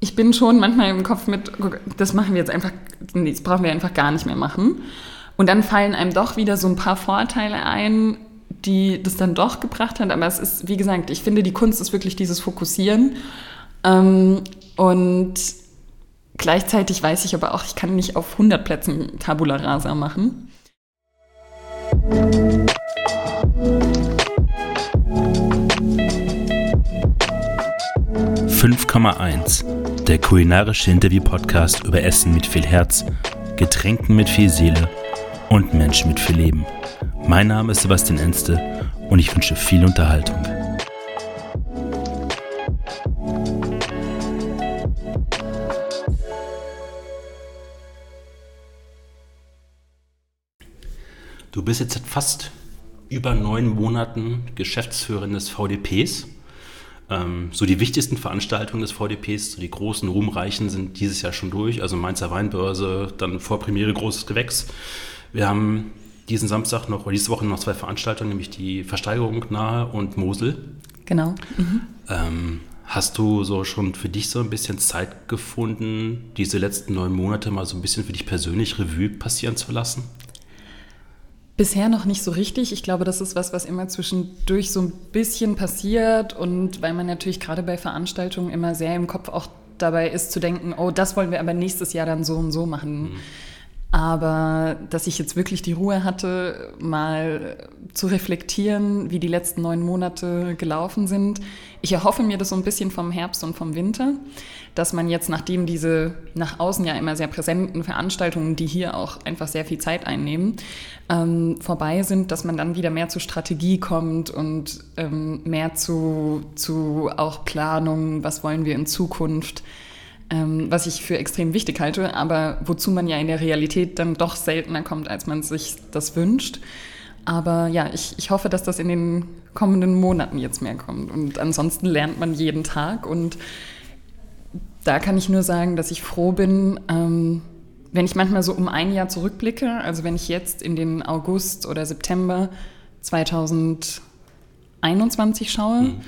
ich bin schon manchmal im Kopf mit, das machen wir jetzt einfach, das brauchen wir einfach gar nicht mehr machen. Und dann fallen einem doch wieder so ein paar Vorteile ein, die das dann doch gebracht hat. Aber es ist, wie gesagt, ich finde, die Kunst ist wirklich dieses Fokussieren. Ähm, und gleichzeitig weiß ich aber auch, ich kann nicht auf 100 Plätzen Tabula Rasa machen. 5,1 Der kulinarische Interview-Podcast über Essen mit viel Herz, Getränken mit viel Seele und Menschen mit viel Leben. Mein Name ist Sebastian Enste und ich wünsche viel Unterhaltung. Du bist jetzt seit fast über neun Monaten Geschäftsführerin des VDPs. Ähm, so die wichtigsten Veranstaltungen des VDPs, so die großen, ruhmreichen, sind dieses Jahr schon durch. Also Mainzer Weinbörse, dann Vorpremiere Großes Gewächs. Wir haben diesen Samstag noch, oder diese Woche noch zwei Veranstaltungen, nämlich die Versteigerung nahe und Mosel. Genau. Mhm. Ähm, hast du so schon für dich so ein bisschen Zeit gefunden, diese letzten neun Monate mal so ein bisschen für dich persönlich Revue passieren zu lassen? Bisher noch nicht so richtig. Ich glaube, das ist was, was immer zwischendurch so ein bisschen passiert und weil man natürlich gerade bei Veranstaltungen immer sehr im Kopf auch dabei ist zu denken, oh, das wollen wir aber nächstes Jahr dann so und so machen. Mhm. Aber dass ich jetzt wirklich die Ruhe hatte, mal zu reflektieren, wie die letzten neun Monate gelaufen sind. Ich erhoffe mir das so ein bisschen vom Herbst und vom Winter, dass man jetzt, nachdem diese nach außen ja immer sehr präsenten Veranstaltungen, die hier auch einfach sehr viel Zeit einnehmen, ähm, vorbei sind, dass man dann wieder mehr zur Strategie kommt und ähm, mehr zu, zu auch Planung, was wollen wir in Zukunft ähm, was ich für extrem wichtig halte, aber wozu man ja in der Realität dann doch seltener kommt, als man sich das wünscht. Aber ja, ich, ich hoffe, dass das in den kommenden Monaten jetzt mehr kommt. Und ansonsten lernt man jeden Tag. Und da kann ich nur sagen, dass ich froh bin, ähm, wenn ich manchmal so um ein Jahr zurückblicke, also wenn ich jetzt in den August oder September 2021 schaue, mhm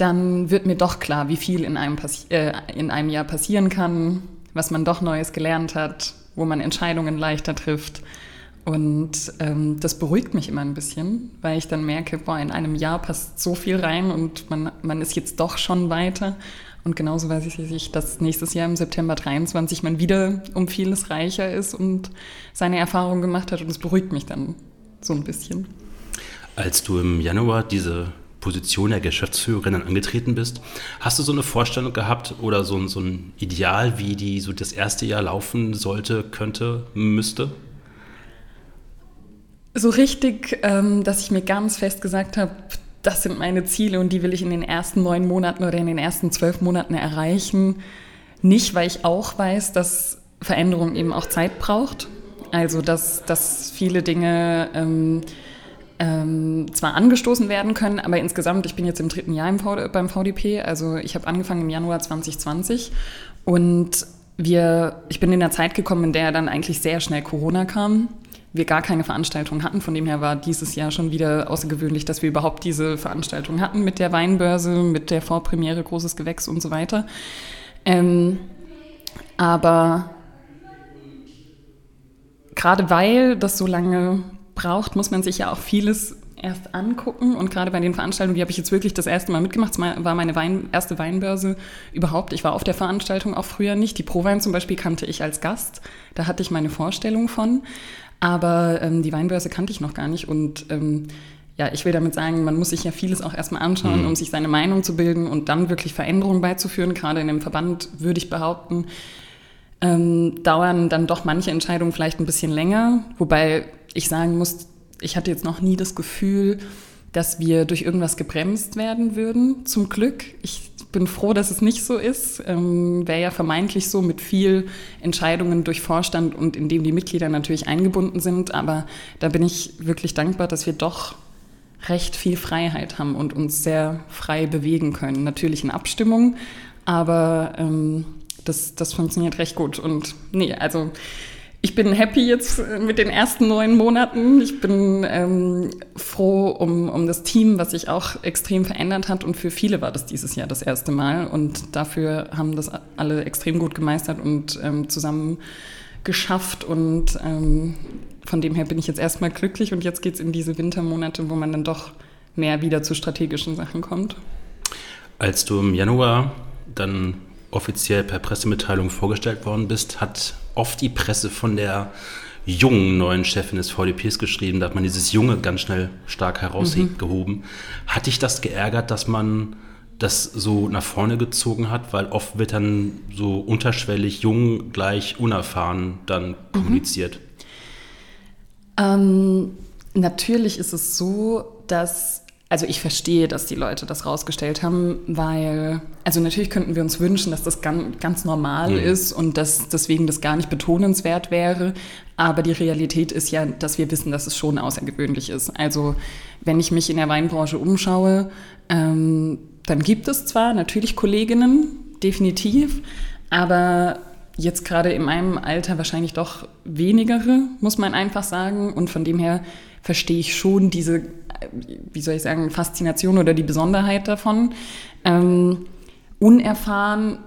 dann wird mir doch klar, wie viel in einem, äh, in einem Jahr passieren kann, was man doch Neues gelernt hat, wo man Entscheidungen leichter trifft. Und ähm, das beruhigt mich immer ein bisschen, weil ich dann merke, boah, in einem Jahr passt so viel rein und man, man ist jetzt doch schon weiter. Und genauso weiß ich, dass nächstes Jahr im September 23 man wieder um vieles reicher ist und seine Erfahrungen gemacht hat. Und es beruhigt mich dann so ein bisschen. Als du im Januar diese Position der Geschäftsführerin angetreten bist. Hast du so eine Vorstellung gehabt oder so, so ein Ideal, wie die so das erste Jahr laufen sollte, könnte, müsste? So richtig, ähm, dass ich mir ganz fest gesagt habe, das sind meine Ziele und die will ich in den ersten neun Monaten oder in den ersten zwölf Monaten erreichen. Nicht, weil ich auch weiß, dass Veränderung eben auch Zeit braucht. Also, dass, dass viele Dinge ähm, ähm, zwar angestoßen werden können, aber insgesamt, ich bin jetzt im dritten Jahr im v beim VDP, also ich habe angefangen im Januar 2020 und wir, ich bin in der Zeit gekommen, in der dann eigentlich sehr schnell Corona kam. Wir gar keine Veranstaltung hatten. Von dem her war dieses Jahr schon wieder außergewöhnlich, dass wir überhaupt diese Veranstaltung hatten mit der Weinbörse, mit der Vorpremiere Großes Gewächs und so weiter. Ähm, aber gerade weil das so lange braucht, muss man sich ja auch vieles erst angucken. Und gerade bei den Veranstaltungen, die habe ich jetzt wirklich das erste Mal mitgemacht. Es war meine Wein, erste Weinbörse überhaupt. Ich war auf der Veranstaltung auch früher nicht. Die Prowein zum Beispiel kannte ich als Gast. Da hatte ich meine Vorstellung von. Aber ähm, die Weinbörse kannte ich noch gar nicht. Und ähm, ja, ich will damit sagen, man muss sich ja vieles auch erstmal anschauen, mhm. um sich seine Meinung zu bilden und dann wirklich Veränderungen beizuführen. Gerade in einem Verband würde ich behaupten, ähm, dauern dann doch manche Entscheidungen vielleicht ein bisschen länger. Wobei ich sagen muss, ich hatte jetzt noch nie das Gefühl, dass wir durch irgendwas gebremst werden würden, zum Glück. Ich bin froh, dass es nicht so ist. Ähm, Wäre ja vermeintlich so mit viel Entscheidungen durch Vorstand und in dem die Mitglieder natürlich eingebunden sind. Aber da bin ich wirklich dankbar, dass wir doch recht viel Freiheit haben und uns sehr frei bewegen können. Natürlich in Abstimmung, aber ähm, das, das funktioniert recht gut. Und nee, also ich bin happy jetzt mit den ersten neun Monaten. Ich bin ähm, froh um, um das Team, was sich auch extrem verändert hat. Und für viele war das dieses Jahr das erste Mal. Und dafür haben das alle extrem gut gemeistert und ähm, zusammen geschafft. Und ähm, von dem her bin ich jetzt erstmal glücklich. Und jetzt geht es in diese Wintermonate, wo man dann doch mehr wieder zu strategischen Sachen kommt. Als du im Januar dann offiziell per Pressemitteilung vorgestellt worden bist, hat oft die Presse von der jungen neuen Chefin des VDPs geschrieben. Da hat man dieses Junge ganz schnell stark herausgehoben. Mhm. Hat dich das geärgert, dass man das so nach vorne gezogen hat? Weil oft wird dann so unterschwellig jung gleich unerfahren dann mhm. kommuniziert. Ähm, natürlich ist es so, dass also ich verstehe, dass die Leute das rausgestellt haben, weil, also natürlich könnten wir uns wünschen, dass das ganz, ganz normal mhm. ist und dass deswegen das gar nicht betonenswert wäre. Aber die Realität ist ja, dass wir wissen, dass es schon außergewöhnlich ist. Also wenn ich mich in der Weinbranche umschaue, ähm, dann gibt es zwar natürlich Kolleginnen, definitiv, aber jetzt gerade in meinem Alter wahrscheinlich doch wenigere, muss man einfach sagen. Und von dem her verstehe ich schon diese wie soll ich sagen, Faszination oder die Besonderheit davon. Ähm, unerfahren,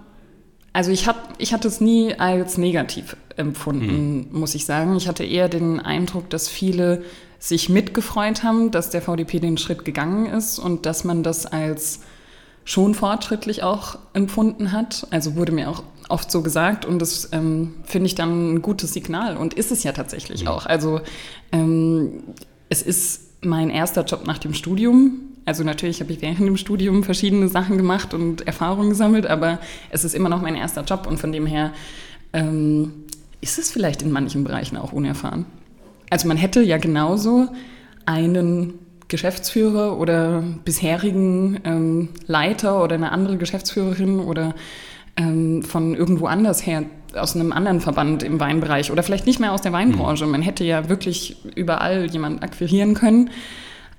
also ich, hab, ich hatte es nie als negativ empfunden, mhm. muss ich sagen. Ich hatte eher den Eindruck, dass viele sich mitgefreut haben, dass der VDP den Schritt gegangen ist und dass man das als schon fortschrittlich auch empfunden hat. Also wurde mir auch oft so gesagt und das ähm, finde ich dann ein gutes Signal und ist es ja tatsächlich mhm. auch. Also ähm, es ist mein erster Job nach dem Studium. Also natürlich habe ich während dem Studium verschiedene Sachen gemacht und Erfahrungen gesammelt, aber es ist immer noch mein erster Job und von dem her ähm, ist es vielleicht in manchen Bereichen auch unerfahren. Also man hätte ja genauso einen Geschäftsführer oder bisherigen ähm, Leiter oder eine andere Geschäftsführerin oder ähm, von irgendwo anders her, aus einem anderen Verband im Weinbereich oder vielleicht nicht mehr aus der Weinbranche. Mhm. Man hätte ja wirklich überall jemanden akquirieren können.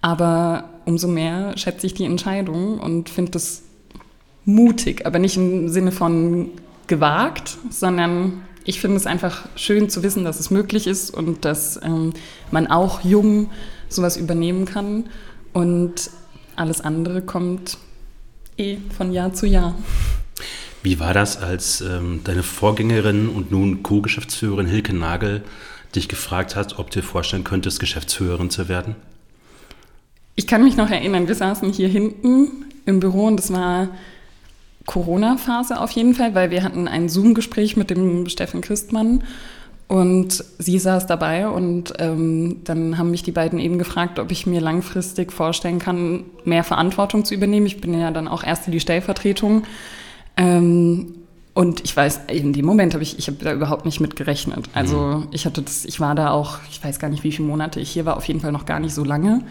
Aber umso mehr schätze ich die Entscheidung und finde das mutig, aber nicht im Sinne von gewagt, sondern ich finde es einfach schön zu wissen, dass es möglich ist und dass ähm, man auch jung sowas übernehmen kann. Und alles andere kommt eh von Jahr zu Jahr. Wie war das, als ähm, deine Vorgängerin und nun Co-Geschäftsführerin Hilke Nagel dich gefragt hat, ob du dir vorstellen könntest, Geschäftsführerin zu werden? Ich kann mich noch erinnern, wir saßen hier hinten im Büro und das war Corona-Phase auf jeden Fall, weil wir hatten ein Zoom-Gespräch mit dem Steffen Christmann und sie saß dabei und ähm, dann haben mich die beiden eben gefragt, ob ich mir langfristig vorstellen kann, mehr Verantwortung zu übernehmen. Ich bin ja dann auch erst in die Stellvertretung ähm, und ich weiß, in dem Moment habe ich, ich habe da überhaupt nicht mit gerechnet. Also mhm. ich hatte das, ich war da auch, ich weiß gar nicht, wie viele Monate ich hier war, auf jeden Fall noch gar nicht so lange.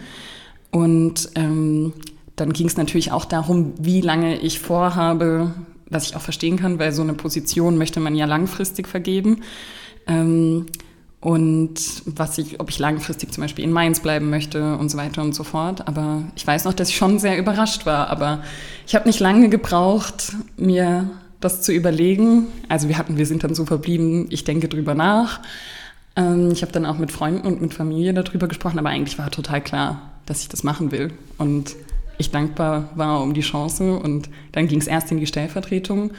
Und ähm, dann ging es natürlich auch darum, wie lange ich vorhabe, was ich auch verstehen kann, weil so eine Position möchte man ja langfristig vergeben. Ähm, und was ich, ob ich langfristig zum Beispiel in Mainz bleiben möchte und so weiter und so fort. Aber ich weiß noch, dass ich schon sehr überrascht war. Aber ich habe nicht lange gebraucht, mir das zu überlegen. Also wir hatten, wir sind dann so verblieben, ich denke drüber nach. Ähm, ich habe dann auch mit Freunden und mit Familie darüber gesprochen, aber eigentlich war total klar, dass ich das machen will. Und ich dankbar war um die Chance. Und dann ging es erst in die Stellvertretung.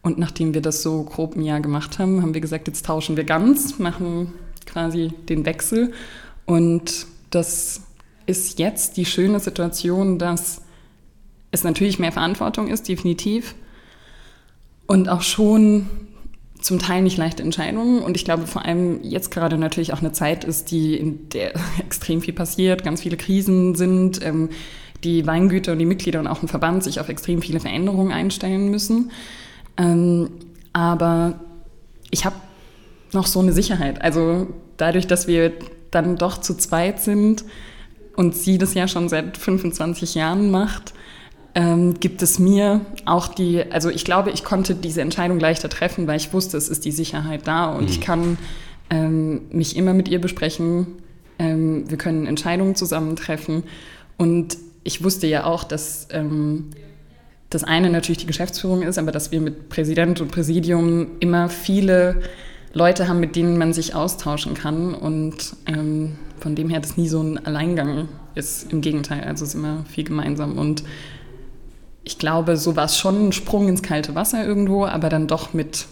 Und nachdem wir das so grob ein Jahr gemacht haben, haben wir gesagt, jetzt tauschen wir ganz, machen quasi den Wechsel. Und das ist jetzt die schöne Situation, dass es natürlich mehr Verantwortung ist, definitiv. Und auch schon zum Teil nicht leichte Entscheidungen. Und ich glaube vor allem jetzt gerade natürlich auch eine Zeit ist, die, in der extrem viel passiert, ganz viele Krisen sind, ähm, die Weingüter und die Mitglieder und auch ein Verband sich auf extrem viele Veränderungen einstellen müssen. Ähm, aber ich habe noch so eine Sicherheit. Also dadurch, dass wir dann doch zu zweit sind und sie das ja schon seit 25 Jahren macht, ähm, gibt es mir auch die, also ich glaube, ich konnte diese Entscheidung leichter treffen, weil ich wusste, es ist die Sicherheit da und mhm. ich kann ähm, mich immer mit ihr besprechen. Ähm, wir können Entscheidungen zusammen treffen und ich wusste ja auch, dass ähm, das eine natürlich die Geschäftsführung ist, aber dass wir mit Präsident und Präsidium immer viele Leute haben, mit denen man sich austauschen kann und ähm, von dem her das nie so ein Alleingang ist. Im Gegenteil, also es ist immer viel gemeinsam und ich glaube, so war es schon ein Sprung ins kalte Wasser irgendwo, aber dann doch mit,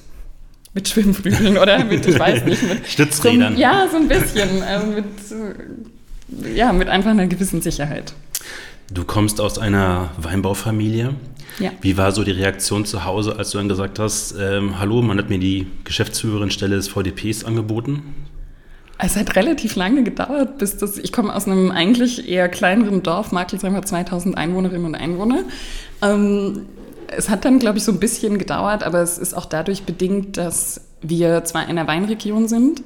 mit Schwimmflügeln oder mit, ich weiß nicht, mit Stützrädern. So, ja, so ein bisschen. Also mit, ja, mit einfach einer gewissen Sicherheit. Du kommst aus einer Weinbaufamilie. Ja. Wie war so die Reaktion zu Hause, als du dann gesagt hast, ähm, hallo, man hat mir die Geschäftsführerin-Stelle des VDPs angeboten? Es hat relativ lange gedauert, bis das, ich komme aus einem eigentlich eher kleineren Dorf, Markelsheim hat 2000 Einwohnerinnen und Einwohner. Ähm, es hat dann, glaube ich, so ein bisschen gedauert, aber es ist auch dadurch bedingt, dass wir zwar in einer Weinregion sind,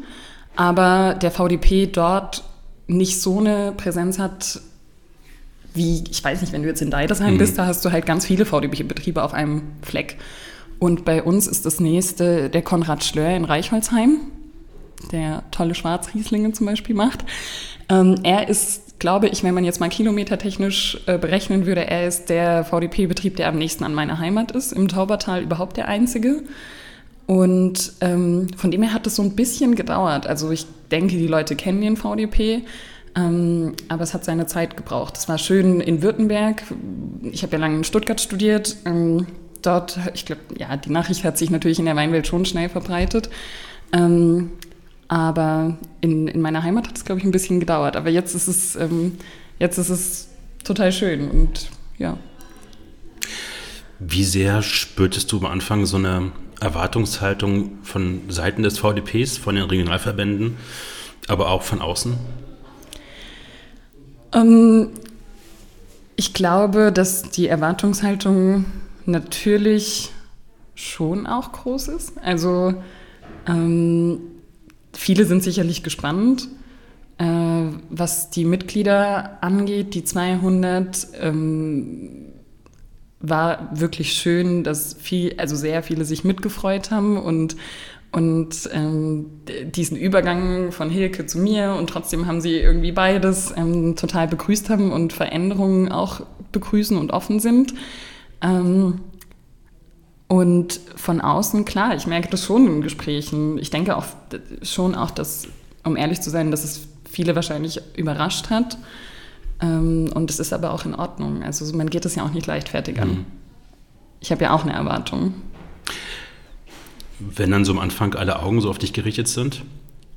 aber der VDP dort nicht so eine Präsenz hat, wie, ich weiß nicht, wenn du jetzt in Deidesheim mhm. bist, da hast du halt ganz viele VDB-Betriebe auf einem Fleck. Und bei uns ist das nächste der Konrad Schlör in Reichholzheim, der tolle Schwarzrieslinge zum Beispiel macht. Ähm, er ist, glaube ich, wenn man jetzt mal kilometertechnisch äh, berechnen würde, er ist der VDP-Betrieb, der am nächsten an meiner Heimat ist, im Taubertal überhaupt der einzige. Und ähm, von dem her hat es so ein bisschen gedauert. Also ich denke, die Leute kennen den VDP. Ähm, aber es hat seine Zeit gebraucht. Es war schön in Württemberg. Ich habe ja lange in Stuttgart studiert. Ähm, dort, ich glaube, ja, die Nachricht hat sich natürlich in der Weinwelt schon schnell verbreitet. Ähm, aber in, in meiner Heimat hat es, glaube ich, ein bisschen gedauert. Aber jetzt ist es, jetzt ist es total schön und ja. Wie sehr spürtest du am Anfang so eine Erwartungshaltung von Seiten des VDPs, von den Regionalverbänden, aber auch von außen? Ähm, ich glaube, dass die Erwartungshaltung natürlich schon auch groß ist. Also ähm, viele sind sicherlich gespannt, äh, was die Mitglieder angeht. Die 200 ähm, war wirklich schön, dass viel, also sehr viele sich mitgefreut haben und und ähm, diesen Übergang von Hilke zu mir und trotzdem haben sie irgendwie beides ähm, total begrüßt haben und Veränderungen auch begrüßen und offen sind. Ähm, und von außen, klar, ich merke das schon in Gesprächen. Ich denke auch schon auch, dass, um ehrlich zu sein, dass es viele wahrscheinlich überrascht hat. Ähm, und es ist aber auch in Ordnung. Also man geht es ja auch nicht leichtfertig an. Mhm. Ich habe ja auch eine Erwartung wenn dann so am Anfang alle Augen so auf dich gerichtet sind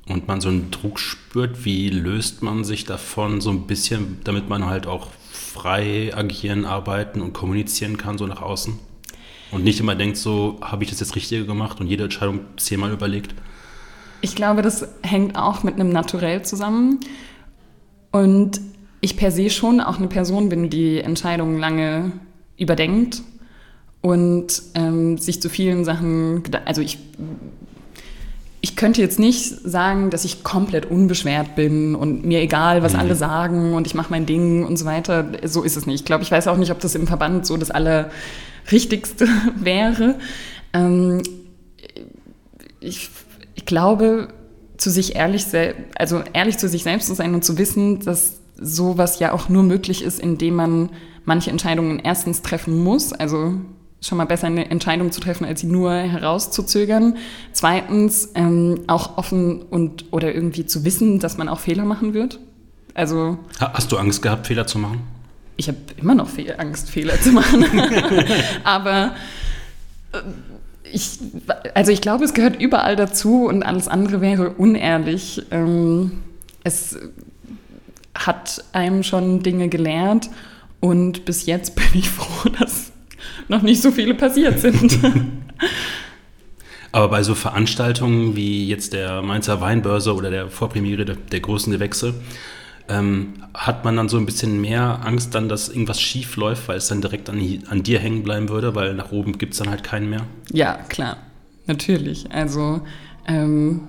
und man so einen Druck spürt, wie löst man sich davon so ein bisschen, damit man halt auch frei agieren, arbeiten und kommunizieren kann, so nach außen? Und nicht immer denkt so, habe ich das jetzt Richtige gemacht und jede Entscheidung zehnmal überlegt? Ich glaube, das hängt auch mit einem Naturell zusammen. Und ich per se schon auch eine Person bin, die Entscheidungen lange überdenkt und ähm, sich zu vielen Sachen, also ich, ich könnte jetzt nicht sagen, dass ich komplett unbeschwert bin und mir egal, was mhm. alle sagen und ich mache mein Ding und so weiter. So ist es nicht. Ich glaube, ich weiß auch nicht, ob das im Verband so das Allerrichtigste wäre. Ähm, ich, ich glaube, zu sich ehrlich, also ehrlich zu sich selbst zu sein und zu wissen, dass sowas ja auch nur möglich ist, indem man manche Entscheidungen erstens treffen muss, also schon mal besser eine Entscheidung zu treffen, als sie nur herauszuzögern. Zweitens ähm, auch offen und oder irgendwie zu wissen, dass man auch Fehler machen wird. Also hast du Angst gehabt, Fehler zu machen? Ich habe immer noch Angst, Fehler zu machen. Aber äh, ich, also ich glaube, es gehört überall dazu und alles andere wäre unehrlich. Ähm, es hat einem schon Dinge gelernt und bis jetzt bin ich froh, dass noch nicht so viele passiert sind. Aber bei so Veranstaltungen wie jetzt der Mainzer Weinbörse oder der Vorpremiere der, der großen Gewächse, ähm, hat man dann so ein bisschen mehr Angst dann, dass irgendwas schief läuft, weil es dann direkt an, an dir hängen bleiben würde, weil nach oben gibt es dann halt keinen mehr? Ja, klar, natürlich. Also ähm,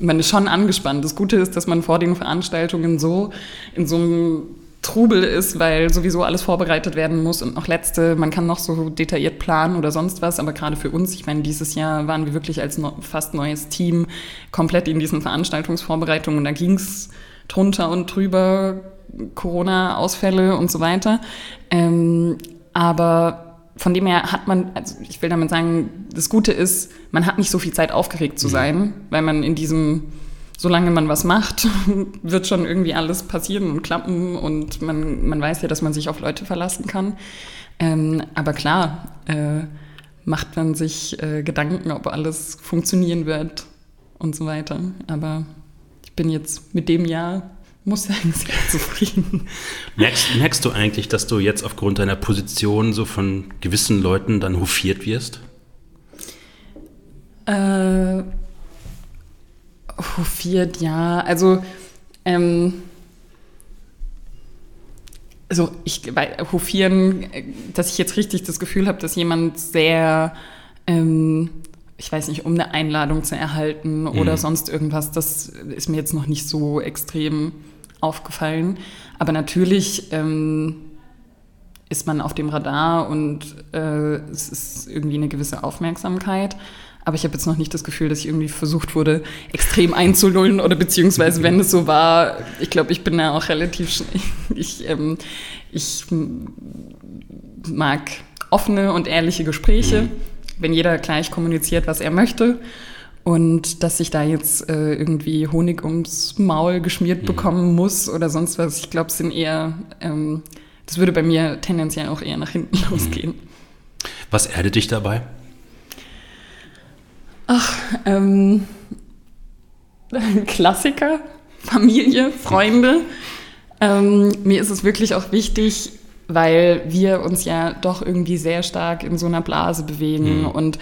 man ist schon angespannt. Das Gute ist, dass man vor den Veranstaltungen so in so einem Trubel ist, weil sowieso alles vorbereitet werden muss und noch letzte, man kann noch so detailliert planen oder sonst was, aber gerade für uns, ich meine, dieses Jahr waren wir wirklich als no, fast neues Team komplett in diesen Veranstaltungsvorbereitungen und da ging es drunter und drüber, Corona-Ausfälle und so weiter. Ähm, aber von dem her hat man, also ich will damit sagen, das Gute ist, man hat nicht so viel Zeit aufgeregt zu mhm. sein, weil man in diesem, solange man was macht, wird schon irgendwie alles passieren und klappen und man, man weiß ja, dass man sich auf Leute verlassen kann. Ähm, aber klar, äh, macht man sich äh, Gedanken, ob alles funktionieren wird und so weiter. Aber ich bin jetzt mit dem Jahr muss sagen, sehr zufrieden. Merkst, merkst du eigentlich, dass du jetzt aufgrund deiner Position so von gewissen Leuten dann hofiert wirst? Äh, hofiert, ja. Also, ähm, also ich bei hofieren, dass ich jetzt richtig das Gefühl habe, dass jemand sehr, ähm, ich weiß nicht, um eine Einladung zu erhalten oder mhm. sonst irgendwas, das ist mir jetzt noch nicht so extrem aufgefallen. Aber natürlich ähm, ist man auf dem Radar und äh, es ist irgendwie eine gewisse Aufmerksamkeit. Aber ich habe jetzt noch nicht das Gefühl, dass ich irgendwie versucht wurde, extrem einzulullen oder beziehungsweise, wenn es so war, ich glaube, ich bin da auch relativ, ich, ähm, ich mag offene und ehrliche Gespräche, mhm. wenn jeder gleich kommuniziert, was er möchte. Und dass ich da jetzt äh, irgendwie Honig ums Maul geschmiert mhm. bekommen muss oder sonst was, ich glaube, sind eher, ähm, das würde bei mir tendenziell auch eher nach hinten mhm. losgehen. Was erdet dich dabei? Ach, ähm, Klassiker, Familie, Freunde. ähm, mir ist es wirklich auch wichtig, weil wir uns ja doch irgendwie sehr stark in so einer Blase bewegen mhm. und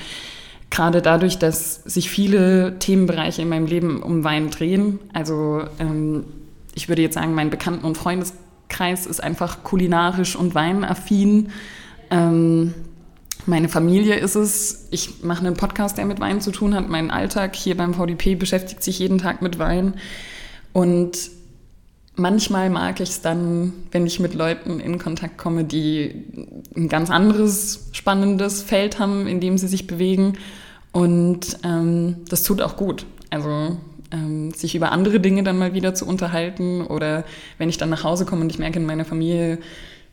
gerade dadurch, dass sich viele Themenbereiche in meinem Leben um Wein drehen. Also ähm, ich würde jetzt sagen, mein Bekannten- und Freundeskreis ist einfach kulinarisch und weinaffin. Ähm, meine Familie ist es. Ich mache einen Podcast, der mit Wein zu tun hat. Mein Alltag hier beim VDP beschäftigt sich jeden Tag mit Wein. Und manchmal mag ich es dann, wenn ich mit Leuten in Kontakt komme, die ein ganz anderes spannendes Feld haben, in dem sie sich bewegen. Und ähm, das tut auch gut. Also ähm, sich über andere Dinge dann mal wieder zu unterhalten oder wenn ich dann nach Hause komme und ich merke, in meiner Familie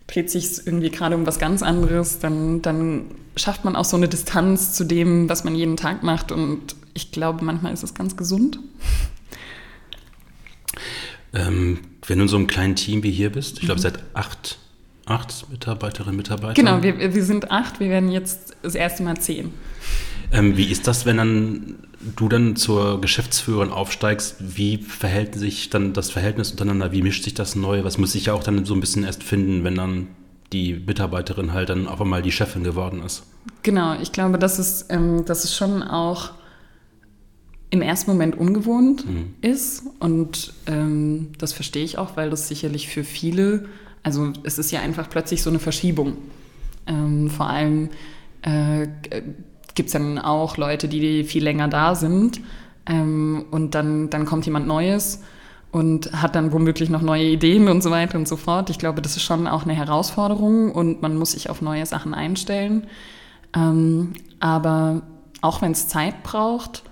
dreht sich irgendwie gerade um was ganz anderes, dann, dann schafft man auch so eine Distanz zu dem, was man jeden Tag macht. Und ich glaube, manchmal ist es ganz gesund. Ähm, wenn du in so einem kleinen Team wie hier bist, ich glaube, mhm. seit acht, acht Mitarbeiterinnen, Mitarbeiter. Genau, wir, wir sind acht, wir werden jetzt das erste Mal zehn. Ähm, wie ist das, wenn dann du dann zur Geschäftsführerin aufsteigst? Wie verhält sich dann das Verhältnis untereinander? Wie mischt sich das neu? Was muss sich ja auch dann so ein bisschen erst finden, wenn dann die Mitarbeiterin halt dann auf einmal die Chefin geworden ist? Genau, ich glaube, das ist, ähm, das ist schon auch im ersten Moment ungewohnt mhm. ist. Und ähm, das verstehe ich auch, weil das sicherlich für viele, also es ist ja einfach plötzlich so eine Verschiebung. Ähm, vor allem äh, gibt es dann auch Leute, die viel länger da sind. Ähm, und dann, dann kommt jemand Neues und hat dann womöglich noch neue Ideen und so weiter und so fort. Ich glaube, das ist schon auch eine Herausforderung und man muss sich auf neue Sachen einstellen. Ähm, aber auch wenn es Zeit braucht,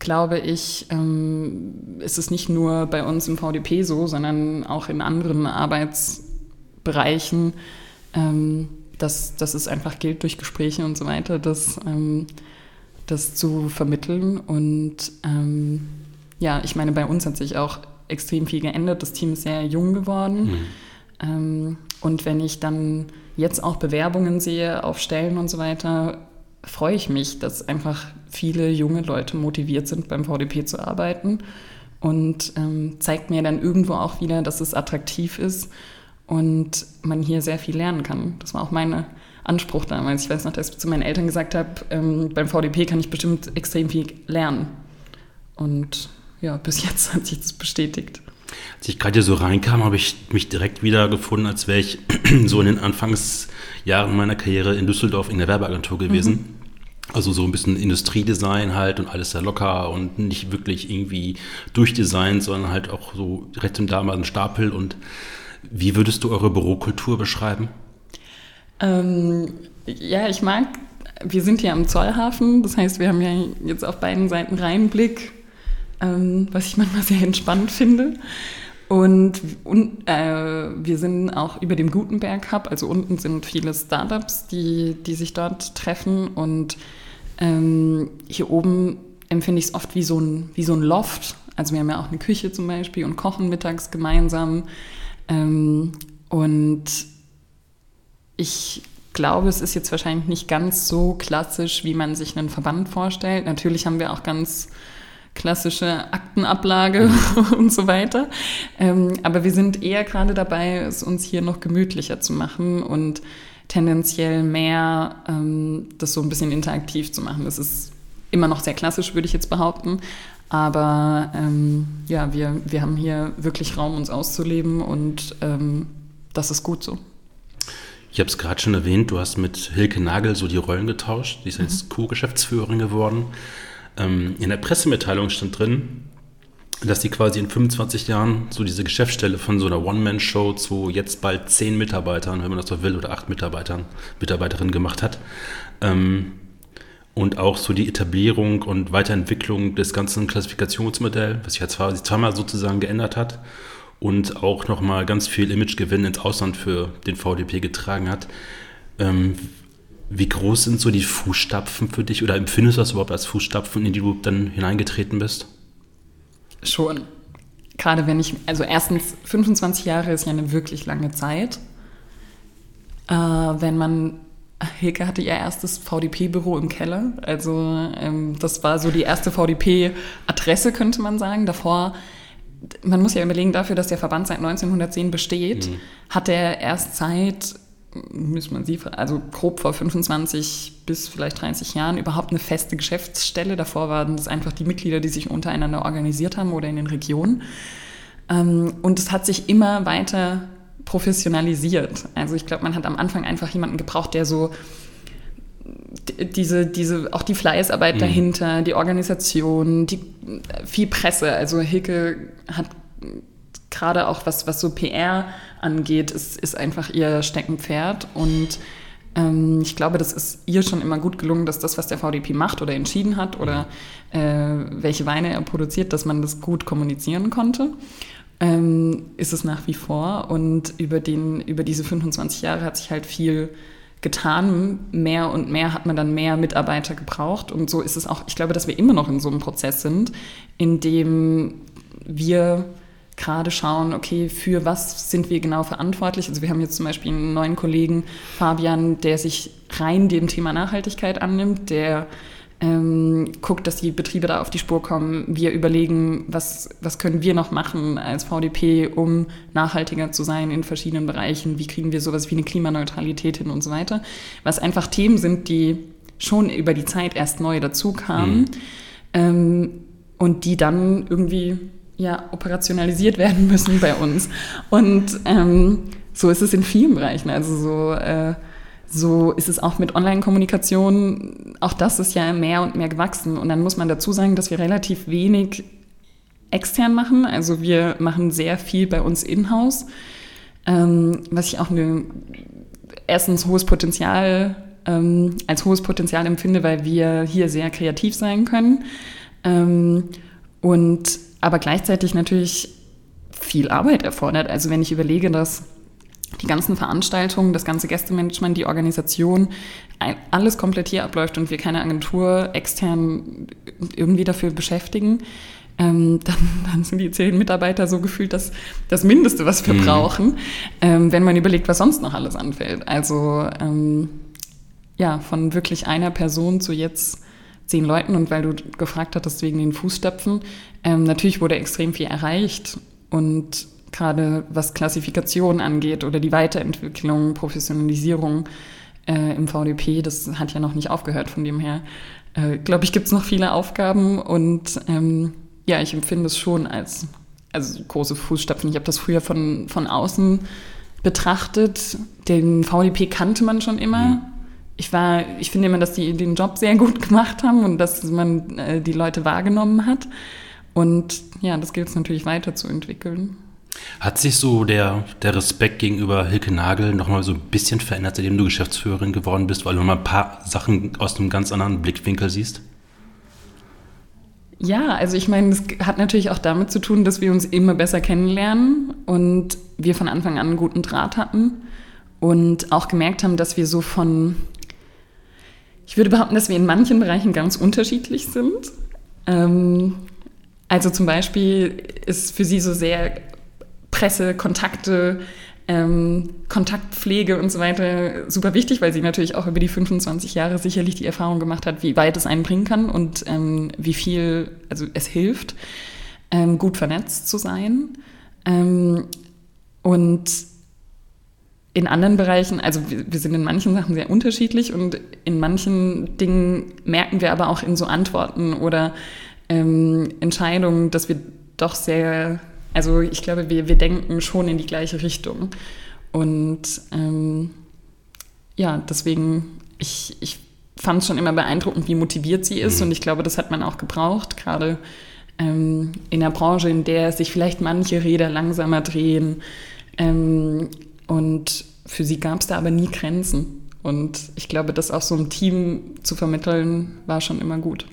glaube ich, ähm, ist es nicht nur bei uns im VDP so, sondern auch in anderen Arbeitsbereichen, ähm, dass, dass es einfach gilt, durch Gespräche und so weiter, das, ähm, das zu vermitteln. Und ähm, ja, ich meine, bei uns hat sich auch extrem viel geändert. Das Team ist sehr jung geworden. Mhm. Ähm, und wenn ich dann jetzt auch Bewerbungen sehe auf Stellen und so weiter, freue ich mich, dass einfach viele junge Leute motiviert sind, beim VDP zu arbeiten und ähm, zeigt mir dann irgendwo auch wieder, dass es attraktiv ist und man hier sehr viel lernen kann. Das war auch mein Anspruch damals. Ich weiß noch, dass ich zu meinen Eltern gesagt habe, ähm, beim VDP kann ich bestimmt extrem viel lernen. Und ja, bis jetzt hat sich das bestätigt. Als ich gerade hier so reinkam, habe ich mich direkt wieder gefunden, als wäre ich so in den Anfangsjahren meiner Karriere in Düsseldorf in der Werbeagentur gewesen. Mhm. Also so ein bisschen Industriedesign halt und alles sehr locker und nicht wirklich irgendwie durchdesignt, sondern halt auch so rechts und da mal ein Stapel. Und wie würdest du eure Bürokultur beschreiben? Ähm, ja, ich mag, wir sind hier am Zollhafen, das heißt, wir haben ja jetzt auf beiden Seiten Rheinblick, ähm, was ich manchmal sehr entspannt finde. Und, und äh, wir sind auch über dem Gutenberg Hub, also unten sind viele Startups, die, die sich dort treffen. Und ähm, hier oben empfinde ich es oft wie so, ein, wie so ein Loft. Also wir haben ja auch eine Küche zum Beispiel und kochen mittags gemeinsam. Ähm, und ich glaube, es ist jetzt wahrscheinlich nicht ganz so klassisch, wie man sich einen Verband vorstellt. Natürlich haben wir auch ganz klassische Aktenablage und so weiter. Ähm, aber wir sind eher gerade dabei, es uns hier noch gemütlicher zu machen und tendenziell mehr ähm, das so ein bisschen interaktiv zu machen. Das ist immer noch sehr klassisch, würde ich jetzt behaupten. Aber ähm, ja, wir, wir haben hier wirklich Raum, uns auszuleben und ähm, das ist gut so. Ich habe es gerade schon erwähnt, du hast mit Hilke Nagel so die Rollen getauscht. Die ist jetzt mhm. Co-Geschäftsführerin geworden. Ähm, in der Pressemitteilung stand drin, dass sie quasi in 25 Jahren so diese Geschäftsstelle von so einer One-Man-Show zu jetzt bald zehn Mitarbeitern, wenn man das so will, oder acht Mitarbeitern, Mitarbeiterinnen gemacht hat. Ähm, und auch so die Etablierung und Weiterentwicklung des ganzen Klassifikationsmodells, was sich ja zwar, zweimal sozusagen geändert hat und auch nochmal ganz viel Imagegewinn ins Ausland für den VDP getragen hat. Ähm, wie groß sind so die Fußstapfen für dich oder empfindest du das überhaupt als Fußstapfen, in die du dann hineingetreten bist? Schon. Gerade wenn ich, also erstens, 25 Jahre ist ja eine wirklich lange Zeit. Äh, wenn man Hilke hatte ihr erstes VDP-Büro im Keller. Also ähm, das war so die erste VDP-Adresse, könnte man sagen. Davor, man muss ja überlegen, dafür, dass der Verband seit 1910 besteht, mhm. hat er erst seit, muss man sie, also grob vor 25 bis vielleicht 30 Jahren überhaupt eine feste Geschäftsstelle. Davor waren das einfach die Mitglieder, die sich untereinander organisiert haben oder in den Regionen. Ähm, und es hat sich immer weiter professionalisiert. Also ich glaube, man hat am Anfang einfach jemanden gebraucht, der so diese, diese, auch die Fleißarbeit mhm. dahinter, die Organisation, die viel Presse. Also Hilke hat gerade auch was, was so PR angeht, ist, ist einfach ihr Steckenpferd. Und ähm, ich glaube, das ist ihr schon immer gut gelungen, dass das, was der VDP macht oder entschieden hat oder äh, welche Weine er produziert, dass man das gut kommunizieren konnte ähm, ist es nach wie vor. Und über, den, über diese 25 Jahre hat sich halt viel getan. Mehr und mehr hat man dann mehr Mitarbeiter gebraucht. Und so ist es auch, ich glaube, dass wir immer noch in so einem Prozess sind, in dem wir gerade schauen, okay, für was sind wir genau verantwortlich? Also wir haben jetzt zum Beispiel einen neuen Kollegen, Fabian, der sich rein dem Thema Nachhaltigkeit annimmt, der ähm, guckt, dass die Betriebe da auf die Spur kommen. Wir überlegen, was, was können wir noch machen als VDP, um nachhaltiger zu sein in verschiedenen Bereichen. Wie kriegen wir sowas wie eine Klimaneutralität hin und so weiter. Was einfach Themen sind, die schon über die Zeit erst neu dazu kamen mhm. ähm, und die dann irgendwie ja, operationalisiert werden müssen bei uns. Und ähm, so ist es in vielen Bereichen. Also so äh, so ist es auch mit Online-Kommunikation. Auch das ist ja mehr und mehr gewachsen. Und dann muss man dazu sagen, dass wir relativ wenig extern machen. Also wir machen sehr viel bei uns in-house, ähm, was ich auch eine, erstens hohes Potenzial, ähm, als hohes Potenzial empfinde, weil wir hier sehr kreativ sein können. Ähm, und aber gleichzeitig natürlich viel Arbeit erfordert. Also wenn ich überlege, dass die ganzen Veranstaltungen, das ganze Gästemanagement, die Organisation, alles komplett hier abläuft und wir keine Agentur extern irgendwie dafür beschäftigen, ähm, dann, dann, sind die zehn Mitarbeiter so gefühlt das, das Mindeste, was wir mhm. brauchen, ähm, wenn man überlegt, was sonst noch alles anfällt. Also ähm, ja, von wirklich einer Person zu jetzt zehn Leuten und weil du gefragt hattest wegen den Fußstapfen, ähm, natürlich wurde extrem viel erreicht und gerade was Klassifikation angeht oder die Weiterentwicklung, Professionalisierung äh, im VDP, das hat ja noch nicht aufgehört. Von dem her, äh, glaube ich, gibt es noch viele Aufgaben und ähm, ja, ich empfinde es schon als also große Fußstapfen. Ich habe das früher von, von außen betrachtet. Den VDP kannte man schon immer. Mhm. Ich war, ich finde immer, dass die den Job sehr gut gemacht haben und dass man äh, die Leute wahrgenommen hat. Und ja, das gilt es natürlich weiterzuentwickeln. Hat sich so der, der Respekt gegenüber Hilke Nagel nochmal so ein bisschen verändert, seitdem du Geschäftsführerin geworden bist, weil du mal ein paar Sachen aus einem ganz anderen Blickwinkel siehst? Ja, also ich meine, das hat natürlich auch damit zu tun, dass wir uns immer besser kennenlernen und wir von Anfang an einen guten Draht hatten und auch gemerkt haben, dass wir so von, ich würde behaupten, dass wir in manchen Bereichen ganz unterschiedlich sind. Ähm, also zum Beispiel ist für sie so sehr Presse, Kontakte, ähm, Kontaktpflege und so weiter super wichtig, weil sie natürlich auch über die 25 Jahre sicherlich die Erfahrung gemacht hat, wie weit es einen bringen kann und ähm, wie viel, also es hilft, ähm, gut vernetzt zu sein. Ähm, und in anderen Bereichen, also wir, sind in manchen Sachen sehr unterschiedlich und in manchen Dingen merken wir aber auch in so Antworten oder ähm, Entscheidungen, dass wir doch sehr also ich glaube, wir, wir denken schon in die gleiche Richtung. Und ähm, ja, deswegen, ich, ich fand es schon immer beeindruckend, wie motiviert sie ist. Mhm. Und ich glaube, das hat man auch gebraucht, gerade ähm, in der Branche, in der sich vielleicht manche Räder langsamer drehen. Ähm, und für sie gab es da aber nie Grenzen. Und ich glaube, das auch so im Team zu vermitteln, war schon immer gut.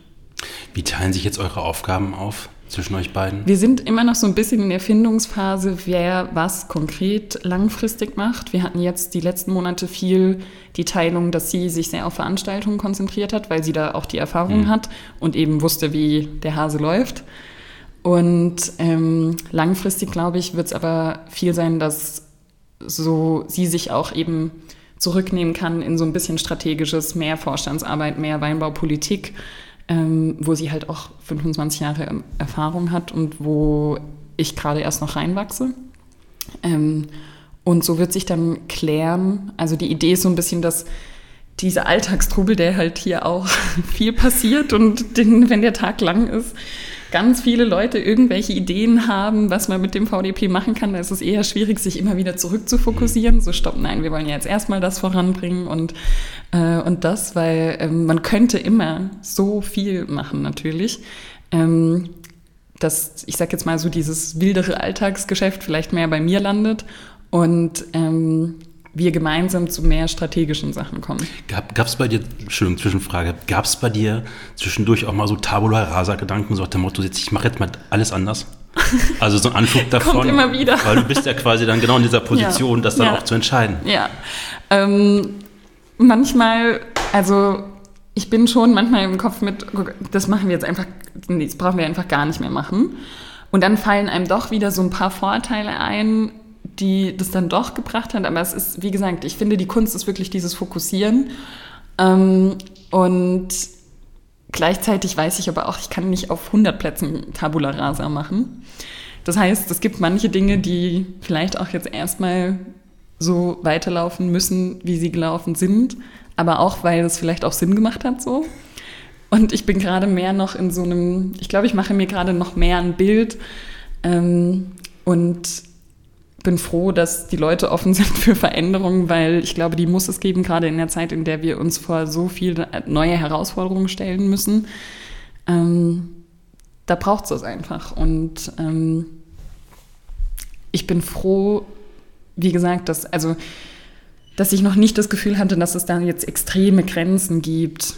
Wie teilen sich jetzt eure Aufgaben auf? Zwischen euch beiden? Wir sind immer noch so ein bisschen in der Findungsphase, wer was konkret langfristig macht. Wir hatten jetzt die letzten Monate viel die Teilung, dass sie sich sehr auf Veranstaltungen konzentriert hat, weil sie da auch die Erfahrung mhm. hat und eben wusste, wie der Hase läuft. Und ähm, langfristig, glaube ich, wird es aber viel sein, dass so sie sich auch eben zurücknehmen kann in so ein bisschen strategisches, mehr Vorstandsarbeit, mehr Weinbaupolitik ähm, wo sie halt auch 25 Jahre Erfahrung hat und wo ich gerade erst noch reinwachse. Ähm, und so wird sich dann klären, also die Idee ist so ein bisschen, dass dieser Alltagstrubel, der halt hier auch viel passiert und den, wenn der Tag lang ist, ganz viele Leute irgendwelche Ideen haben, was man mit dem VDP machen kann, da ist es eher schwierig, sich immer wieder zurückzufokussieren. So, stopp, nein, wir wollen ja jetzt erstmal das voranbringen und, äh, und das, weil ähm, man könnte immer so viel machen natürlich. Ähm, dass, ich sag jetzt mal so, dieses wildere Alltagsgeschäft vielleicht mehr bei mir landet und ähm, wir gemeinsam zu mehr strategischen Sachen kommen. Gab es bei dir, Entschuldigung, Zwischenfrage, gab es bei dir zwischendurch auch mal so Tabula Rasa-Gedanken, so nach dem Motto, ich mache jetzt mal alles anders? Also so ein Anflug davon. Kommt immer wieder. Weil du bist ja quasi dann genau in dieser Position, ja. das dann ja. auch zu entscheiden. Ja. Ähm, manchmal, also ich bin schon manchmal im Kopf mit, das machen wir jetzt einfach, nee, das brauchen wir einfach gar nicht mehr machen. Und dann fallen einem doch wieder so ein paar Vorteile ein, die das dann doch gebracht hat. Aber es ist, wie gesagt, ich finde, die Kunst ist wirklich dieses Fokussieren. Ähm, und gleichzeitig weiß ich aber auch, ich kann nicht auf 100 Plätzen Tabula Rasa machen. Das heißt, es gibt manche Dinge, die vielleicht auch jetzt erstmal so weiterlaufen müssen, wie sie gelaufen sind, aber auch, weil es vielleicht auch Sinn gemacht hat so. Und ich bin gerade mehr noch in so einem, ich glaube, ich mache mir gerade noch mehr ein Bild ähm, und bin froh, dass die Leute offen sind für Veränderungen, weil ich glaube, die muss es geben, gerade in der Zeit, in der wir uns vor so viele neue Herausforderungen stellen müssen. Ähm, da braucht es das einfach. Und ähm, ich bin froh, wie gesagt, dass, also, dass ich noch nicht das Gefühl hatte, dass es da jetzt extreme Grenzen gibt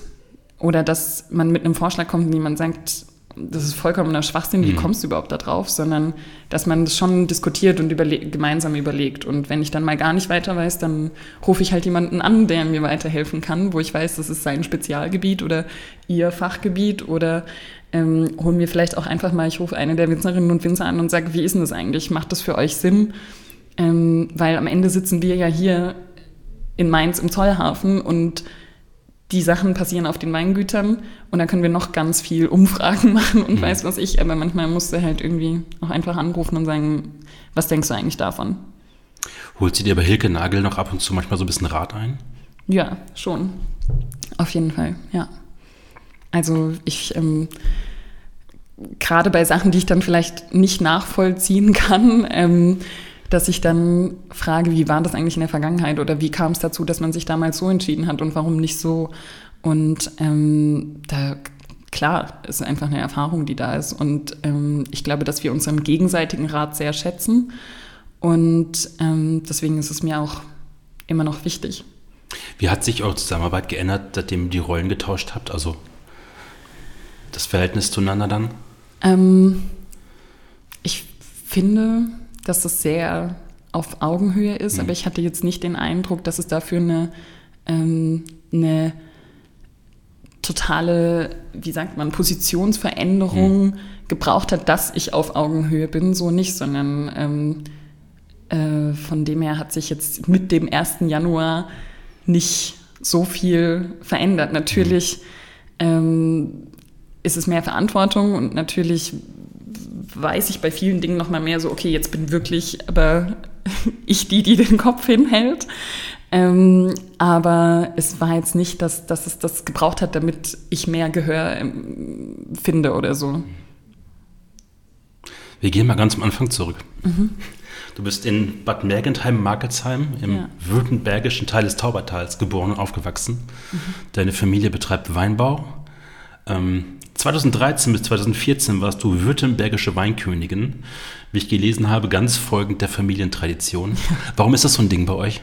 oder dass man mit einem Vorschlag kommt und jemand sagt, das ist vollkommener Schwachsinn, wie mhm. kommst du überhaupt da drauf, sondern dass man das schon diskutiert und überle gemeinsam überlegt. Und wenn ich dann mal gar nicht weiter weiß, dann rufe ich halt jemanden an, der mir weiterhelfen kann, wo ich weiß, das ist sein Spezialgebiet oder ihr Fachgebiet oder ähm, holen wir vielleicht auch einfach mal, ich rufe eine der Winzerinnen und Winzer an und sage, wie ist denn das eigentlich? Macht das für euch Sinn? Ähm, weil am Ende sitzen wir ja hier in Mainz im Zollhafen und die Sachen passieren auf den Weingütern und da können wir noch ganz viel Umfragen machen und mhm. weiß was ich, aber manchmal musst du halt irgendwie auch einfach anrufen und sagen, was denkst du eigentlich davon? Holt sie dir bei Hilke Nagel noch ab und zu manchmal so ein bisschen Rat ein? Ja, schon. Auf jeden Fall, ja. Also ich, ähm, gerade bei Sachen, die ich dann vielleicht nicht nachvollziehen kann, ähm, dass ich dann frage, wie war das eigentlich in der Vergangenheit oder wie kam es dazu, dass man sich damals so entschieden hat und warum nicht so. Und ähm, da klar, ist einfach eine Erfahrung, die da ist. Und ähm, ich glaube, dass wir unseren gegenseitigen Rat sehr schätzen. Und ähm, deswegen ist es mir auch immer noch wichtig. Wie hat sich eure Zusammenarbeit geändert, seitdem ihr die Rollen getauscht habt? Also das Verhältnis zueinander dann? Ähm, ich finde, dass es sehr auf Augenhöhe ist, mhm. aber ich hatte jetzt nicht den Eindruck, dass es dafür eine, ähm, eine totale, wie sagt man, Positionsveränderung mhm. gebraucht hat, dass ich auf Augenhöhe bin, so nicht, sondern ähm, äh, von dem her hat sich jetzt mit dem 1. Januar nicht so viel verändert. Natürlich ähm, ist es mehr Verantwortung und natürlich weiß ich bei vielen Dingen noch mal mehr so, okay, jetzt bin wirklich aber ich die, die den Kopf hinhält. Ähm, aber es war jetzt nicht, dass, dass es das gebraucht hat, damit ich mehr Gehör ähm, finde oder so. Wir gehen mal ganz am Anfang zurück. Mhm. Du bist in Bad Mergentheim-Marketsheim im ja. württembergischen Teil des Taubertals geboren und aufgewachsen. Mhm. Deine Familie betreibt Weinbau. Ähm, 2013 bis 2014 warst du württembergische Weinkönigin, wie ich gelesen habe, ganz folgend der Familientradition. Warum ist das so ein Ding bei euch?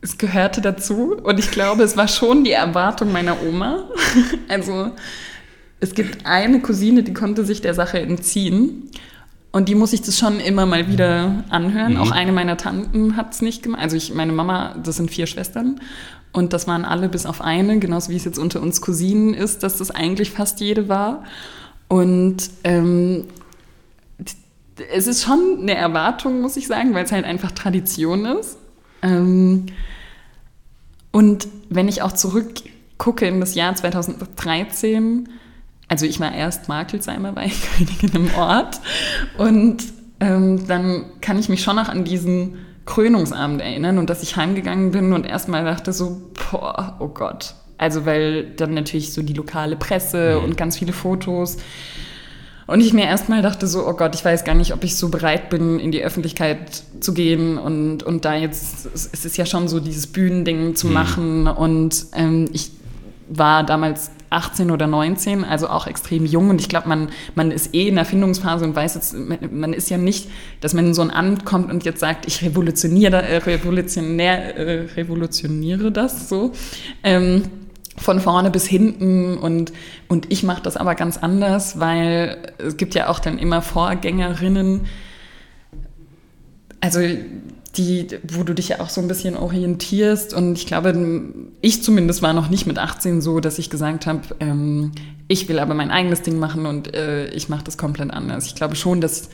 Es gehörte dazu und ich glaube, es war schon die Erwartung meiner Oma. Also es gibt eine Cousine, die konnte sich der Sache entziehen und die muss ich das schon immer mal wieder anhören. Mhm. Auch eine meiner Tanten hat es nicht gemacht. Also ich, meine Mama, das sind vier Schwestern. Und das waren alle bis auf eine, genauso wie es jetzt unter uns Cousinen ist, dass das eigentlich fast jede war. Und ähm, es ist schon eine Erwartung, muss ich sagen, weil es halt einfach Tradition ist. Ähm, und wenn ich auch zurückgucke in das Jahr 2013, also ich war erst Markelsheimer Weinkönigin im Ort und ähm, dann kann ich mich schon noch an diesen Krönungsabend erinnern und dass ich heimgegangen bin und erstmal dachte so, boah, oh Gott. Also weil dann natürlich so die lokale Presse mhm. und ganz viele Fotos. Und ich mir erstmal dachte so, oh Gott, ich weiß gar nicht, ob ich so bereit bin, in die Öffentlichkeit zu gehen und, und da jetzt, es ist ja schon so dieses Bühnending zu mhm. machen und ähm, ich war damals 18 oder 19, also auch extrem jung. Und ich glaube, man, man ist eh in der Findungsphase und weiß jetzt, man ist ja nicht, dass man in so ein Amt kommt und jetzt sagt, ich revolutioniere, äh, revolutionär, äh, revolutioniere das so. Ähm, von vorne bis hinten und, und ich mache das aber ganz anders, weil es gibt ja auch dann immer Vorgängerinnen, also die, wo du dich ja auch so ein bisschen orientierst. Und ich glaube, ich zumindest war noch nicht mit 18 so, dass ich gesagt habe, ähm, ich will aber mein eigenes Ding machen und äh, ich mache das komplett anders. Ich glaube schon, dass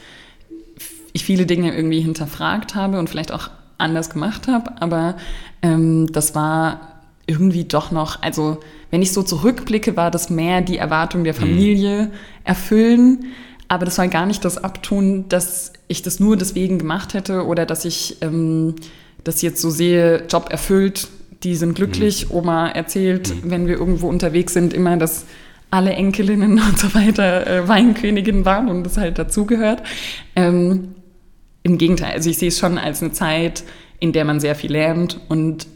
ich viele Dinge irgendwie hinterfragt habe und vielleicht auch anders gemacht habe, aber ähm, das war irgendwie doch noch, also wenn ich so zurückblicke, war das mehr die Erwartung der mhm. Familie erfüllen aber das soll gar nicht das abtun, dass ich das nur deswegen gemacht hätte oder dass ich ähm, das jetzt so sehe, Job erfüllt, die sind glücklich. Mhm. Oma erzählt, mhm. wenn wir irgendwo unterwegs sind, immer, dass alle Enkelinnen und so weiter äh, Weinkönigin waren und das halt dazugehört. Ähm, Im Gegenteil, also ich sehe es schon als eine Zeit, in der man sehr viel lernt und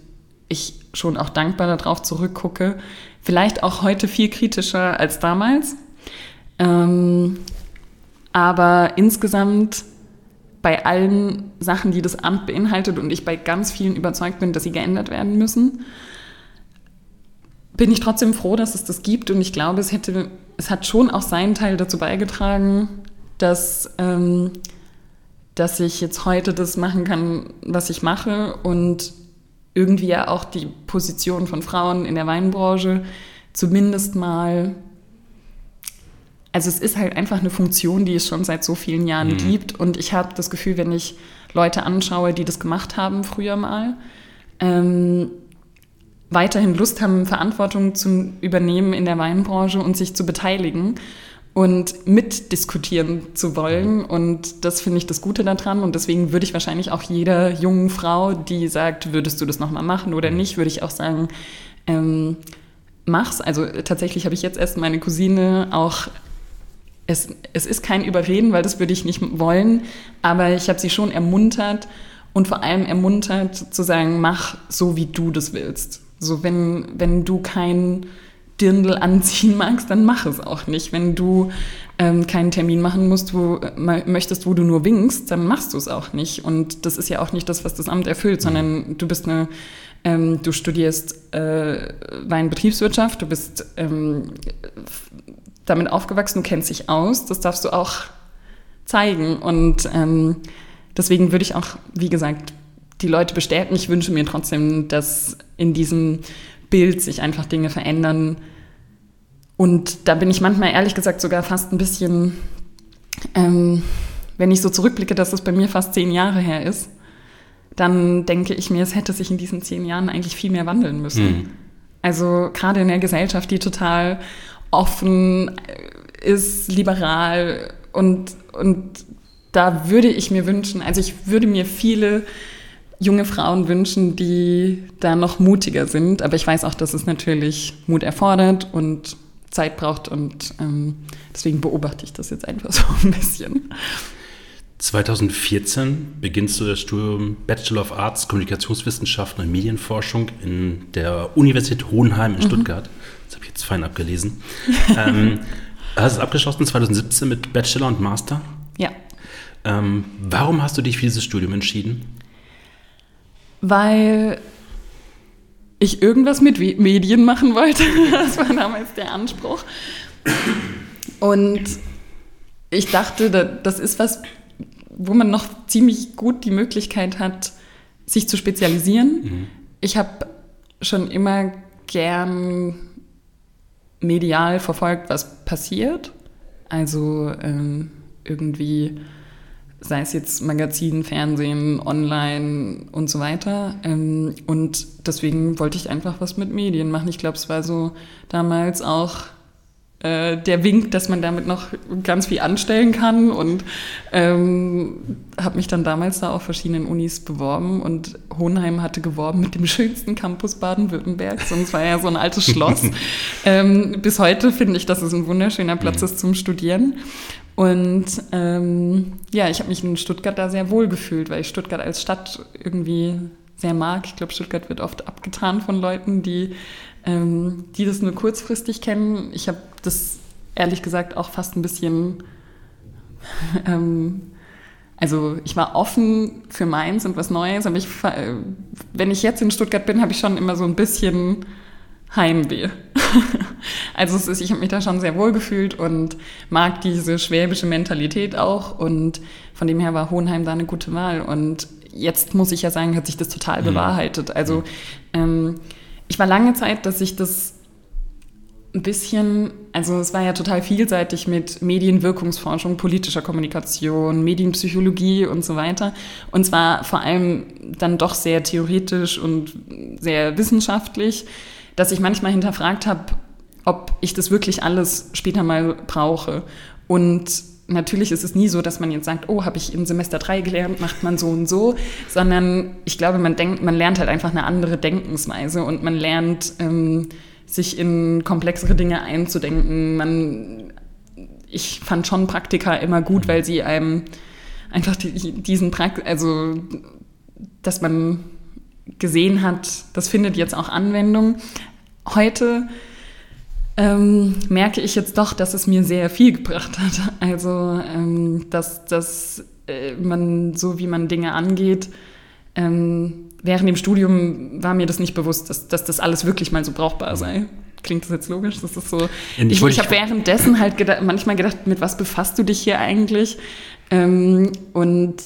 ich schon auch dankbar darauf zurückgucke. Vielleicht auch heute viel kritischer als damals. Ähm, aber insgesamt bei allen Sachen, die das Amt beinhaltet und ich bei ganz vielen überzeugt bin, dass sie geändert werden müssen, bin ich trotzdem froh, dass es das gibt. Und ich glaube, es hätte, es hat schon auch seinen Teil dazu beigetragen, dass, ähm, dass ich jetzt heute das machen kann, was ich mache und irgendwie ja auch die Position von Frauen in der Weinbranche zumindest mal also es ist halt einfach eine Funktion, die es schon seit so vielen Jahren mhm. gibt. Und ich habe das Gefühl, wenn ich Leute anschaue, die das gemacht haben früher mal, ähm, weiterhin Lust haben, Verantwortung zu übernehmen in der Weinbranche und sich zu beteiligen und mitdiskutieren zu wollen. Mhm. Und das finde ich das Gute daran. Und deswegen würde ich wahrscheinlich auch jeder jungen Frau, die sagt, würdest du das nochmal machen oder mhm. nicht, würde ich auch sagen, ähm, mach's. Also tatsächlich habe ich jetzt erst meine Cousine auch es, es ist kein Überreden, weil das würde ich nicht wollen, aber ich habe sie schon ermuntert und vor allem ermuntert zu sagen, mach so, wie du das willst. So, wenn, wenn du kein Dirndl anziehen magst, dann mach es auch nicht. Wenn du ähm, keinen Termin machen musst, wo möchtest, wo du nur winkst, dann machst du es auch nicht. Und das ist ja auch nicht das, was das Amt erfüllt, sondern du bist eine, ähm, du studierst äh, Weinbetriebswirtschaft, du bist ähm, damit aufgewachsen, du kennst dich aus, das darfst du auch zeigen. Und ähm, deswegen würde ich auch, wie gesagt, die Leute bestärken. Ich wünsche mir trotzdem, dass in diesem Bild sich einfach Dinge verändern. Und da bin ich manchmal ehrlich gesagt sogar fast ein bisschen, ähm, wenn ich so zurückblicke, dass das bei mir fast zehn Jahre her ist, dann denke ich mir, es hätte sich in diesen zehn Jahren eigentlich viel mehr wandeln müssen. Mhm. Also gerade in der Gesellschaft, die total offen ist, liberal und, und da würde ich mir wünschen, also ich würde mir viele junge Frauen wünschen, die da noch mutiger sind. Aber ich weiß auch, dass es natürlich Mut erfordert und Zeit braucht und ähm, deswegen beobachte ich das jetzt einfach so ein bisschen. 2014 beginnst du das Studium Bachelor of Arts, Kommunikationswissenschaften und Medienforschung in der Universität Hohenheim in mhm. Stuttgart. Das habe ich jetzt fein abgelesen. ähm, hast es abgeschlossen 2017 mit Bachelor und Master? Ja. Ähm, warum hast du dich für dieses Studium entschieden? Weil ich irgendwas mit Medien machen wollte. Das war damals der Anspruch. Und ich dachte, das ist was, wo man noch ziemlich gut die Möglichkeit hat, sich zu spezialisieren. Mhm. Ich habe schon immer gern medial verfolgt, was passiert. Also ähm, irgendwie sei es jetzt Magazin, Fernsehen, online und so weiter. Ähm, und deswegen wollte ich einfach was mit Medien machen. Ich glaube, es war so damals auch äh, der Wink, dass man damit noch ganz viel anstellen kann und ähm, habe mich dann damals da auf verschiedenen Unis beworben und Hohenheim hatte geworben mit dem schönsten Campus Baden-Württembergs und es war ja so ein altes Schloss. ähm, bis heute finde ich, dass es ein wunderschöner Platz mhm. ist zum Studieren und ähm, ja, ich habe mich in Stuttgart da sehr wohl gefühlt, weil ich Stuttgart als Stadt irgendwie sehr mag. Ich glaube, Stuttgart wird oft abgetan von Leuten, die, ähm, die das nur kurzfristig kennen. Ich habe das ehrlich gesagt auch fast ein bisschen, ähm, also ich war offen für Mainz und was Neues, aber ich, wenn ich jetzt in Stuttgart bin, habe ich schon immer so ein bisschen Heimweh. also ist, ich habe mich da schon sehr wohl gefühlt und mag diese schwäbische Mentalität auch und von dem her war Hohenheim da eine gute Wahl und jetzt muss ich ja sagen, hat sich das total mhm. bewahrheitet. Also ähm, ich war lange Zeit, dass ich das ein bisschen, also es war ja total vielseitig mit Medienwirkungsforschung, politischer Kommunikation, Medienpsychologie und so weiter. Und zwar vor allem dann doch sehr theoretisch und sehr wissenschaftlich dass ich manchmal hinterfragt habe, ob ich das wirklich alles später mal brauche. Und natürlich ist es nie so, dass man jetzt sagt, oh, habe ich im Semester 3 gelernt, macht man so und so, sondern ich glaube, man denkt, man lernt halt einfach eine andere Denkensweise und man lernt, ähm, sich in komplexere Dinge einzudenken. Man, ich fand schon Praktika immer gut, weil sie einem einfach die, diesen Prakt, also dass man gesehen hat, das findet jetzt auch Anwendung. Heute ähm, merke ich jetzt doch, dass es mir sehr viel gebracht hat. Also, ähm, dass, dass äh, man so, wie man Dinge angeht, ähm, während dem Studium war mir das nicht bewusst, dass, dass das alles wirklich mal so brauchbar sei. Klingt das jetzt logisch? Das ist so. Ich, ich habe währenddessen halt gedacht, manchmal gedacht, mit was befasst du dich hier eigentlich? Ähm, und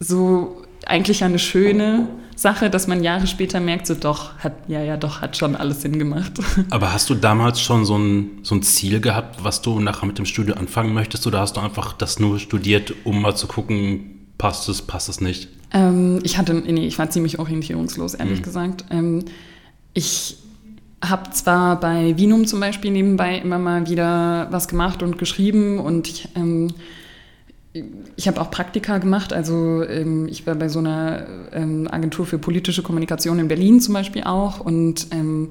so eigentlich eine schöne Sache, dass man Jahre später merkt, so doch, hat, ja, ja, doch, hat schon alles Sinn gemacht. Aber hast du damals schon so ein, so ein Ziel gehabt, was du nachher mit dem Studio anfangen möchtest, oder hast du einfach das nur studiert, um mal zu gucken, passt es, passt es nicht? Ähm, ich hatte, nee, ich war ziemlich orientierungslos, ehrlich mhm. gesagt. Ähm, ich habe zwar bei Vinum zum Beispiel nebenbei immer mal wieder was gemacht und geschrieben und ich, ähm, ich habe auch Praktika gemacht. Also ähm, ich war bei so einer ähm, Agentur für politische Kommunikation in Berlin zum Beispiel auch. Und ähm,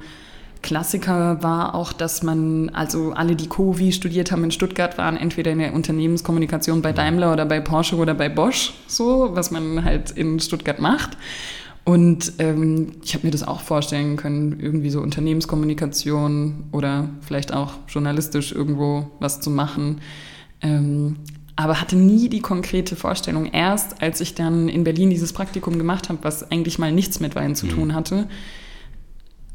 Klassiker war auch, dass man, also alle, die COVI studiert haben in Stuttgart, waren entweder in der Unternehmenskommunikation bei Daimler oder bei Porsche oder bei Bosch, so, was man halt in Stuttgart macht. Und ähm, ich habe mir das auch vorstellen können, irgendwie so Unternehmenskommunikation oder vielleicht auch journalistisch irgendwo was zu machen. Ähm, aber hatte nie die konkrete Vorstellung. Erst als ich dann in Berlin dieses Praktikum gemacht habe, was eigentlich mal nichts mit Wein zu mhm. tun hatte,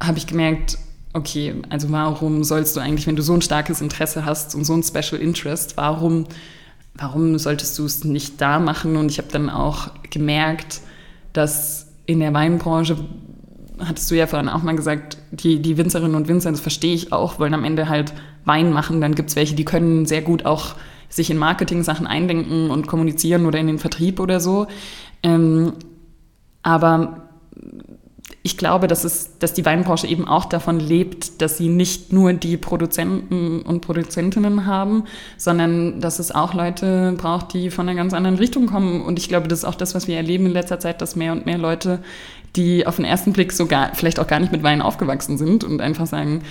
habe ich gemerkt, okay, also warum sollst du eigentlich, wenn du so ein starkes Interesse hast und so ein Special Interest, warum, warum solltest du es nicht da machen? Und ich habe dann auch gemerkt, dass in der Weinbranche, hattest du ja vorhin auch mal gesagt, die, die Winzerinnen und Winzer, das verstehe ich auch, wollen am Ende halt Wein machen. Dann gibt es welche, die können sehr gut auch sich in Marketing-Sachen eindenken und kommunizieren oder in den Vertrieb oder so. Ähm, aber ich glaube, dass, es, dass die Weinbranche eben auch davon lebt, dass sie nicht nur die Produzenten und Produzentinnen haben, sondern dass es auch Leute braucht, die von einer ganz anderen Richtung kommen. Und ich glaube, das ist auch das, was wir erleben in letzter Zeit, dass mehr und mehr Leute, die auf den ersten Blick sogar vielleicht auch gar nicht mit Wein aufgewachsen sind und einfach sagen,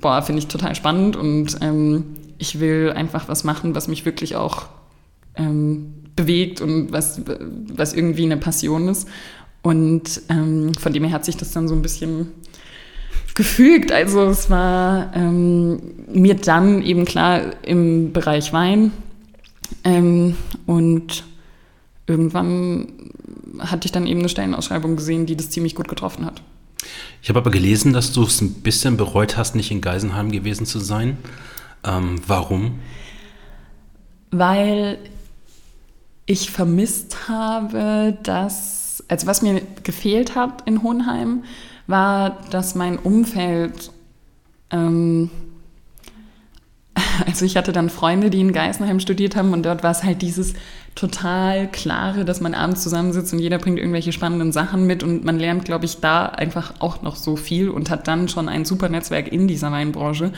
boah, finde ich total spannend und ähm, ich will einfach was machen, was mich wirklich auch ähm, bewegt und was, was irgendwie eine Passion ist. Und ähm, von dem her hat sich das dann so ein bisschen gefügt. Also es war ähm, mir dann eben klar im Bereich Wein. Ähm, und irgendwann hatte ich dann eben eine Stellenausschreibung gesehen, die das ziemlich gut getroffen hat. Ich habe aber gelesen, dass du es ein bisschen bereut hast, nicht in Geisenheim gewesen zu sein. Ähm, warum? Weil ich vermisst habe, dass also was mir gefehlt hat in Hohenheim, war, dass mein Umfeld, ähm, also ich hatte dann Freunde, die in Geisenheim studiert haben und dort war es halt dieses total klare, dass man abends zusammensitzt und jeder bringt irgendwelche spannenden Sachen mit und man lernt, glaube ich, da einfach auch noch so viel und hat dann schon ein super Netzwerk in dieser Weinbranche.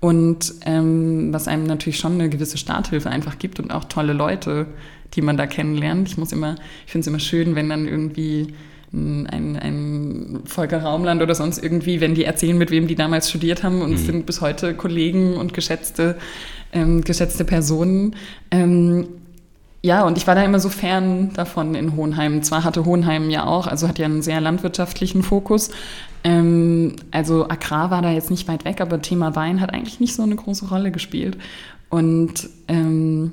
Und ähm, was einem natürlich schon eine gewisse Starthilfe einfach gibt und auch tolle Leute, die man da kennenlernt. Ich muss immer, ich finde es immer schön, wenn dann irgendwie ein, ein Volker Raumland oder sonst irgendwie, wenn die erzählen, mit wem die damals studiert haben und mhm. sind bis heute Kollegen und geschätzte, ähm, geschätzte Personen. Ähm, ja, und ich war da immer so fern davon in Hohenheim. Zwar hatte Hohenheim ja auch, also hat ja einen sehr landwirtschaftlichen Fokus. Ähm, also Agrar war da jetzt nicht weit weg, aber Thema Wein hat eigentlich nicht so eine große Rolle gespielt. Und ähm,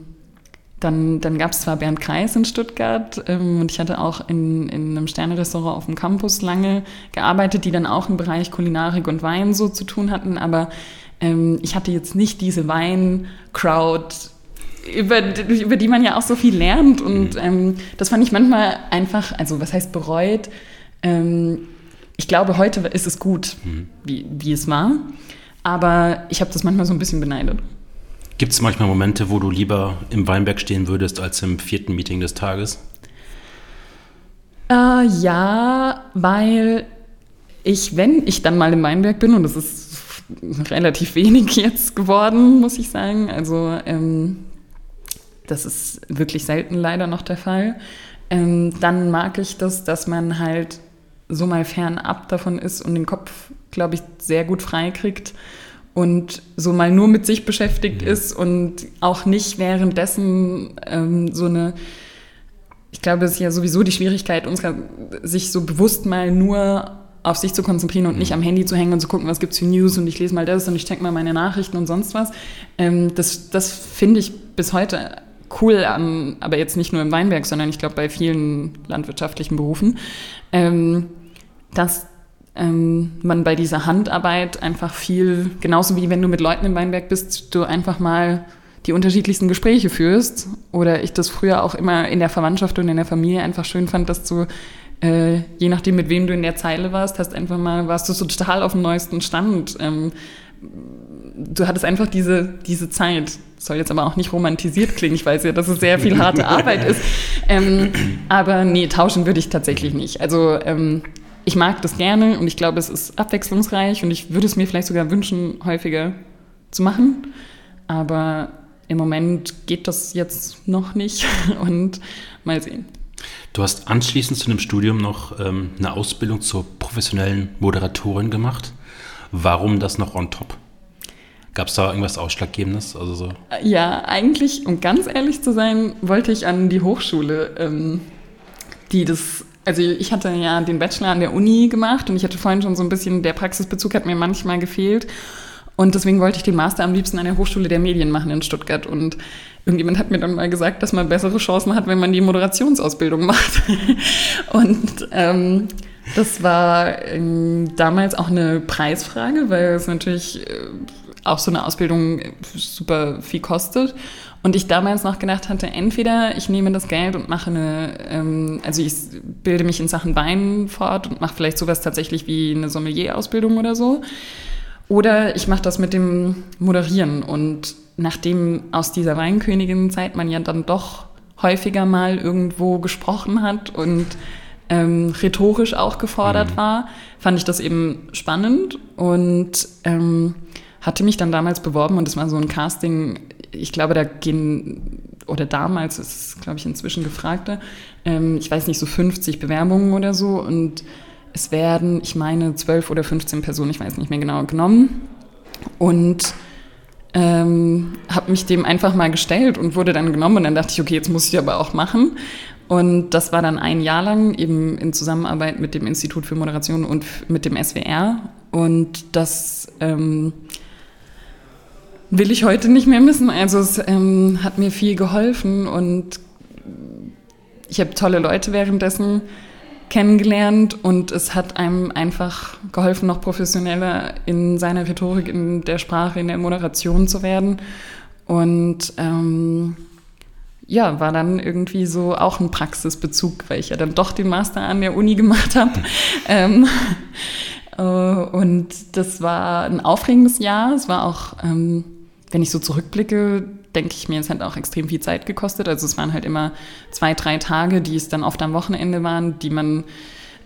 dann, dann gab es zwar Bernd Kreis in Stuttgart ähm, und ich hatte auch in, in einem Sternerestaurant auf dem Campus lange gearbeitet, die dann auch im Bereich Kulinarik und Wein so zu tun hatten, aber ähm, ich hatte jetzt nicht diese Wein-Crowd, über, über die man ja auch so viel lernt und mhm. ähm, das fand ich manchmal einfach, also was heißt bereut? Ähm, ich glaube, heute ist es gut, mhm. wie, wie es war, aber ich habe das manchmal so ein bisschen beneidet. Gibt es manchmal Momente, wo du lieber im Weinberg stehen würdest als im vierten Meeting des Tages? Äh, ja, weil ich, wenn ich dann mal im Weinberg bin, und das ist relativ wenig jetzt geworden, muss ich sagen, also ähm, das ist wirklich selten leider noch der Fall, ähm, dann mag ich das, dass man halt so mal fernab davon ist und den Kopf, glaube ich, sehr gut frei kriegt und so mal nur mit sich beschäftigt mhm. ist und auch nicht währenddessen ähm, so eine, ich glaube, es ist ja sowieso die Schwierigkeit, unserer, sich so bewusst mal nur auf sich zu konzentrieren und mhm. nicht am Handy zu hängen und zu gucken, was gibt's für News und ich lese mal das und ich check mal meine Nachrichten und sonst was. Ähm, das das finde ich bis heute cool an, aber jetzt nicht nur im Weinberg, sondern ich glaube bei vielen landwirtschaftlichen Berufen, ähm, dass ähm, man bei dieser Handarbeit einfach viel, genauso wie wenn du mit Leuten im Weinberg bist, du einfach mal die unterschiedlichsten Gespräche führst. Oder ich das früher auch immer in der Verwandtschaft und in der Familie einfach schön fand, dass du, äh, je nachdem, mit wem du in der Zeile warst, hast einfach mal, warst du so total auf dem neuesten Stand. Ähm, du hattest einfach diese, diese Zeit. Soll jetzt aber auch nicht romantisiert klingen. Ich weiß ja, dass es sehr viel harte Arbeit ist. Ähm, aber nee, tauschen würde ich tatsächlich nicht. Also ähm, ich mag das gerne und ich glaube, es ist abwechslungsreich und ich würde es mir vielleicht sogar wünschen, häufiger zu machen. Aber im Moment geht das jetzt noch nicht und mal sehen. Du hast anschließend zu dem Studium noch ähm, eine Ausbildung zur professionellen Moderatorin gemacht. Warum das noch on top? Gab es da irgendwas Ausschlaggebendes? Also so? Ja, eigentlich, um ganz ehrlich zu sein, wollte ich an die Hochschule, ähm, die das also ich hatte ja den Bachelor an der Uni gemacht und ich hatte vorhin schon so ein bisschen, der Praxisbezug hat mir manchmal gefehlt. Und deswegen wollte ich den Master am liebsten an der Hochschule der Medien machen in Stuttgart. Und irgendjemand hat mir dann mal gesagt, dass man bessere Chancen hat, wenn man die Moderationsausbildung macht. und ähm, Das war ähm, damals auch eine Preisfrage, weil es natürlich äh, auch so eine Ausbildung super viel kostet. Und ich damals noch gedacht hatte, entweder ich nehme das Geld und mache eine, ähm, also ich bilde mich in Sachen Wein fort und mache vielleicht sowas tatsächlich wie eine Sommelier-Ausbildung oder so. Oder ich mache das mit dem Moderieren. Und nachdem aus dieser Weinkönigin-Zeit man ja dann doch häufiger mal irgendwo gesprochen hat und ähm, rhetorisch auch gefordert mhm. war, fand ich das eben spannend und ähm, hatte mich dann damals beworben und es war so ein Casting, ich glaube, da gehen, oder damals ist es, glaube ich, inzwischen gefragte, ähm, ich weiß nicht, so 50 Bewerbungen oder so und es werden, ich meine, 12 oder 15 Personen, ich weiß nicht mehr genau, genommen und ähm, habe mich dem einfach mal gestellt und wurde dann genommen und dann dachte ich, okay, jetzt muss ich aber auch machen. Und das war dann ein Jahr lang eben in Zusammenarbeit mit dem Institut für Moderation und mit dem SWR. Und das ähm, will ich heute nicht mehr missen. Also es ähm, hat mir viel geholfen und ich habe tolle Leute währenddessen kennengelernt und es hat einem einfach geholfen, noch professioneller in seiner Rhetorik, in der Sprache, in der Moderation zu werden. Und ähm, ja, war dann irgendwie so auch ein Praxisbezug, weil ich ja dann doch den Master an der Uni gemacht habe. ähm, äh, und das war ein aufregendes Jahr. Es war auch, ähm, wenn ich so zurückblicke, denke ich mir, es hat auch extrem viel Zeit gekostet. Also es waren halt immer zwei, drei Tage, die es dann oft am Wochenende waren, die man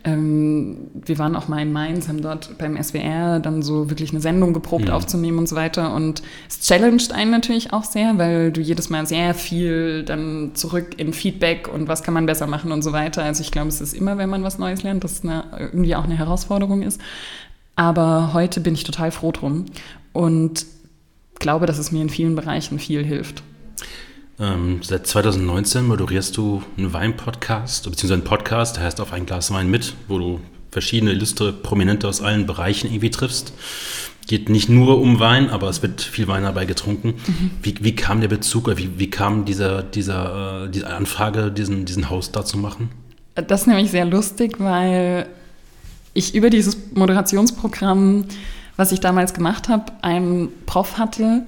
ähm, wir waren auch mal in Mainz, haben dort beim SWR dann so wirklich eine Sendung geprobt mhm. aufzunehmen und so weiter. Und es challenged einen natürlich auch sehr, weil du jedes Mal sehr viel dann zurück in Feedback und was kann man besser machen und so weiter. Also ich glaube, es ist immer, wenn man was Neues lernt, dass es eine, irgendwie auch eine Herausforderung ist. Aber heute bin ich total froh drum. Und glaube, dass es mir in vielen Bereichen viel hilft. Ähm, seit 2019 moderierst du einen Wein-Podcast, beziehungsweise einen Podcast, der heißt Auf ein Glas Wein mit, wo du verschiedene illustre Prominente aus allen Bereichen irgendwie triffst. Geht nicht nur um Wein, aber es wird viel Wein dabei getrunken. Mhm. Wie, wie, kam der Bezug, oder wie, wie kam dieser, dieser, äh, diese Anfrage, diesen, diesen Host da zu machen? Das ist nämlich sehr lustig, weil ich über dieses Moderationsprogramm was ich damals gemacht habe, einen Prof hatte,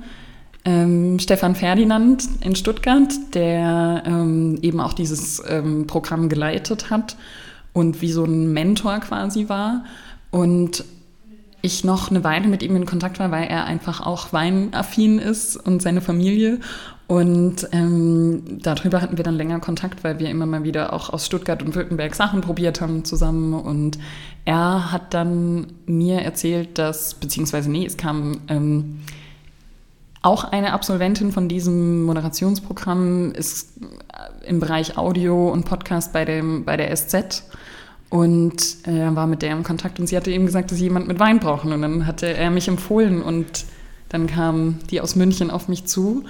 ähm, Stefan Ferdinand in Stuttgart, der ähm, eben auch dieses ähm, Programm geleitet hat und wie so ein Mentor quasi war. Und ich noch eine Weile mit ihm in Kontakt war, weil er einfach auch weinaffin ist und seine Familie. Und ähm, darüber hatten wir dann länger Kontakt, weil wir immer mal wieder auch aus Stuttgart und Württemberg Sachen probiert haben zusammen. Und er hat dann mir erzählt, dass, beziehungsweise nee, es kam ähm, auch eine Absolventin von diesem Moderationsprogramm, ist im Bereich Audio und Podcast bei, dem, bei der SZ und er war mit der im Kontakt und sie hatte eben gesagt, dass sie jemand mit Wein brauchen. Und dann hatte er mich empfohlen und dann kam die aus München auf mich zu.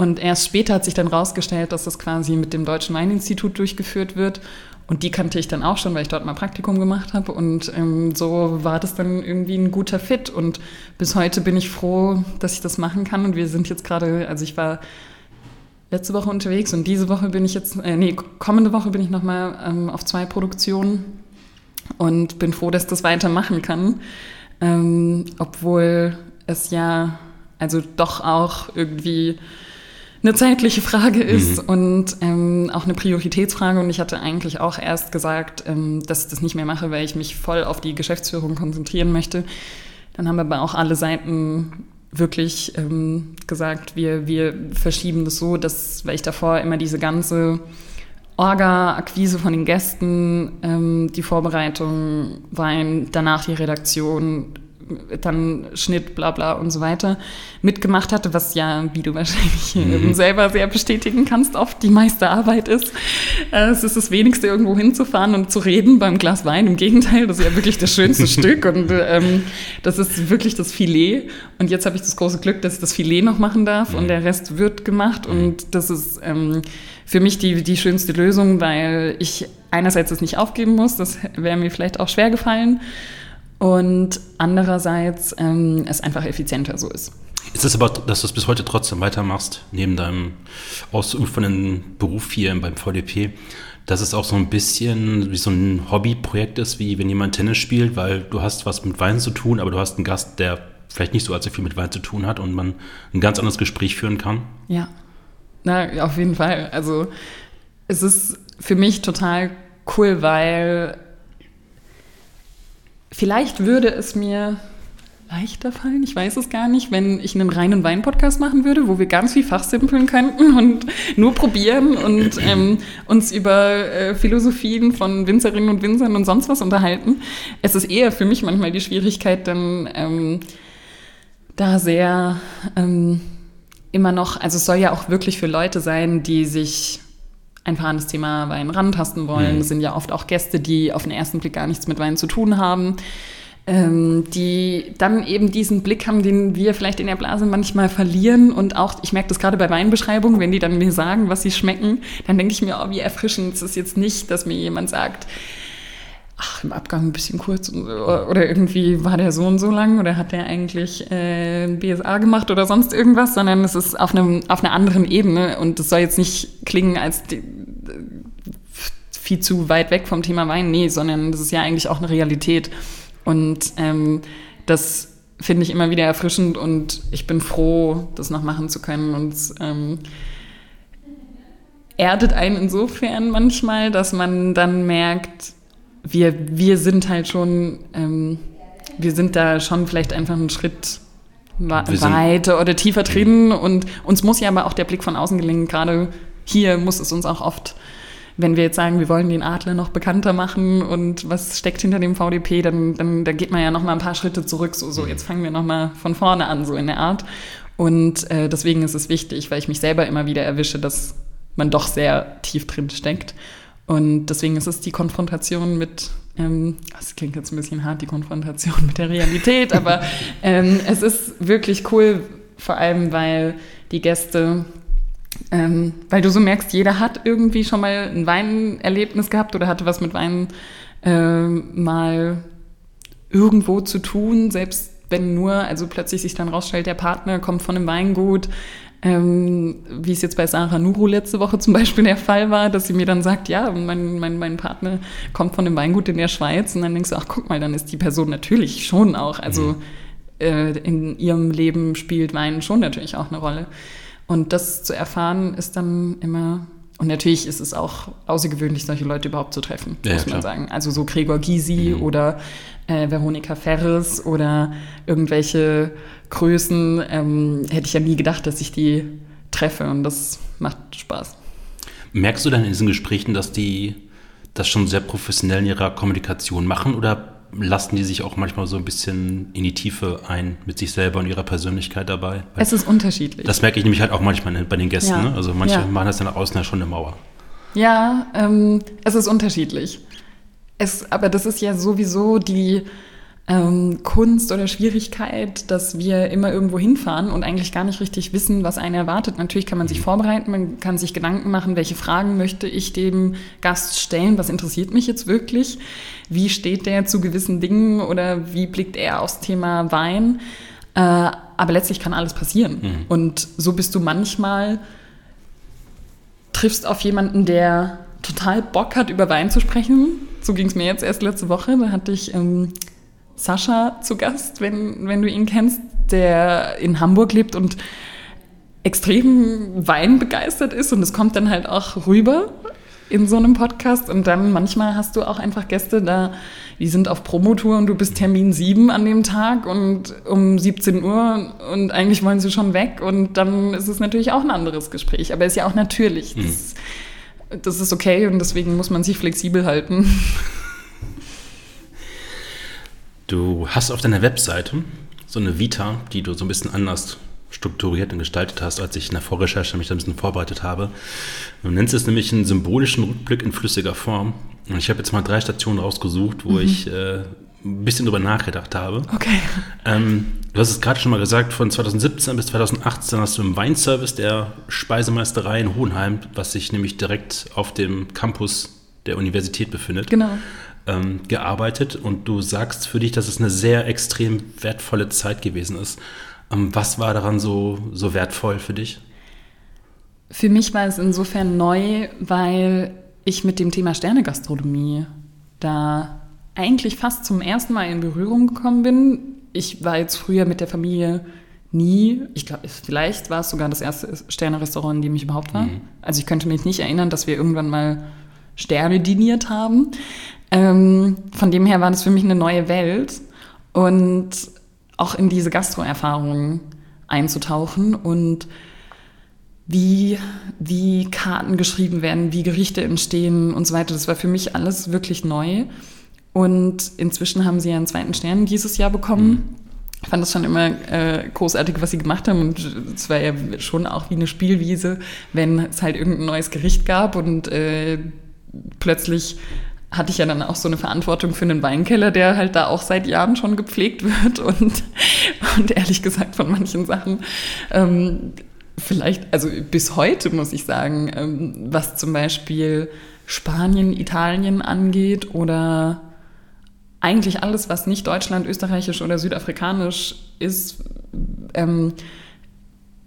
Und erst später hat sich dann rausgestellt, dass das quasi mit dem Deutschen Weininstitut durchgeführt wird. Und die kannte ich dann auch schon, weil ich dort mal Praktikum gemacht habe. Und ähm, so war das dann irgendwie ein guter Fit. Und bis heute bin ich froh, dass ich das machen kann. Und wir sind jetzt gerade, also ich war letzte Woche unterwegs und diese Woche bin ich jetzt, äh, nee, kommende Woche bin ich nochmal ähm, auf zwei Produktionen und bin froh, dass das weitermachen kann. Ähm, obwohl es ja also doch auch irgendwie eine zeitliche Frage ist mhm. und ähm, auch eine Prioritätsfrage. Und ich hatte eigentlich auch erst gesagt, ähm, dass ich das nicht mehr mache, weil ich mich voll auf die Geschäftsführung konzentrieren möchte. Dann haben aber auch alle Seiten wirklich ähm, gesagt, wir, wir verschieben das so, dass, weil ich davor immer diese ganze Orga, Akquise von den Gästen, ähm, die Vorbereitung, Wein, danach die Redaktion, dann Schnitt, bla bla und so weiter mitgemacht hatte, was ja, wie du wahrscheinlich mhm. selber sehr bestätigen kannst, oft die meiste Arbeit ist. Äh, es ist das Wenigste, irgendwo hinzufahren und zu reden beim Glas Wein. Im Gegenteil, das ist ja wirklich das schönste Stück und ähm, das ist wirklich das Filet. Und jetzt habe ich das große Glück, dass ich das Filet noch machen darf mhm. und der Rest wird gemacht mhm. und das ist ähm, für mich die, die schönste Lösung, weil ich einerseits es nicht aufgeben muss, das wäre mir vielleicht auch schwer gefallen und andererseits ähm, es einfach effizienter so ist. Ist es aber, dass du es bis heute trotzdem weitermachst, neben deinem ausübenden Beruf hier beim VDP, dass es auch so ein bisschen wie so ein Hobbyprojekt ist, wie wenn jemand Tennis spielt, weil du hast was mit Wein zu tun, aber du hast einen Gast, der vielleicht nicht so allzu viel mit Wein zu tun hat und man ein ganz anderes Gespräch führen kann. Ja, na, auf jeden Fall. Also es ist für mich total cool, weil vielleicht würde es mir leichter fallen, ich weiß es gar nicht, wenn ich einen reinen Wein-Podcast machen würde, wo wir ganz viel fachsimpeln könnten und nur probieren und ähm, uns über äh, Philosophien von Winzerinnen und Winzern und sonst was unterhalten. Es ist eher für mich manchmal die Schwierigkeit, dann ähm, da sehr ähm, immer noch, also es soll ja auch wirklich für Leute sein, die sich einfach an das Thema Wein rantasten wollen. Mhm. sind ja oft auch Gäste, die auf den ersten Blick gar nichts mit Wein zu tun haben ähm, die dann eben diesen Blick haben, den wir vielleicht in der Blase manchmal verlieren. Und auch, ich merke das gerade bei Weinbeschreibungen, wenn die dann mir sagen, was sie schmecken, dann denke ich mir, oh, wie erfrischend. Es ist jetzt nicht, dass mir jemand sagt, ach, im Abgang ein bisschen kurz oder irgendwie war der so und so lang oder hat der eigentlich äh, BSA gemacht oder sonst irgendwas, sondern es ist auf, einem, auf einer anderen Ebene und es soll jetzt nicht klingen als die, viel zu weit weg vom Thema Wein, nee, sondern das ist ja eigentlich auch eine Realität. Und ähm, das finde ich immer wieder erfrischend und ich bin froh, das noch machen zu können. Und ähm, erdet einen insofern manchmal, dass man dann merkt, wir, wir sind halt schon, ähm, wir sind da schon vielleicht einfach einen Schritt weiter oder tiefer drin und uns muss ja aber auch der Blick von außen gelingen. Gerade hier muss es uns auch oft wenn wir jetzt sagen, wir wollen den Adler noch bekannter machen und was steckt hinter dem VDP, dann, dann, dann geht man ja noch mal ein paar Schritte zurück. So, so jetzt fangen wir noch mal von vorne an, so in der Art. Und äh, deswegen ist es wichtig, weil ich mich selber immer wieder erwische, dass man doch sehr tief drin steckt. Und deswegen ist es die Konfrontation mit, ähm, das klingt jetzt ein bisschen hart, die Konfrontation mit der Realität, aber ähm, es ist wirklich cool, vor allem weil die Gäste ähm, weil du so merkst, jeder hat irgendwie schon mal ein Weinerlebnis gehabt oder hatte was mit Wein äh, mal irgendwo zu tun, selbst wenn nur, also plötzlich sich dann rausstellt, der Partner kommt von einem Weingut, ähm, wie es jetzt bei Sarah Nuru letzte Woche zum Beispiel der Fall war, dass sie mir dann sagt, ja, mein, mein, mein Partner kommt von einem Weingut in der Schweiz und dann denkst du, ach guck mal, dann ist die Person natürlich schon auch, also mhm. äh, in ihrem Leben spielt Wein schon natürlich auch eine Rolle. Und das zu erfahren ist dann immer und natürlich ist es auch außergewöhnlich, solche Leute überhaupt zu treffen, ja, muss man klar. sagen. Also so Gregor Gysi mhm. oder äh, Veronika Ferres oder irgendwelche Größen ähm, hätte ich ja nie gedacht, dass ich die treffe und das macht Spaß. Merkst du dann in diesen Gesprächen, dass die das schon sehr professionell in ihrer Kommunikation machen oder lassen die sich auch manchmal so ein bisschen in die Tiefe ein mit sich selber und ihrer Persönlichkeit dabei. Weil es ist unterschiedlich. Das merke ich nämlich halt auch manchmal bei den Gästen. Ja. Ne? Also manche ja. machen das dann nach außen ja schon eine Mauer. Ja, ähm, es ist unterschiedlich. Es, aber das ist ja sowieso die ähm, Kunst oder Schwierigkeit, dass wir immer irgendwo hinfahren und eigentlich gar nicht richtig wissen, was einen erwartet. Natürlich kann man sich mhm. vorbereiten, man kann sich Gedanken machen, welche Fragen möchte ich dem Gast stellen, was interessiert mich jetzt wirklich, wie steht der zu gewissen Dingen oder wie blickt er aufs Thema Wein. Äh, aber letztlich kann alles passieren. Mhm. Und so bist du manchmal, triffst auf jemanden, der total Bock hat, über Wein zu sprechen. So ging es mir jetzt erst letzte Woche. Da hatte ich ähm, Sascha zu Gast, wenn, wenn du ihn kennst, der in Hamburg lebt und extrem weinbegeistert ist und es kommt dann halt auch rüber in so einem Podcast und dann manchmal hast du auch einfach Gäste da, die sind auf Promotour und du bist Termin 7 an dem Tag und um 17 Uhr und eigentlich wollen sie schon weg und dann ist es natürlich auch ein anderes Gespräch, aber ist ja auch natürlich. Mhm. Das, das ist okay und deswegen muss man sich flexibel halten. Du hast auf deiner Webseite so eine Vita, die du so ein bisschen anders strukturiert und gestaltet hast, als ich in der Vorrecherche mich da ein bisschen vorbereitet habe. Du nennst es nämlich einen symbolischen Rückblick in flüssiger Form. Und ich habe jetzt mal drei Stationen rausgesucht, wo mhm. ich äh, ein bisschen drüber nachgedacht habe. Okay. Ähm, du hast es gerade schon mal gesagt, von 2017 bis 2018 hast du im Weinservice der Speisemeisterei in Hohenheim, was sich nämlich direkt auf dem Campus der Universität befindet. Genau ähm, gearbeitet und du sagst für dich, dass es eine sehr extrem wertvolle Zeit gewesen ist. Ähm, was war daran so, so wertvoll für dich? Für mich war es insofern neu, weil ich mit dem Thema Sternegastronomie da eigentlich fast zum ersten Mal in Berührung gekommen bin. Ich war jetzt früher mit der Familie nie, ich glaube, vielleicht war es sogar das erste Sterne-Restaurant, in dem ich überhaupt war. Mhm. Also ich könnte mich nicht erinnern, dass wir irgendwann mal Sterne diniert haben. Ähm, von dem her war das für mich eine neue Welt und auch in diese Gastro-Erfahrungen einzutauchen und wie, wie Karten geschrieben werden, wie Gerichte entstehen und so weiter. Das war für mich alles wirklich neu. Und inzwischen haben sie ja einen zweiten Stern dieses Jahr bekommen. Mhm. Ich fand das schon immer äh, großartig, was sie gemacht haben. Und es war ja schon auch wie eine Spielwiese, wenn es halt irgendein neues Gericht gab und äh, plötzlich hatte ich ja dann auch so eine Verantwortung für einen Weinkeller, der halt da auch seit Jahren schon gepflegt wird und, und ehrlich gesagt von manchen Sachen ähm, vielleicht, also bis heute muss ich sagen, ähm, was zum Beispiel Spanien, Italien angeht oder eigentlich alles, was nicht Deutschland, Österreichisch oder Südafrikanisch ist, ähm,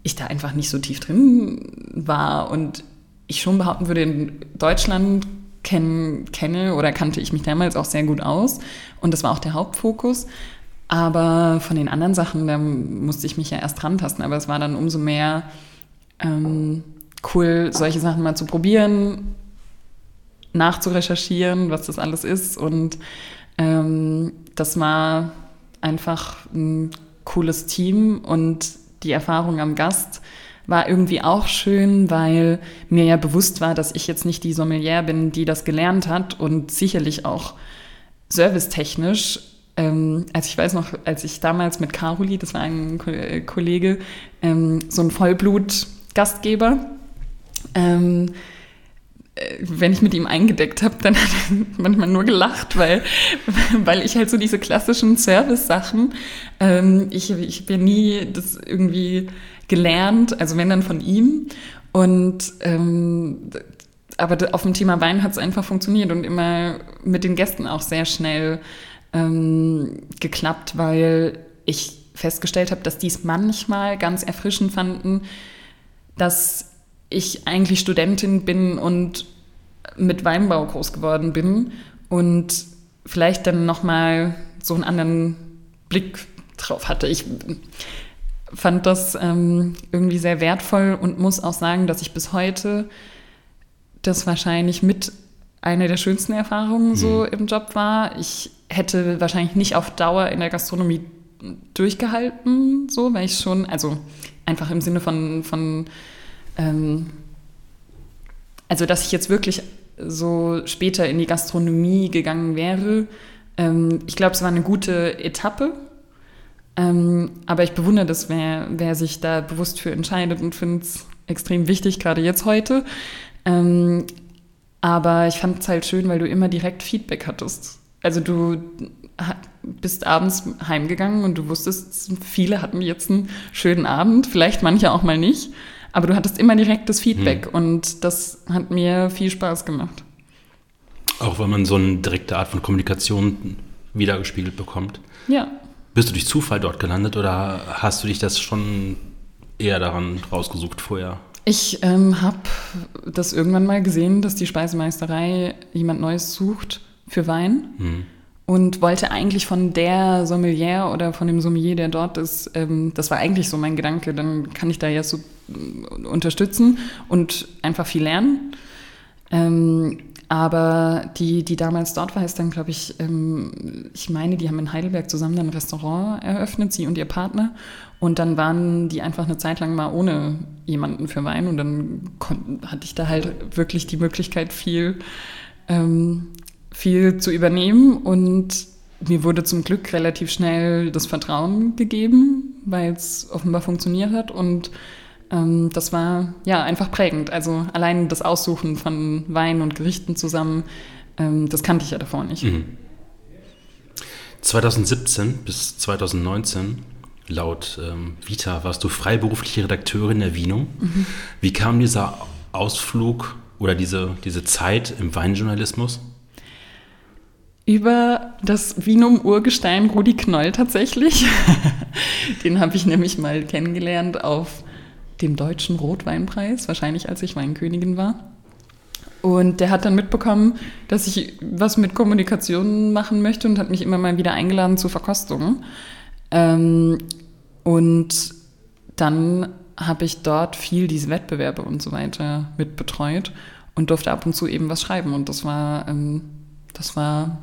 ich da einfach nicht so tief drin war und ich schon behaupten würde, in Deutschland kenn, kenne oder kannte ich mich damals auch sehr gut aus. Und das war auch der Hauptfokus. Aber von den anderen Sachen, da musste ich mich ja erst rantasten. Aber es war dann umso mehr ähm, cool, solche Sachen mal zu probieren, nachzurecherchieren, was das alles ist. Und ähm, das war einfach ein cooles Team und die Erfahrung am Gast war irgendwie auch schön, weil mir ja bewusst war, dass ich jetzt nicht die Sommelier bin, die das gelernt hat und sicherlich auch servicetechnisch. Ähm, also ich weiß noch, als ich damals mit Caroli, das war ein äh, Kollege, ähm, so ein Vollblut-Gastgeber, ähm, äh, wenn ich mit ihm eingedeckt habe, dann hat er manchmal nur gelacht, weil, weil ich halt so diese klassischen Service-Sachen, ähm, ich, ich bin nie das irgendwie gelernt, also wenn dann von ihm. Und ähm, aber auf dem Thema Wein hat es einfach funktioniert und immer mit den Gästen auch sehr schnell ähm, geklappt, weil ich festgestellt habe, dass die es manchmal ganz erfrischend fanden, dass ich eigentlich Studentin bin und mit Weinbau groß geworden bin und vielleicht dann nochmal so einen anderen Blick drauf hatte. Ich fand das ähm, irgendwie sehr wertvoll und muss auch sagen, dass ich bis heute das wahrscheinlich mit einer der schönsten Erfahrungen so mhm. im Job war. Ich hätte wahrscheinlich nicht auf Dauer in der Gastronomie durchgehalten, so, weil ich schon, also einfach im Sinne von, von ähm, also dass ich jetzt wirklich so später in die Gastronomie gegangen wäre. Ähm, ich glaube, es war eine gute Etappe ähm, aber ich bewundere das, wer, wer sich da bewusst für entscheidet und finde es extrem wichtig, gerade jetzt heute. Ähm, aber ich fand es halt schön, weil du immer direkt Feedback hattest. Also du bist abends heimgegangen und du wusstest, viele hatten jetzt einen schönen Abend, vielleicht manche auch mal nicht, aber du hattest immer direktes Feedback hm. und das hat mir viel Spaß gemacht. Auch weil man so eine direkte Art von Kommunikation wiedergespiegelt bekommt. Ja. Bist du durch Zufall dort gelandet oder hast du dich das schon eher daran rausgesucht vorher? Ich ähm, habe das irgendwann mal gesehen, dass die Speisemeisterei jemand Neues sucht für Wein mhm. und wollte eigentlich von der Sommelier oder von dem Sommelier, der dort ist, ähm, das war eigentlich so mein Gedanke, dann kann ich da ja so äh, unterstützen und einfach viel lernen. Ähm, aber die, die damals dort war, ist dann, glaube ich, ähm, ich meine, die haben in Heidelberg zusammen ein Restaurant eröffnet, sie und ihr Partner. Und dann waren die einfach eine Zeit lang mal ohne jemanden für Wein. Und dann hatte ich da halt wirklich die Möglichkeit, viel, ähm, viel zu übernehmen. Und mir wurde zum Glück relativ schnell das Vertrauen gegeben, weil es offenbar funktioniert hat. Und das war ja einfach prägend. Also allein das Aussuchen von Wein und Gerichten zusammen, ähm, das kannte ich ja davor nicht. Mhm. 2017 bis 2019 Laut ähm, Vita warst du freiberufliche Redakteurin der Vino. Mhm. Wie kam dieser Ausflug oder diese, diese Zeit im Weinjournalismus? Über das Vinum-Urgestein Rudi Knoll tatsächlich. Den habe ich nämlich mal kennengelernt auf dem Deutschen Rotweinpreis, wahrscheinlich als ich Weinkönigin war. Und der hat dann mitbekommen, dass ich was mit Kommunikation machen möchte und hat mich immer mal wieder eingeladen zu Verkostungen. Ähm, und dann habe ich dort viel diese Wettbewerbe und so weiter mitbetreut und durfte ab und zu eben was schreiben. Und das war, ähm, das war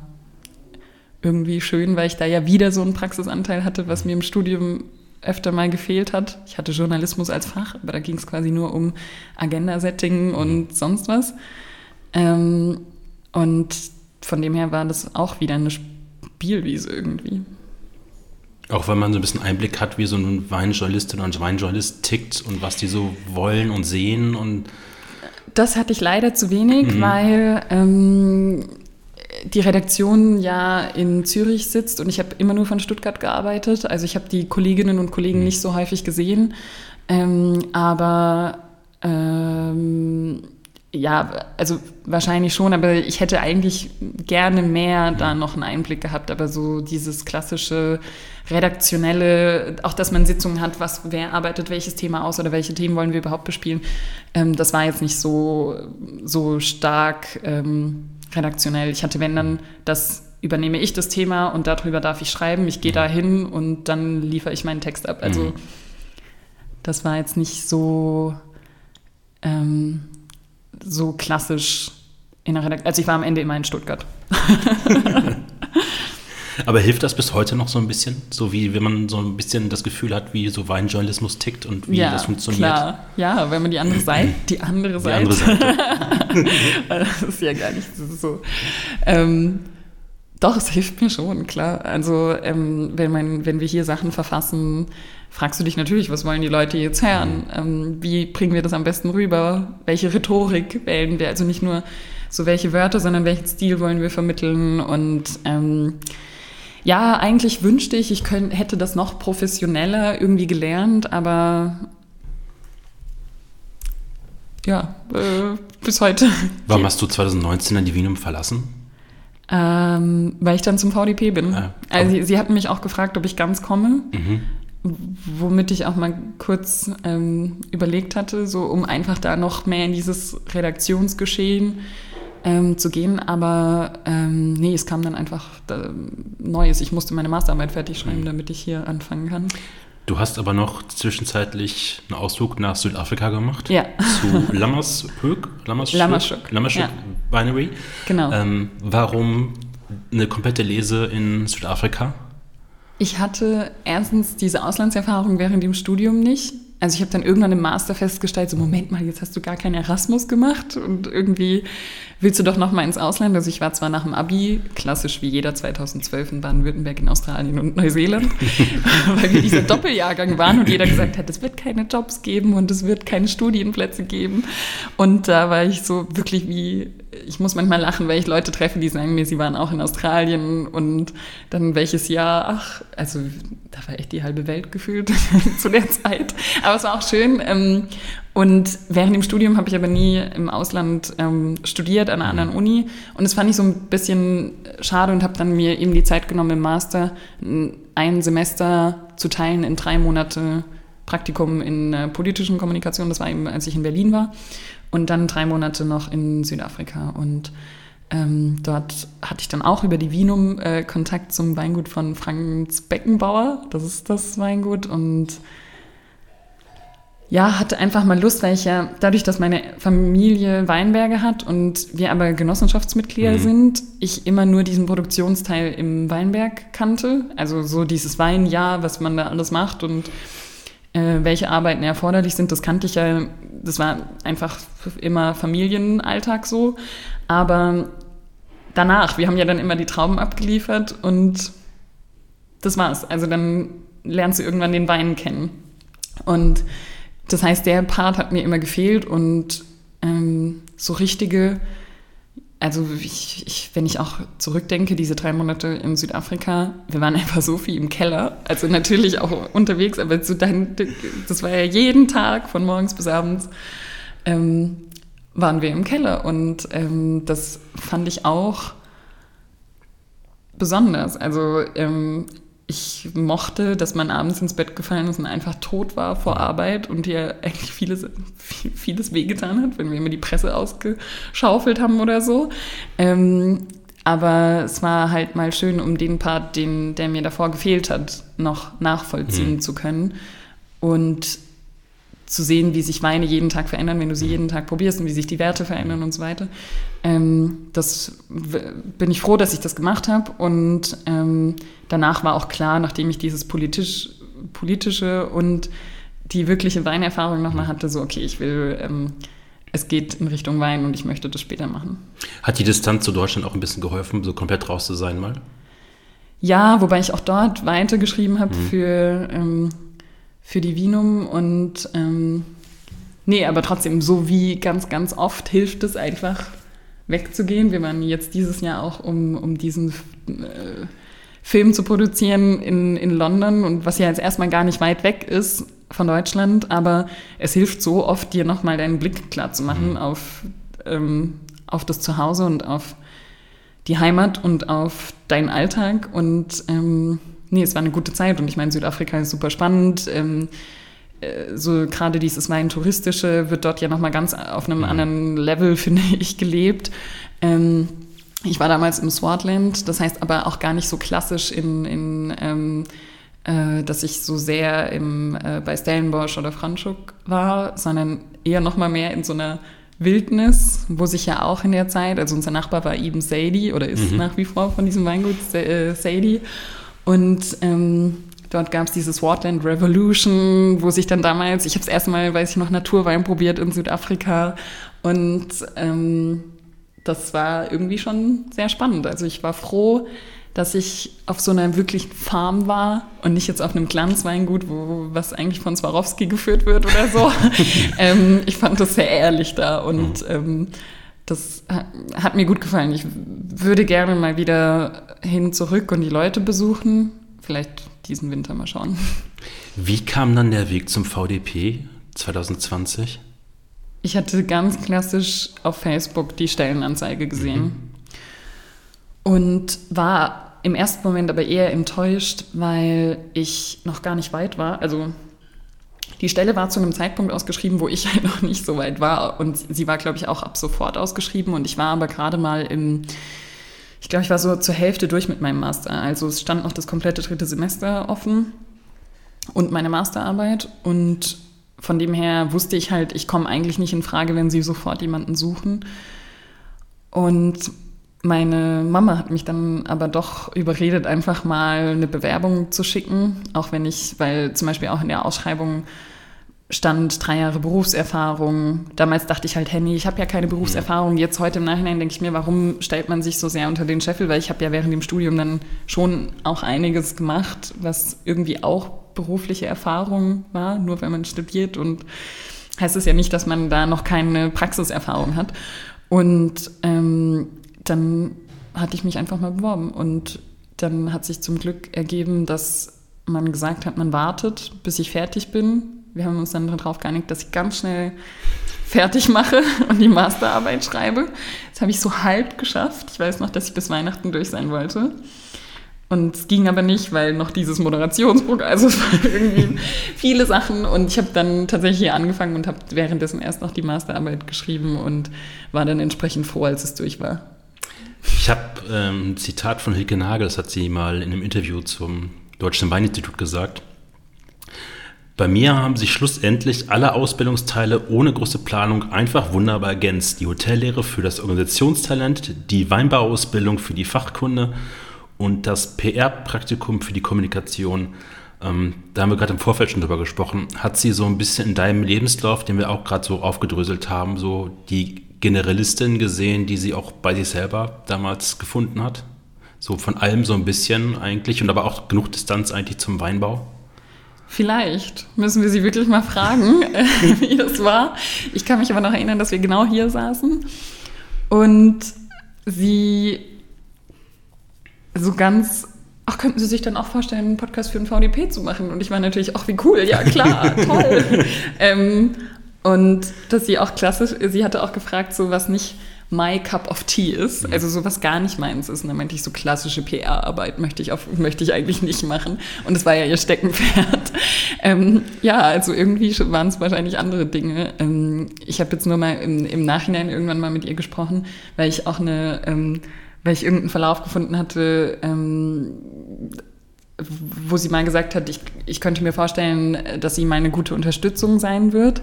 irgendwie schön, weil ich da ja wieder so einen Praxisanteil hatte, was mir im Studium öfter mal gefehlt hat. Ich hatte Journalismus als Fach, aber da ging es quasi nur um Agenda-Setting und mhm. sonst was. Ähm, und von dem her war das auch wieder eine Spielwiese irgendwie. Auch weil man so ein bisschen Einblick hat, wie so ein Weinjournalistin oder ein Weinjournalist tickt und was die so wollen und sehen und das hatte ich leider zu wenig, mhm. weil ähm, die Redaktion ja in Zürich sitzt und ich habe immer nur von Stuttgart gearbeitet. Also ich habe die Kolleginnen und Kollegen mhm. nicht so häufig gesehen. Ähm, aber ähm, ja, also wahrscheinlich schon, aber ich hätte eigentlich gerne mehr da noch einen Einblick gehabt. Aber so dieses klassische redaktionelle, auch dass man Sitzungen hat, was, wer arbeitet welches Thema aus oder welche Themen wollen wir überhaupt bespielen, ähm, das war jetzt nicht so, so stark ähm, redaktionell. Ich hatte, wenn dann, das übernehme ich das Thema und darüber darf ich schreiben. Ich gehe mhm. da hin und dann liefere ich meinen Text ab. Also mhm. das war jetzt nicht so. Ähm, so klassisch in der Redaktion. Also ich war am Ende immer in Stuttgart. Aber hilft das bis heute noch so ein bisschen? So wie wenn man so ein bisschen das Gefühl hat, wie so Weinjournalismus tickt und wie ja, das funktioniert? Klar. Ja, wenn man die andere Seite, die andere Seite. Die andere Seite. das ist ja gar nicht so. Ähm, doch, es hilft mir schon, klar. Also ähm, wenn, man, wenn wir hier Sachen verfassen, fragst du dich natürlich, was wollen die Leute jetzt hören? Ähm, wie bringen wir das am besten rüber? Welche Rhetorik wählen wir? Also nicht nur so welche Wörter, sondern welchen Stil wollen wir vermitteln? Und ähm, ja, eigentlich wünschte ich, ich könnt, hätte das noch professioneller irgendwie gelernt, aber ja, äh, bis heute. Warum hast du 2019 dann die Wienum verlassen? Ähm, weil ich dann zum VDP bin. Ah, also sie, sie, hatten mich auch gefragt, ob ich ganz komme. Mhm womit ich auch mal kurz ähm, überlegt hatte, so um einfach da noch mehr in dieses Redaktionsgeschehen ähm, zu gehen. Aber ähm, nee, es kam dann einfach da, Neues. Ich musste meine Masterarbeit fertig schreiben, mhm. damit ich hier anfangen kann. Du hast aber noch zwischenzeitlich einen Ausflug nach Südafrika gemacht. Ja. Zu Lammershöck, Lammershöck, Lammershöck ja. Winery. Genau. Ähm, warum eine komplette Lese in Südafrika? Ich hatte erstens diese Auslandserfahrung während dem Studium nicht. Also ich habe dann irgendwann im Master festgestellt, so Moment mal, jetzt hast du gar keinen Erasmus gemacht und irgendwie willst du doch noch mal ins Ausland. Also ich war zwar nach dem Abi, klassisch wie jeder 2012 in Baden-Württemberg, in Australien und Neuseeland, weil wir dieser Doppeljahrgang waren und jeder gesagt hat, es wird keine Jobs geben und es wird keine Studienplätze geben. Und da war ich so wirklich wie ich muss manchmal lachen, weil ich Leute treffe, die sagen mir, sie waren auch in Australien und dann welches Jahr, ach, also da war echt die halbe Welt gefühlt zu der Zeit. Aber es war auch schön. Ähm, und während dem Studium habe ich aber nie im Ausland ähm, studiert, an einer anderen mhm. Uni. Und das fand ich so ein bisschen schade und habe dann mir eben die Zeit genommen, im Master ein Semester zu teilen in drei Monate Praktikum in äh, politischen Kommunikation. Das war eben, als ich in Berlin war und dann drei Monate noch in Südafrika. Und ähm, dort hatte ich dann auch über die Vinum äh, Kontakt zum Weingut von Franz Beckenbauer. Das ist das Weingut. Und ja, hatte einfach mal Lust, weil ich ja dadurch, dass meine Familie Weinberge hat und wir aber Genossenschaftsmitglieder mhm. sind, ich immer nur diesen Produktionsteil im Weinberg kannte. Also so dieses Weinjahr, was man da alles macht und äh, welche Arbeiten erforderlich sind, das kannte ich ja, das war einfach immer Familienalltag so. Aber danach, wir haben ja dann immer die Trauben abgeliefert und das war's. Also dann lernst du irgendwann den Wein kennen. Und das heißt, der Part hat mir immer gefehlt und ähm, so richtige also ich, ich, wenn ich auch zurückdenke, diese drei Monate in Südafrika, wir waren einfach so viel im Keller. Also natürlich auch unterwegs, aber so dann, das war ja jeden Tag von morgens bis abends ähm, waren wir im Keller. Und ähm, das fand ich auch besonders. Also ähm, ich mochte, dass man abends ins Bett gefallen ist und einfach tot war vor Arbeit und dir eigentlich vieles, vieles wehgetan hat, wenn wir immer die Presse ausgeschaufelt haben oder so. Ähm, aber es war halt mal schön, um den Part, den, der mir davor gefehlt hat, noch nachvollziehen mhm. zu können. Und zu sehen, wie sich Weine jeden Tag verändern, wenn du sie jeden Tag probierst und wie sich die Werte verändern und so weiter. Ähm, das bin ich froh, dass ich das gemacht habe. Und ähm, danach war auch klar, nachdem ich dieses politisch, politische und die wirkliche Weinerfahrung nochmal hatte, so, okay, ich will, ähm, es geht in Richtung Wein und ich möchte das später machen. Hat die Distanz zu Deutschland auch ein bisschen geholfen, so komplett raus zu sein mal? Ja, wobei ich auch dort weiter geschrieben habe mhm. für ähm, für die Vinum und ähm, nee, aber trotzdem, so wie ganz, ganz oft hilft es einfach wegzugehen. Wir waren jetzt dieses Jahr auch, um, um diesen äh, Film zu produzieren in, in London und was ja jetzt erstmal gar nicht weit weg ist von Deutschland, aber es hilft so oft, dir nochmal deinen Blick klar zu machen mhm. auf, ähm, auf das Zuhause und auf die Heimat und auf deinen Alltag und ähm, nee, es war eine gute Zeit und ich meine, Südafrika ist super spannend. Ähm, äh, so gerade dieses Wein touristische wird dort ja nochmal ganz auf einem mhm. anderen Level, finde ich, gelebt. Ähm, ich war damals im Swartland, das heißt aber auch gar nicht so klassisch in, in ähm, äh, dass ich so sehr im, äh, bei Stellenbosch oder Franschuk war, sondern eher nochmal mehr in so einer Wildnis, wo sich ja auch in der Zeit, also unser Nachbar war eben Sadie oder ist mhm. nach wie vor von diesem Weingut äh, Sadie. Und ähm, dort gab es dieses Wardland Revolution, wo sich dann damals, ich habe das erste Mal, weiß ich noch, Naturwein probiert in Südafrika. Und ähm, das war irgendwie schon sehr spannend. Also ich war froh, dass ich auf so einer wirklichen Farm war und nicht jetzt auf einem Glanzweingut, wo was eigentlich von Swarovski geführt wird oder so. ähm, ich fand das sehr ehrlich da und mhm. ähm, das hat mir gut gefallen. Ich würde gerne mal wieder hin zurück und die Leute besuchen. Vielleicht diesen Winter mal schauen. Wie kam dann der Weg zum VDP 2020? Ich hatte ganz klassisch auf Facebook die Stellenanzeige gesehen mhm. und war im ersten Moment aber eher enttäuscht, weil ich noch gar nicht weit war. Also die Stelle war zu einem Zeitpunkt ausgeschrieben, wo ich halt noch nicht so weit war. Und sie war, glaube ich, auch ab sofort ausgeschrieben. Und ich war aber gerade mal im, ich glaube, ich war so zur Hälfte durch mit meinem Master. Also es stand noch das komplette dritte Semester offen und meine Masterarbeit. Und von dem her wusste ich halt, ich komme eigentlich nicht in Frage, wenn sie sofort jemanden suchen. Und meine Mama hat mich dann aber doch überredet, einfach mal eine Bewerbung zu schicken, auch wenn ich, weil zum Beispiel auch in der Ausschreibung stand drei Jahre Berufserfahrung. Damals dachte ich halt, hey, nee, ich habe ja keine Berufserfahrung. Jetzt heute im Nachhinein denke ich mir, warum stellt man sich so sehr unter den Scheffel? Weil ich habe ja während dem Studium dann schon auch einiges gemacht, was irgendwie auch berufliche Erfahrung war, nur wenn man studiert und heißt es ja nicht, dass man da noch keine Praxiserfahrung hat. Und ähm, dann hatte ich mich einfach mal beworben und dann hat sich zum Glück ergeben, dass man gesagt hat, man wartet, bis ich fertig bin. Wir haben uns dann darauf geeinigt, dass ich ganz schnell fertig mache und die Masterarbeit schreibe. Das habe ich so halb geschafft. Ich weiß noch, dass ich bis Weihnachten durch sein wollte. Und es ging aber nicht, weil noch dieses Moderationsprogramm, also es waren irgendwie viele Sachen. Und ich habe dann tatsächlich hier angefangen und habe währenddessen erst noch die Masterarbeit geschrieben und war dann entsprechend froh, als es durch war. Ich habe ähm, ein Zitat von Hilke Nagel, das hat sie mal in einem Interview zum Deutschen Weininstitut gesagt. Bei mir haben sich schlussendlich alle Ausbildungsteile ohne große Planung einfach wunderbar ergänzt. Die Hotellehre für das Organisationstalent, die Weinbauausbildung für die Fachkunde und das PR-Praktikum für die Kommunikation. Ähm, da haben wir gerade im Vorfeld schon drüber gesprochen. Hat sie so ein bisschen in deinem Lebenslauf, den wir auch gerade so aufgedröselt haben, so die Generalistin gesehen, die sie auch bei sich selber damals gefunden hat? So von allem so ein bisschen eigentlich und aber auch genug Distanz eigentlich zum Weinbau? Vielleicht müssen wir sie wirklich mal fragen, wie das war. Ich kann mich aber noch erinnern, dass wir genau hier saßen und sie so ganz, ach, könnten Sie sich dann auch vorstellen, einen Podcast für den VDP zu machen? Und ich war natürlich, ach, wie cool, ja klar, toll. ähm, und dass sie auch klassisch, sie hatte auch gefragt, so was nicht my cup of tea ist, mhm. also sowas gar nicht meins ist. Und dann meinte ich, so klassische PR-Arbeit möchte ich, auf, möchte ich eigentlich nicht machen. Und es war ja ihr Steckenpferd. ähm, ja, also irgendwie waren es wahrscheinlich andere Dinge. Ähm, ich habe jetzt nur mal im, im, Nachhinein irgendwann mal mit ihr gesprochen, weil ich auch eine, ähm, weil ich irgendeinen Verlauf gefunden hatte, ähm, wo sie mal gesagt hat, ich, ich könnte mir vorstellen, dass sie meine gute Unterstützung sein wird.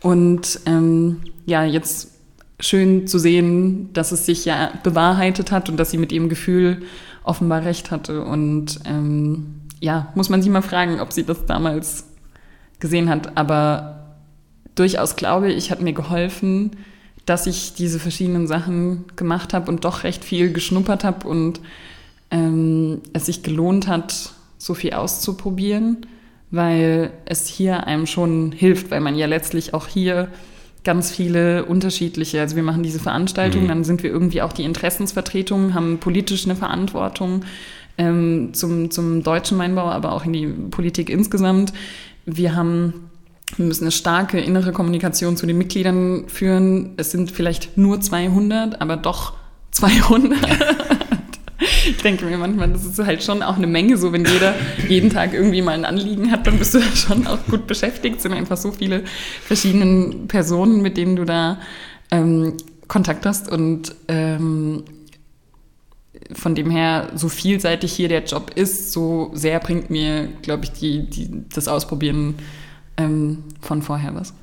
Und ähm, ja, jetzt schön zu sehen, dass es sich ja bewahrheitet hat und dass sie mit ihrem Gefühl offenbar recht hatte. Und ähm, ja, muss man sie mal fragen, ob sie das damals gesehen hat. Aber durchaus glaube ich, hat mir geholfen, dass ich diese verschiedenen Sachen gemacht habe und doch recht viel geschnuppert habe und ähm, es sich gelohnt hat, so viel auszuprobieren, weil es hier einem schon hilft, weil man ja letztlich auch hier ganz viele unterschiedliche, also wir machen diese Veranstaltung, mhm. dann sind wir irgendwie auch die Interessensvertretung, haben politisch eine Verantwortung ähm, zum, zum deutschen Weinbau, aber auch in die Politik insgesamt. Wir haben wir müssen eine starke innere Kommunikation zu den Mitgliedern führen. Es sind vielleicht nur 200, aber doch 200. ich denke mir manchmal, das ist halt schon auch eine Menge, so wenn jeder jeden Tag irgendwie mal ein Anliegen hat, dann bist du da schon auch gut beschäftigt. Es sind einfach so viele verschiedene Personen, mit denen du da ähm, Kontakt hast und ähm, von dem her, so vielseitig hier der Job ist, so sehr bringt mir, glaube ich, die, die, das Ausprobieren ähm, von vorher was.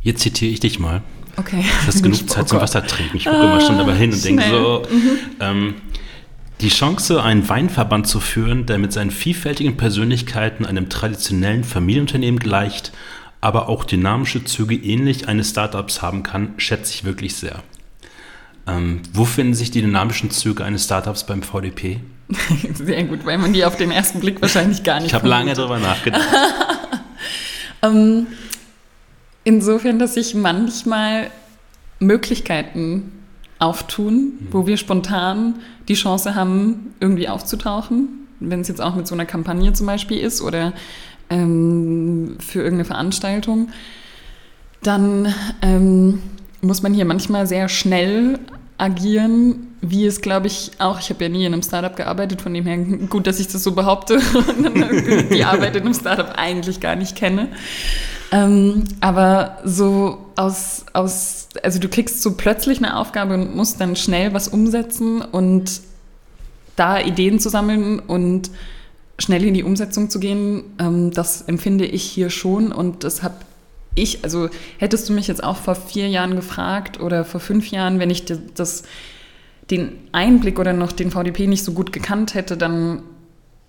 Jetzt zitiere ich dich mal. Okay. Du hast genug Zeit oh zum Wasser trinken. Ich gucke ah, immer schon dabei hin und denke so, mhm. ähm, die Chance, einen Weinverband zu führen, der mit seinen vielfältigen Persönlichkeiten einem traditionellen Familienunternehmen gleicht, aber auch dynamische Züge ähnlich eines Startups haben kann, schätze ich wirklich sehr. Ähm, wo finden sich die dynamischen Züge eines Startups beim VDP? Sehr gut, weil man die auf den ersten Blick wahrscheinlich gar nicht Ich habe lange darüber nachgedacht. ähm, insofern, dass sich manchmal Möglichkeiten auftun, mhm. wo wir spontan die Chance haben, irgendwie aufzutauchen. Wenn es jetzt auch mit so einer Kampagne zum Beispiel ist oder ähm, für irgendeine Veranstaltung, dann ähm, muss man hier manchmal sehr schnell agieren, wie es, glaube ich, auch, ich habe ja nie in einem Startup gearbeitet, von dem her gut, dass ich das so behaupte die Arbeit in einem Startup eigentlich gar nicht kenne. Ähm, aber so aus, aus, also du kriegst so plötzlich eine Aufgabe und musst dann schnell was umsetzen und da Ideen zu sammeln und schnell in die Umsetzung zu gehen, ähm, das empfinde ich hier schon und das habe ich, also hättest du mich jetzt auch vor vier Jahren gefragt oder vor fünf Jahren, wenn ich das, den Einblick oder noch den VDP nicht so gut gekannt hätte, dann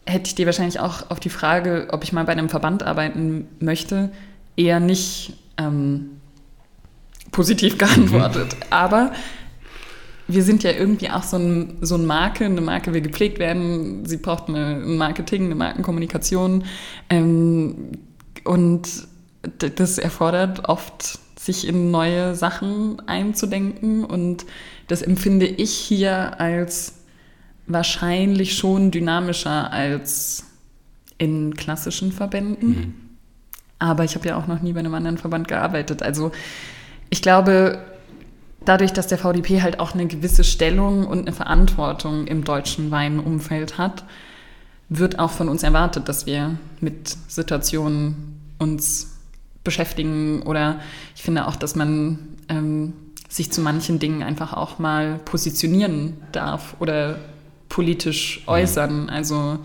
hätte ich dir wahrscheinlich auch auf die Frage, ob ich mal bei einem Verband arbeiten möchte, eher nicht ähm, positiv geantwortet. Mhm. Aber wir sind ja irgendwie auch so, ein, so eine Marke, eine Marke will gepflegt werden, sie braucht eine, ein Marketing, eine Markenkommunikation ähm, und das erfordert oft, sich in neue Sachen einzudenken und das empfinde ich hier als wahrscheinlich schon dynamischer als in klassischen Verbänden. Mhm. Aber ich habe ja auch noch nie bei einem anderen Verband gearbeitet. Also ich glaube, dadurch, dass der VDP halt auch eine gewisse Stellung und eine Verantwortung im deutschen Weinumfeld hat, wird auch von uns erwartet, dass wir mit Situationen uns beschäftigen oder ich finde auch, dass man ähm, sich zu manchen Dingen einfach auch mal positionieren darf oder politisch äußern. Also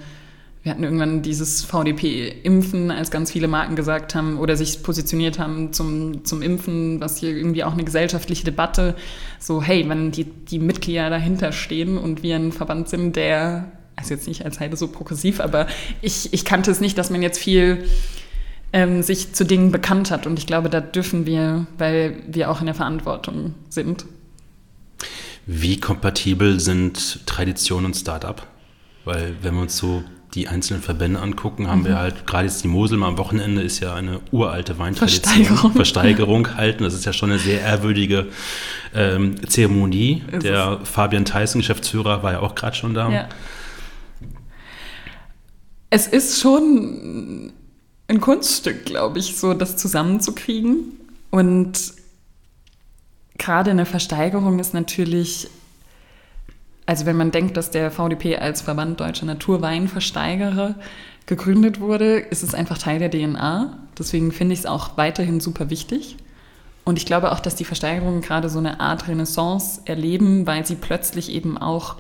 wir hatten irgendwann dieses VDP-Impfen, als ganz viele Marken gesagt haben oder sich positioniert haben zum, zum Impfen, was hier irgendwie auch eine gesellschaftliche Debatte, so hey, wenn die, die Mitglieder dahinter stehen und wir ein Verband sind, der, also jetzt nicht als Heide so progressiv, aber ich, ich kannte es nicht, dass man jetzt viel ähm, sich zu Dingen bekannt hat und ich glaube, da dürfen wir, weil wir auch in der Verantwortung sind. Wie kompatibel sind Tradition und Startup? Weil wenn wir uns so die einzelnen Verbände angucken, haben mhm. wir halt, gerade jetzt die Mosel am Wochenende ist ja eine uralte Weintradition. Versteigerung. Versteigerung halten. Das ist ja schon eine sehr ehrwürdige ähm, Zeremonie. Ist Der es? Fabian Theissen, Geschäftsführer, war ja auch gerade schon da. Ja. Es ist schon ein Kunststück, glaube ich, so das zusammenzukriegen. Und gerade eine Versteigerung ist natürlich, also wenn man denkt, dass der VDP als Verband Deutscher Naturweinversteigerer gegründet wurde, ist es einfach Teil der DNA. Deswegen finde ich es auch weiterhin super wichtig. Und ich glaube auch, dass die Versteigerungen gerade so eine Art Renaissance erleben, weil sie plötzlich eben auch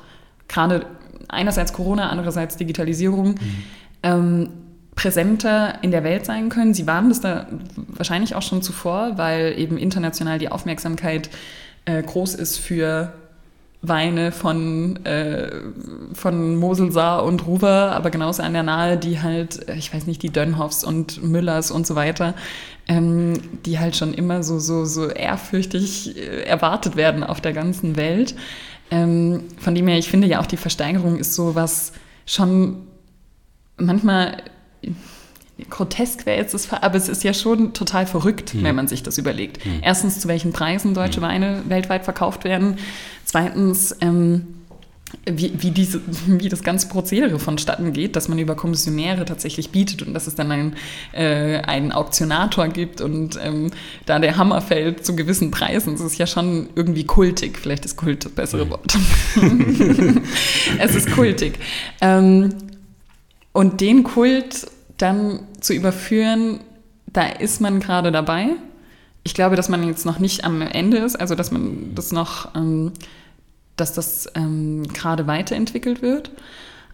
gerade einerseits Corona, andererseits Digitalisierung mhm. ähm, präsenter in der Welt sein können. Sie waren das da wahrscheinlich auch schon zuvor, weil eben international die Aufmerksamkeit äh, groß ist für Weine von, äh, von Mosel, Saar und Ruwer, aber genauso an der Nahe, die halt, äh, ich weiß nicht, die Dönhoffs und Müllers und so weiter, ähm, die halt schon immer so, so, so ehrfürchtig äh, erwartet werden auf der ganzen Welt. Ähm, von dem her, ich finde ja auch die Versteigerung ist so was schon manchmal grotesk wäre jetzt das, aber es ist ja schon total verrückt, hm. wenn man sich das überlegt. Hm. Erstens, zu welchen Preisen deutsche hm. Weine weltweit verkauft werden. Zweitens, ähm, wie, wie, diese, wie das ganze Prozedere vonstatten geht, dass man über Kommissionäre tatsächlich bietet und dass es dann einen, äh, einen Auktionator gibt und ähm, da der Hammer fällt zu gewissen Preisen. Das ist ja schon irgendwie kultig. Vielleicht ist Kult das bessere Wort. es ist kultig. Ähm, und den Kult dann zu überführen, da ist man gerade dabei. Ich glaube, dass man jetzt noch nicht am Ende ist, also dass man das noch, ähm, dass das ähm, gerade weiterentwickelt wird.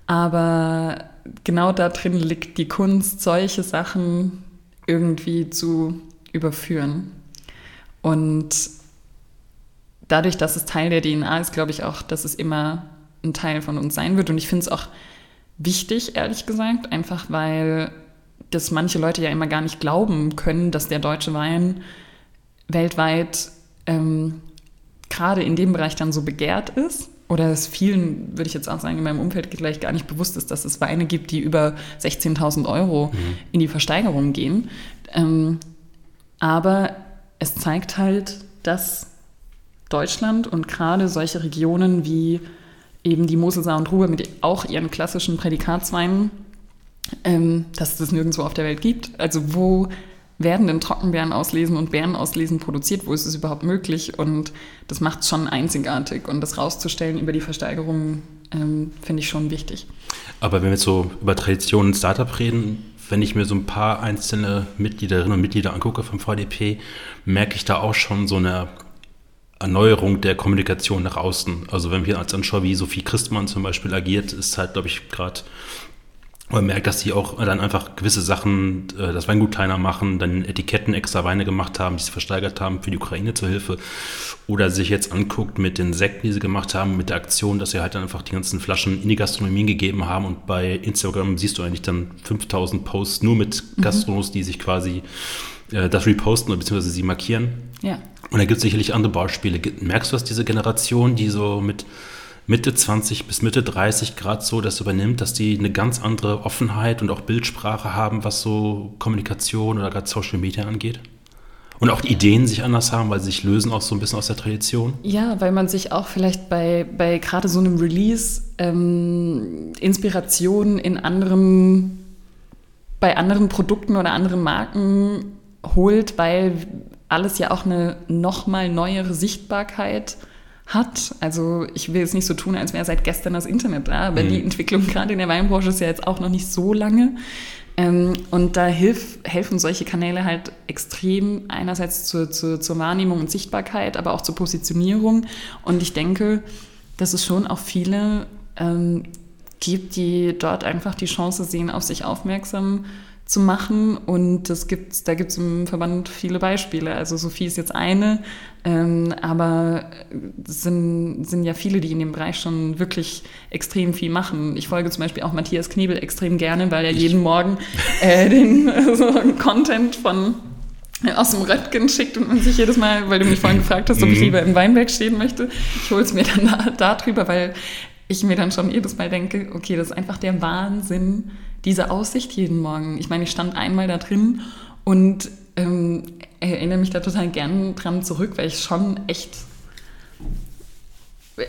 Aber genau da drin liegt die Kunst, solche Sachen irgendwie zu überführen. Und dadurch, dass es Teil der DNA ist, glaube ich auch, dass es immer ein Teil von uns sein wird. Und ich finde es auch wichtig, ehrlich gesagt, einfach weil das manche Leute ja immer gar nicht glauben können, dass der deutsche Wein weltweit ähm, gerade in dem Bereich dann so begehrt ist. Oder es vielen, würde ich jetzt auch sagen, in meinem Umfeld vielleicht gar nicht bewusst ist, dass es Weine gibt, die über 16.000 Euro mhm. in die Versteigerung gehen. Ähm, aber es zeigt halt, dass Deutschland und gerade solche Regionen wie eben die Mosel, und Ruhr mit auch ihren klassischen Prädikatsweinen, ähm, dass es das nirgendwo auf der Welt gibt. Also wo werden denn Trockenbeeren auslesen und Beeren auslesen produziert? Wo ist es überhaupt möglich? Und das macht es schon einzigartig. Und das rauszustellen über die Versteigerung ähm, finde ich schon wichtig. Aber wenn wir jetzt so über Tradition und Startup reden, wenn ich mir so ein paar einzelne Mitgliederinnen und Mitglieder angucke vom VDP, merke ich da auch schon so eine Erneuerung der Kommunikation nach außen. Also wenn wir uns anschauen, wie Sophie Christmann zum Beispiel agiert, ist halt, glaube ich, gerade man merkt, dass sie auch dann einfach gewisse Sachen, äh, das Weingut kleiner machen, dann Etiketten extra Weine gemacht haben, die sie versteigert haben für die Ukraine zur Hilfe. Oder sich jetzt anguckt mit den Sekten, die sie gemacht haben, mit der Aktion, dass sie halt dann einfach die ganzen Flaschen in die Gastronomien gegeben haben. Und bei Instagram siehst du eigentlich dann 5000 Posts nur mit mhm. Gastronos, die sich quasi äh, das reposten bzw. sie markieren. Ja. Und da gibt es sicherlich andere Beispiele. Merkst du, dass diese Generation, die so mit Mitte 20 bis Mitte 30 Grad so das übernimmt, dass die eine ganz andere Offenheit und auch Bildsprache haben, was so Kommunikation oder gerade Social Media angeht? Und auch die Ideen sich anders haben, weil sie sich lösen auch so ein bisschen aus der Tradition? Ja, weil man sich auch vielleicht bei, bei gerade so einem Release ähm, Inspiration in anderen, bei anderen Produkten oder anderen Marken holt, weil alles ja auch eine nochmal neuere Sichtbarkeit hat. Also ich will es nicht so tun, als wäre seit gestern das Internet da, aber mhm. die Entwicklung gerade in der Weinbranche ist ja jetzt auch noch nicht so lange. Ähm, und da hilf, helfen solche Kanäle halt extrem einerseits zur, zur, zur Wahrnehmung und Sichtbarkeit, aber auch zur Positionierung. Und ich denke, dass es schon auch viele ähm, gibt, die dort einfach die Chance sehen, auf sich aufmerksam zu machen. Und das gibt's, da gibt es im Verband viele Beispiele. Also Sophie ist jetzt eine, ähm, aber es sind, sind ja viele, die in dem Bereich schon wirklich extrem viel machen. Ich folge zum Beispiel auch Matthias Knebel extrem gerne, weil er jeden Morgen äh, den so Content von aus dem Röttgen schickt und man sich jedes Mal, weil du mich vorhin gefragt hast, ob ich mhm. lieber im Weinberg stehen möchte, ich hole es mir dann da, darüber, weil ich mir dann schon jedes Mal denke, okay, das ist einfach der Wahnsinn, diese Aussicht jeden Morgen. Ich meine, ich stand einmal da drin und ähm, erinnere mich da total gern dran zurück, weil ich schon echt.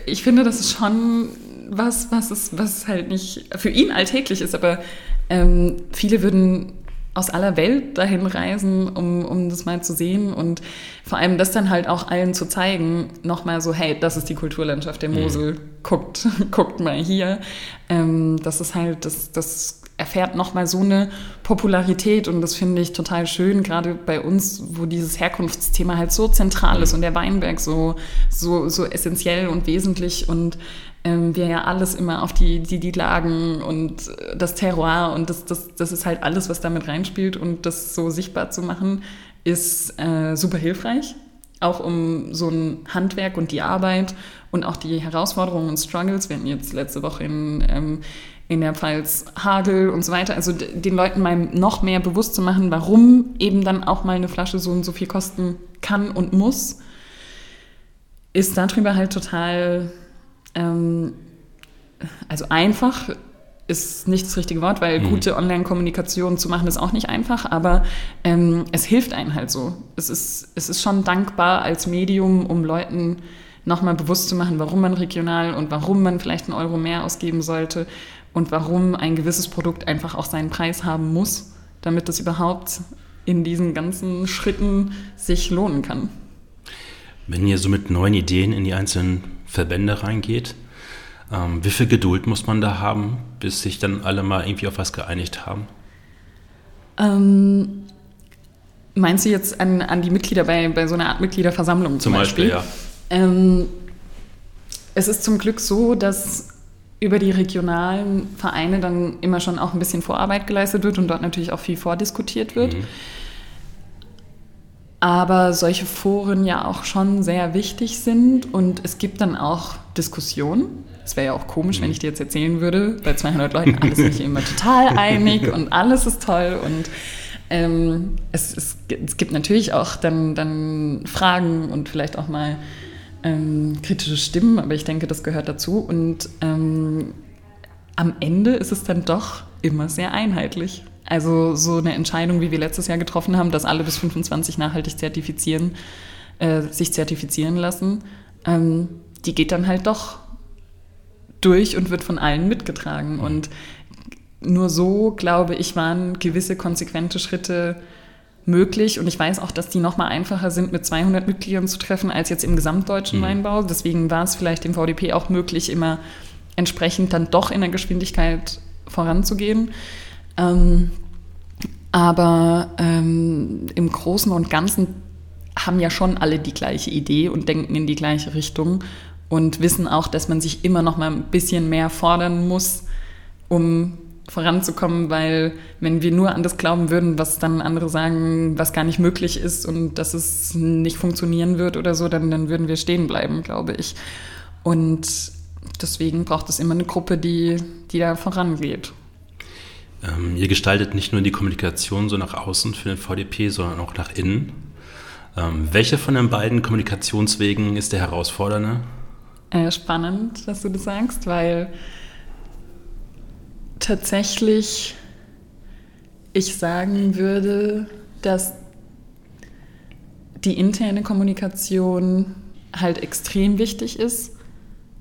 Ich finde, das ist schon was, was ist, was halt nicht für ihn alltäglich ist, aber ähm, viele würden aus aller Welt dahin reisen, um, um das mal zu sehen. Und vor allem das dann halt auch allen zu zeigen, nochmal so, hey, das ist die Kulturlandschaft der mhm. Mosel, mhm. guckt, guckt mal hier. Ähm, das ist halt, das, das erfährt nochmal so eine Popularität und das finde ich total schön, gerade bei uns, wo dieses Herkunftsthema halt so zentral ist und der Weinberg so, so, so essentiell und wesentlich und ähm, wir ja alles immer auf die, die, die Lagen und das Terroir und das, das, das ist halt alles, was damit reinspielt und das so sichtbar zu machen, ist äh, super hilfreich. Auch um so ein Handwerk und die Arbeit und auch die Herausforderungen und Struggles. Wir hatten jetzt letzte Woche in ähm, in der Pfalz Hagel und so weiter. Also den Leuten mal noch mehr bewusst zu machen, warum eben dann auch mal eine Flasche so und so viel kosten kann und muss, ist darüber halt total, ähm, also einfach ist nicht das richtige Wort, weil mhm. gute Online-Kommunikation zu machen ist auch nicht einfach, aber ähm, es hilft einem halt so. Es ist, es ist schon dankbar als Medium, um Leuten nochmal bewusst zu machen, warum man regional und warum man vielleicht einen Euro mehr ausgeben sollte und warum ein gewisses Produkt einfach auch seinen Preis haben muss, damit es überhaupt in diesen ganzen Schritten sich lohnen kann. Wenn ihr so mit neuen Ideen in die einzelnen Verbände reingeht, ähm, wie viel Geduld muss man da haben, bis sich dann alle mal irgendwie auf was geeinigt haben? Ähm, meinst du jetzt an, an die Mitglieder bei, bei so einer Art Mitgliederversammlung zum, zum Beispiel? Beispiel ja. Ähm, es ist zum Glück so, dass über die regionalen Vereine dann immer schon auch ein bisschen Vorarbeit geleistet wird und dort natürlich auch viel vordiskutiert wird. Mhm. Aber solche Foren ja auch schon sehr wichtig sind und es gibt dann auch Diskussionen. Es wäre ja auch komisch, mhm. wenn ich dir jetzt erzählen würde, bei 200 Leuten, alles sind hier immer total einig und alles ist toll und ähm, es, es, es, gibt natürlich auch dann, dann Fragen und vielleicht auch mal ähm, kritische Stimmen, aber ich denke, das gehört dazu. Und ähm, am Ende ist es dann doch immer sehr einheitlich. Also so eine Entscheidung, wie wir letztes Jahr getroffen haben, dass alle bis 25 nachhaltig zertifizieren, äh, sich zertifizieren lassen, ähm, die geht dann halt doch durch und wird von allen mitgetragen. Und nur so, glaube ich, waren gewisse konsequente Schritte möglich. Und ich weiß auch, dass die nochmal einfacher sind, mit 200 Mitgliedern zu treffen, als jetzt im gesamtdeutschen mhm. Weinbau. Deswegen war es vielleicht dem VDP auch möglich, immer entsprechend dann doch in der Geschwindigkeit voranzugehen. Ähm, aber ähm, im Großen und Ganzen haben ja schon alle die gleiche Idee und denken in die gleiche Richtung und wissen auch, dass man sich immer noch mal ein bisschen mehr fordern muss, um voranzukommen, weil wenn wir nur an das glauben würden, was dann andere sagen, was gar nicht möglich ist und dass es nicht funktionieren wird oder so, dann, dann würden wir stehen bleiben, glaube ich. Und deswegen braucht es immer eine Gruppe, die, die da vorangeht. Ähm, ihr gestaltet nicht nur die Kommunikation so nach außen für den VDP, sondern auch nach innen. Ähm, welcher von den beiden Kommunikationswegen ist der herausfordernde? Äh, spannend, dass du das sagst, weil tatsächlich ich sagen würde, dass die interne Kommunikation halt extrem wichtig ist.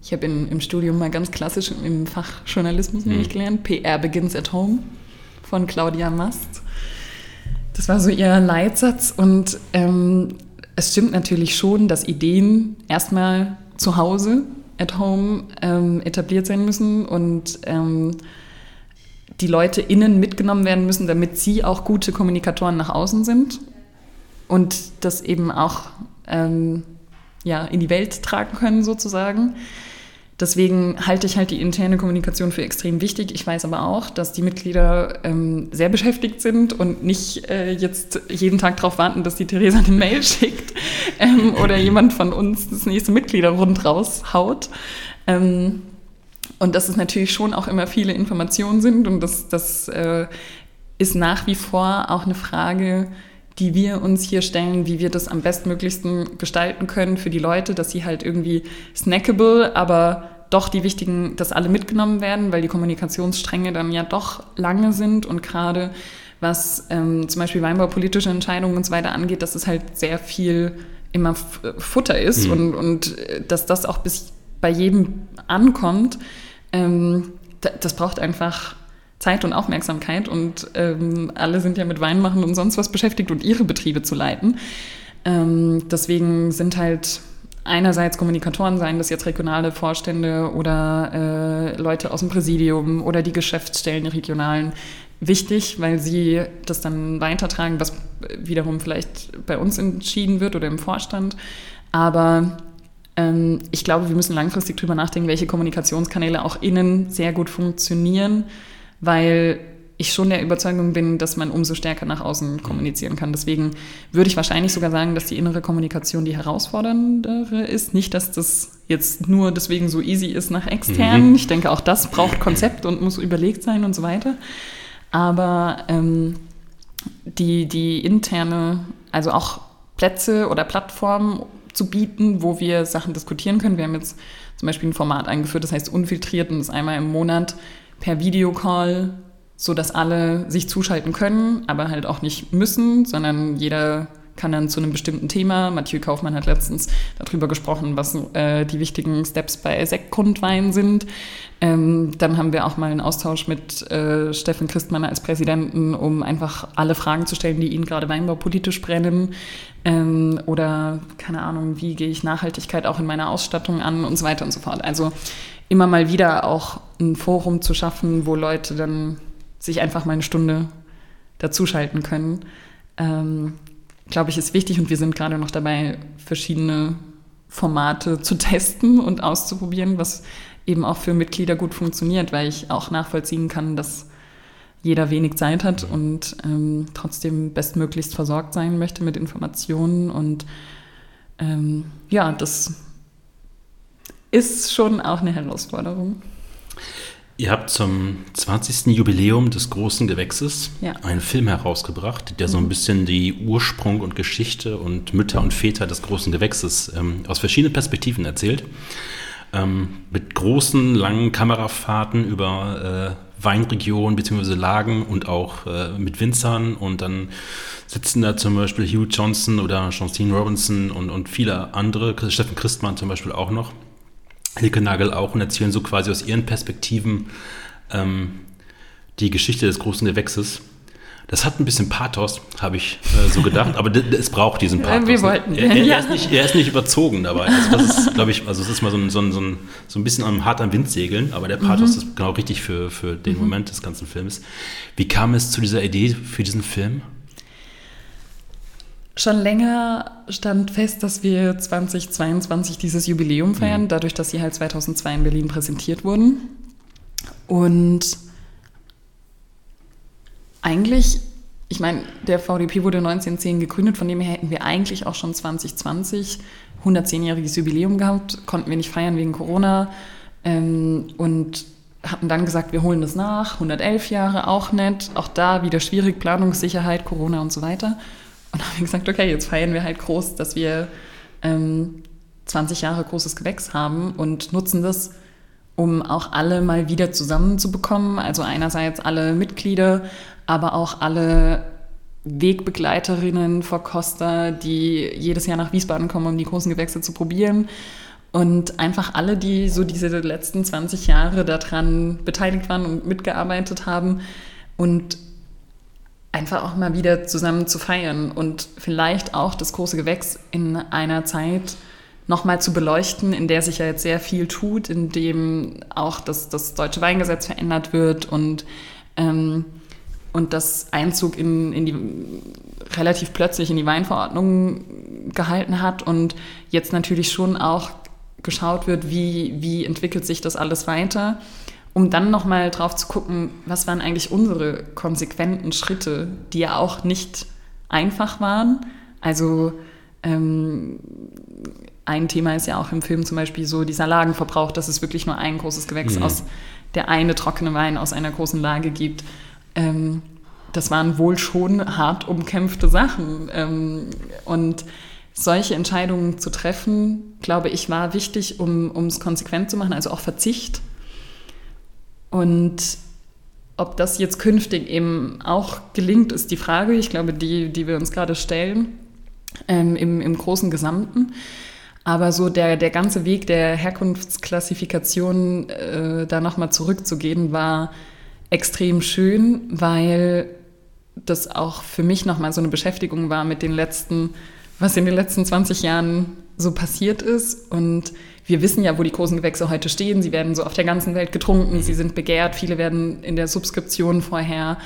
Ich habe im Studium mal ganz klassisch im Fach Journalismus mhm. nämlich gelernt, PR begins at home von Claudia Mast. Das war so ihr Leitsatz und ähm, es stimmt natürlich schon, dass Ideen erstmal zu Hause, at home, ähm, etabliert sein müssen und ähm, die Leute innen mitgenommen werden müssen, damit sie auch gute Kommunikatoren nach außen sind und das eben auch ähm, ja, in die Welt tragen können sozusagen. Deswegen halte ich halt die interne Kommunikation für extrem wichtig. Ich weiß aber auch, dass die Mitglieder ähm, sehr beschäftigt sind und nicht äh, jetzt jeden Tag darauf warten, dass die Theresa eine Mail schickt ähm, oder jemand von uns das nächste Mitgliederrund raushaut. Ähm, und dass es natürlich schon auch immer viele Informationen sind und das, das äh, ist nach wie vor auch eine Frage, die wir uns hier stellen, wie wir das am bestmöglichsten gestalten können für die Leute, dass sie halt irgendwie snackable, aber doch die wichtigen, dass alle mitgenommen werden, weil die Kommunikationsstränge dann ja doch lange sind und gerade was ähm, zum Beispiel weinbaupolitische Entscheidungen und so weiter angeht, dass es halt sehr viel immer Futter ist mhm. und, und äh, dass das auch bis bei jedem ankommt, ähm, das braucht einfach Zeit und Aufmerksamkeit und ähm, alle sind ja mit Wein machen und sonst was beschäftigt und ihre Betriebe zu leiten. Ähm, deswegen sind halt einerseits Kommunikatoren, seien das jetzt regionale Vorstände oder äh, Leute aus dem Präsidium oder die Geschäftsstellen, die regionalen, wichtig, weil sie das dann weitertragen, was wiederum vielleicht bei uns entschieden wird oder im Vorstand. Aber ähm, ich glaube, wir müssen langfristig darüber nachdenken, welche Kommunikationskanäle auch innen sehr gut funktionieren, weil ich schon der Überzeugung bin, dass man umso stärker nach außen kommunizieren kann. Deswegen würde ich wahrscheinlich sogar sagen, dass die innere Kommunikation die herausforderndere ist. Nicht, dass das jetzt nur deswegen so easy ist nach externen. Mhm. Ich denke, auch das braucht Konzept und muss überlegt sein und so weiter. Aber ähm, die, die interne, also auch Plätze oder Plattformen zu bieten, wo wir Sachen diskutieren können. Wir haben jetzt zum Beispiel ein Format eingeführt, das heißt unfiltriert und das einmal im Monat per Videocall so dass alle sich zuschalten können, aber halt auch nicht müssen, sondern jeder kann dann zu einem bestimmten Thema. Mathieu Kaufmann hat letztens darüber gesprochen, was äh, die wichtigen Steps bei Sektgrundwein sind. Ähm, dann haben wir auch mal einen Austausch mit äh, Steffen Christmann als Präsidenten, um einfach alle Fragen zu stellen, die ihn gerade weinbaupolitisch brennen. Ähm, oder keine Ahnung, wie gehe ich Nachhaltigkeit auch in meiner Ausstattung an und so weiter und so fort. Also immer mal wieder auch ein Forum zu schaffen, wo Leute dann sich einfach mal eine Stunde dazuschalten können, ähm, glaube ich, ist wichtig und wir sind gerade noch dabei, verschiedene Formate zu testen und auszuprobieren, was eben auch für Mitglieder gut funktioniert, weil ich auch nachvollziehen kann, dass jeder wenig Zeit hat und ähm, trotzdem bestmöglichst versorgt sein möchte mit Informationen. Und ähm, ja, das ist schon auch eine Herausforderung. Ihr habt zum 20. Jubiläum des großen Gewächses ja. einen Film herausgebracht, der so ein mhm. bisschen die Ursprung und Geschichte und Mütter und Väter des großen Gewächses ähm, aus verschiedenen Perspektiven erzählt. Ähm, mit großen, langen Kamerafahrten über äh, Weinregionen bzw. Lagen und auch äh, mit Winzern. Und dann sitzen da zum Beispiel Hugh Johnson oder Jean-Stine Robinson und, und viele andere, Steffen Christmann zum Beispiel auch noch. Hilke Nagel auch und erzählen so quasi aus ihren Perspektiven ähm, die Geschichte des großen Gewächses. Das hat ein bisschen Pathos, habe ich äh, so gedacht, aber es braucht diesen Pathos. Wir wollten. Er, er, er, ist nicht, er ist nicht überzogen dabei. Also das ist, glaube ich, also es ist mal so ein, so ein, so ein, so ein bisschen am, hart am Wind segeln, aber der Pathos mhm. ist genau richtig für, für den mhm. Moment des ganzen Films. Wie kam es zu dieser Idee für diesen Film? Schon länger stand fest, dass wir 2022 dieses Jubiläum feiern, mhm. dadurch, dass sie halt 2002 in Berlin präsentiert wurden. Und eigentlich, ich meine, der VDP wurde 1910 gegründet, von dem her hätten wir eigentlich auch schon 2020 110-jähriges Jubiläum gehabt, konnten wir nicht feiern wegen Corona ähm, und hatten dann gesagt, wir holen das nach, 111 Jahre auch nicht, auch da wieder schwierig, Planungssicherheit, Corona und so weiter. Und dann haben wir gesagt, okay, jetzt feiern wir halt groß, dass wir ähm, 20 Jahre großes Gewächs haben und nutzen das, um auch alle mal wieder zusammenzubekommen. Also einerseits alle Mitglieder, aber auch alle Wegbegleiterinnen, Verkoster, die jedes Jahr nach Wiesbaden kommen, um die großen Gewächse zu probieren. Und einfach alle, die so diese letzten 20 Jahre daran beteiligt waren und mitgearbeitet haben und einfach auch mal wieder zusammen zu feiern und vielleicht auch das große Gewächs in einer Zeit nochmal zu beleuchten, in der sich ja jetzt sehr viel tut, in dem auch das, das deutsche Weingesetz verändert wird und, ähm, und das Einzug in, in die relativ plötzlich in die Weinverordnung gehalten hat und jetzt natürlich schon auch geschaut wird, wie, wie entwickelt sich das alles weiter um dann nochmal drauf zu gucken, was waren eigentlich unsere konsequenten Schritte, die ja auch nicht einfach waren. Also ähm, ein Thema ist ja auch im Film zum Beispiel so dieser Lagenverbrauch, dass es wirklich nur ein großes Gewächs mhm. aus der eine trockene Wein aus einer großen Lage gibt. Ähm, das waren wohl schon hart umkämpfte Sachen. Ähm, und solche Entscheidungen zu treffen, glaube ich, war wichtig, um es konsequent zu machen, also auch Verzicht und ob das jetzt künftig eben auch gelingt, ist die Frage, ich glaube, die, die wir uns gerade stellen, ähm, im, im großen Gesamten. Aber so der, der ganze Weg der Herkunftsklassifikation, äh, da nochmal zurückzugehen, war extrem schön, weil das auch für mich nochmal so eine Beschäftigung war mit den letzten was in den letzten 20 Jahren so passiert ist. Und wir wissen ja, wo die großen Gewächse heute stehen. Sie werden so auf der ganzen Welt getrunken, sie sind begehrt, viele werden in der Subskription vorher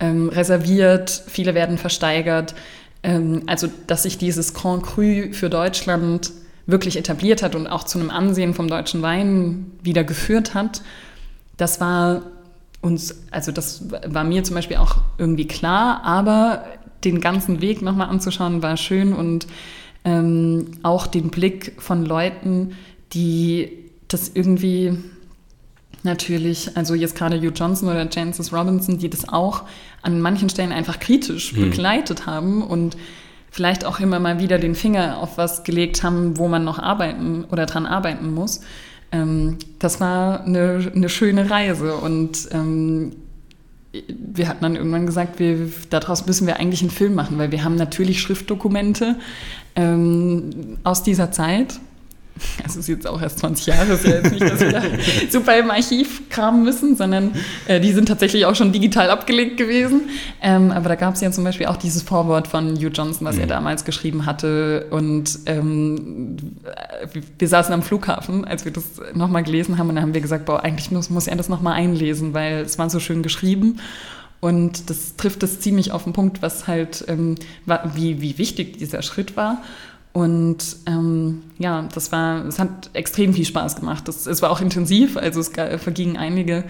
ähm, reserviert, viele werden versteigert. Ähm, also, dass sich dieses Grand Cru für Deutschland wirklich etabliert hat und auch zu einem Ansehen vom deutschen Wein wieder geführt hat, das war uns, also das war mir zum Beispiel auch irgendwie klar, aber den ganzen Weg nochmal anzuschauen war schön und ähm, auch den Blick von Leuten, die das irgendwie natürlich, also jetzt gerade Hugh Johnson oder Jancis Robinson, die das auch an manchen Stellen einfach kritisch mhm. begleitet haben und vielleicht auch immer mal wieder den Finger auf was gelegt haben, wo man noch arbeiten oder dran arbeiten muss. Ähm, das war eine, eine, schöne Reise und ähm, wir hatten dann irgendwann gesagt, wir, daraus müssen wir eigentlich einen Film machen, weil wir haben natürlich Schriftdokumente ähm, aus dieser Zeit also ist jetzt auch erst 20 Jahre, ist ja jetzt nicht, dass wir da super im Archiv kramen müssen, sondern äh, die sind tatsächlich auch schon digital abgelegt gewesen. Ähm, aber da gab es ja zum Beispiel auch dieses Vorwort von Hugh Johnson, was mhm. er damals geschrieben hatte. Und ähm, wir saßen am Flughafen, als wir das nochmal gelesen haben, und da haben wir gesagt, boah, eigentlich muss, muss er das nochmal einlesen, weil es war so schön geschrieben. Und das trifft es ziemlich auf den Punkt, was halt, ähm, wie, wie wichtig dieser Schritt war. Und ähm, ja, das war, es hat extrem viel Spaß gemacht. Das, es war auch intensiv, also es vergingen einige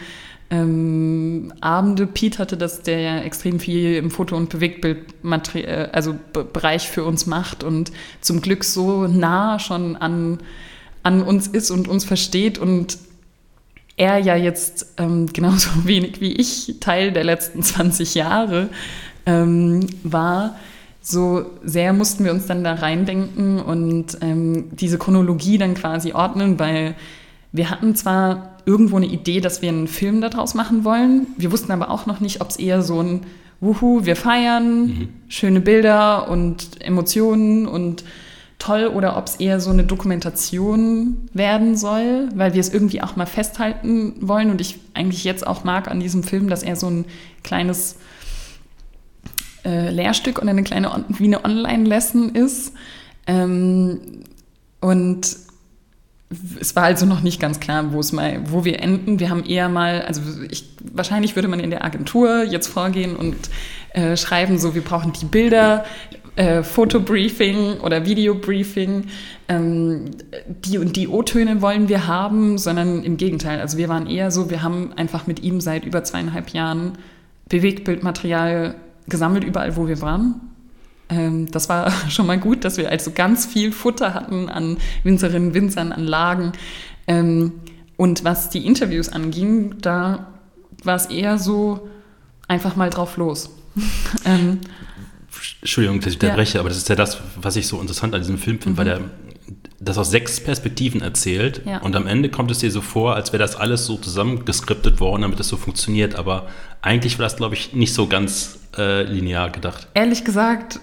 ähm, Abende. Pete hatte das, der ja extrem viel im Foto- und Bewegtbildmaterial, also Bereich für uns macht und zum Glück so nah schon an, an uns ist und uns versteht und er ja jetzt ähm, genauso wenig wie ich Teil der letzten 20 Jahre ähm, war so sehr mussten wir uns dann da reindenken und ähm, diese Chronologie dann quasi ordnen, weil wir hatten zwar irgendwo eine Idee, dass wir einen Film daraus machen wollen, wir wussten aber auch noch nicht, ob es eher so ein Wuhu, wir feiern, mhm. schöne Bilder und Emotionen und toll oder ob es eher so eine Dokumentation werden soll, weil wir es irgendwie auch mal festhalten wollen und ich eigentlich jetzt auch mag an diesem Film, dass er so ein kleines äh, Lehrstück und eine kleine wie eine Online-Lesson ist. Ähm, und es war also noch nicht ganz klar, wo es mal, wo wir enden. Wir haben eher mal, also ich, wahrscheinlich würde man in der Agentur jetzt vorgehen und äh, schreiben, so wir brauchen die Bilder, äh, Fotobriefing oder Videobriefing, ähm, die und die O-Töne wollen wir haben, sondern im Gegenteil. Also wir waren eher so, wir haben einfach mit ihm seit über zweieinhalb Jahren Bewegtbildmaterial gesammelt überall, wo wir waren. Ähm, das war schon mal gut, dass wir also ganz viel Futter hatten an Winzerinnen, Winzern, an Lagen. Ähm, und was die Interviews anging, da war es eher so einfach mal drauf los. ähm, Entschuldigung, dass ich unterbreche, ja. aber das ist ja das, was ich so interessant an diesem Film finde, mhm. weil der das aus sechs Perspektiven erzählt ja. und am Ende kommt es dir so vor, als wäre das alles so zusammengeskriptet worden, damit es so funktioniert, aber eigentlich war das, glaube ich, nicht so ganz äh, linear gedacht. Ehrlich gesagt,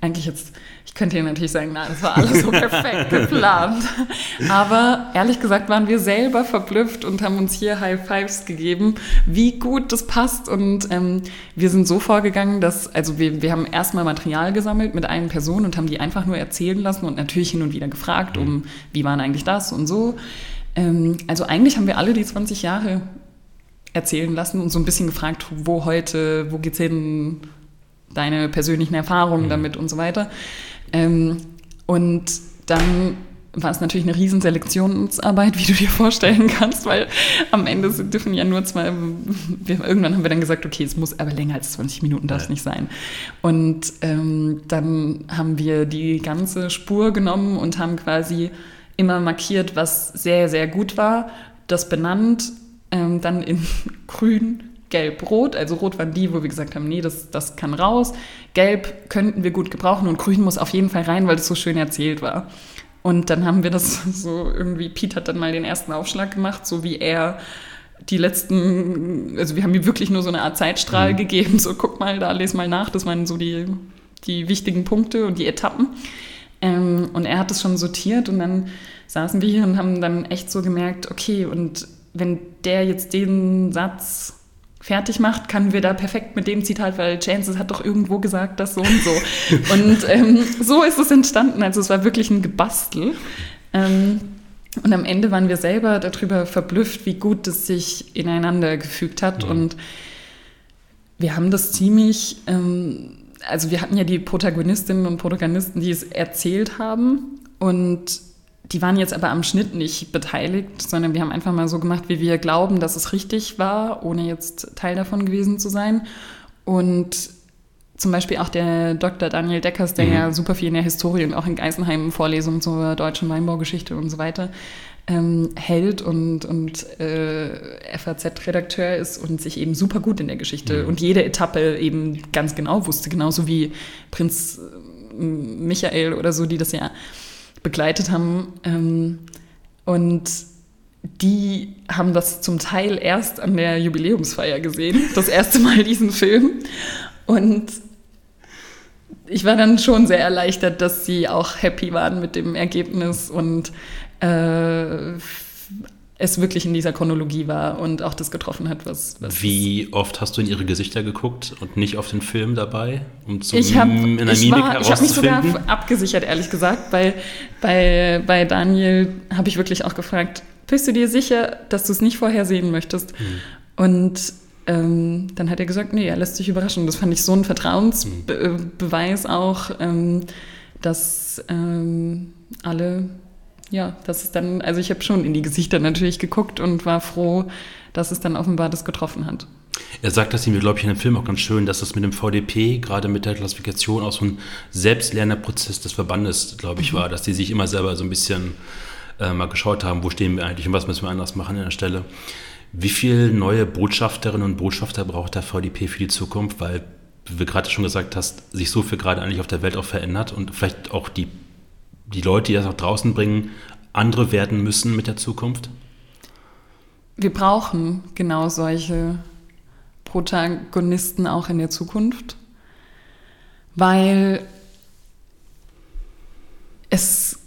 eigentlich jetzt, ich könnte hier natürlich sagen, nein, das war alles so perfekt geplant. Aber ehrlich gesagt waren wir selber verblüfft und haben uns hier High Fives gegeben, wie gut das passt. Und ähm, wir sind so vorgegangen, dass, also wir, wir haben erstmal Material gesammelt mit einer Person und haben die einfach nur erzählen lassen und natürlich hin und wieder gefragt, um wie waren eigentlich das und so. Ähm, also eigentlich haben wir alle die 20 Jahre erzählen lassen und so ein bisschen gefragt, wo heute, wo geht's hin, deine persönlichen Erfahrungen mhm. damit und so weiter. Ähm, und dann war es natürlich eine riesen Selektionsarbeit, wie du dir vorstellen kannst, weil am Ende dürfen ja nur zwei, wir, irgendwann haben wir dann gesagt, okay, es muss aber länger als 20 Minuten darf es nicht sein. Und ähm, dann haben wir die ganze Spur genommen und haben quasi immer markiert, was sehr, sehr gut war, das benannt ähm, dann in grün, gelb, rot. Also rot waren die, wo wir gesagt haben, nee, das, das kann raus. Gelb könnten wir gut gebrauchen und grün muss auf jeden Fall rein, weil das so schön erzählt war. Und dann haben wir das so irgendwie, Pete hat dann mal den ersten Aufschlag gemacht, so wie er die letzten, also wir haben ihm wirklich nur so eine Art Zeitstrahl mhm. gegeben, so guck mal, da lese mal nach, das waren so die, die wichtigen Punkte und die Etappen. Ähm, und er hat das schon sortiert und dann saßen wir hier und haben dann echt so gemerkt, okay, und wenn der jetzt den Satz fertig macht, kann wir da perfekt mit dem Zitat, weil Chances hat doch irgendwo gesagt, das so und so. und ähm, so ist es entstanden. Also es war wirklich ein Gebastel. Ähm, und am Ende waren wir selber darüber verblüfft, wie gut es sich ineinander gefügt hat. Mhm. Und wir haben das ziemlich, ähm, also wir hatten ja die Protagonistinnen und Protagonisten, die es erzählt haben. Und die waren jetzt aber am Schnitt nicht beteiligt, sondern wir haben einfach mal so gemacht, wie wir glauben, dass es richtig war, ohne jetzt Teil davon gewesen zu sein. Und zum Beispiel auch der Dr. Daniel Deckers, der mhm. ja super viel in der Historie und auch in Geisenheim Vorlesungen zur deutschen Weinbaugeschichte und so weiter ähm, hält und, und äh, FAZ-Redakteur ist und sich eben super gut in der Geschichte mhm. und jede Etappe eben ganz genau wusste, genauso wie Prinz äh, Michael oder so, die das ja begleitet haben. Ähm, und die haben das zum Teil erst an der Jubiläumsfeier gesehen, das erste Mal diesen Film. Und ich war dann schon sehr erleichtert, dass sie auch happy waren mit dem Ergebnis und äh, es wirklich in dieser Chronologie war und auch das getroffen hat, was. was Wie oft hast du in ihre Gesichter geguckt und nicht auf den Film dabei, um zu ich hab, in der ich Mimik war, Ich habe mich sogar abgesichert, ehrlich gesagt, weil bei, bei Daniel habe ich wirklich auch gefragt, bist du dir sicher, dass du es nicht vorher sehen möchtest? Mhm. Und ähm, dann hat er gesagt, nee, er lässt sich überraschen. Das fand ich so ein Vertrauensbeweis mhm. auch, ähm, dass ähm, alle ja, das ist dann, also ich habe schon in die Gesichter natürlich geguckt und war froh, dass es dann offenbar das getroffen hat. Er sagt das ihm, glaube ich, in dem Film auch ganz schön, dass das mit dem VDP, gerade mit der Klassifikation, auch so ein Selbstlernprozess des Verbandes, glaube ich, mhm. war, dass die sich immer selber so ein bisschen äh, mal geschaut haben, wo stehen wir eigentlich und was müssen wir anders machen an der Stelle. Wie viele neue Botschafterinnen und Botschafter braucht der VDP für die Zukunft? Weil, wie du gerade schon gesagt hast, sich so viel gerade eigentlich auf der Welt auch verändert und vielleicht auch die die Leute, die das nach draußen bringen, andere werden müssen mit der Zukunft? Wir brauchen genau solche Protagonisten auch in der Zukunft, weil es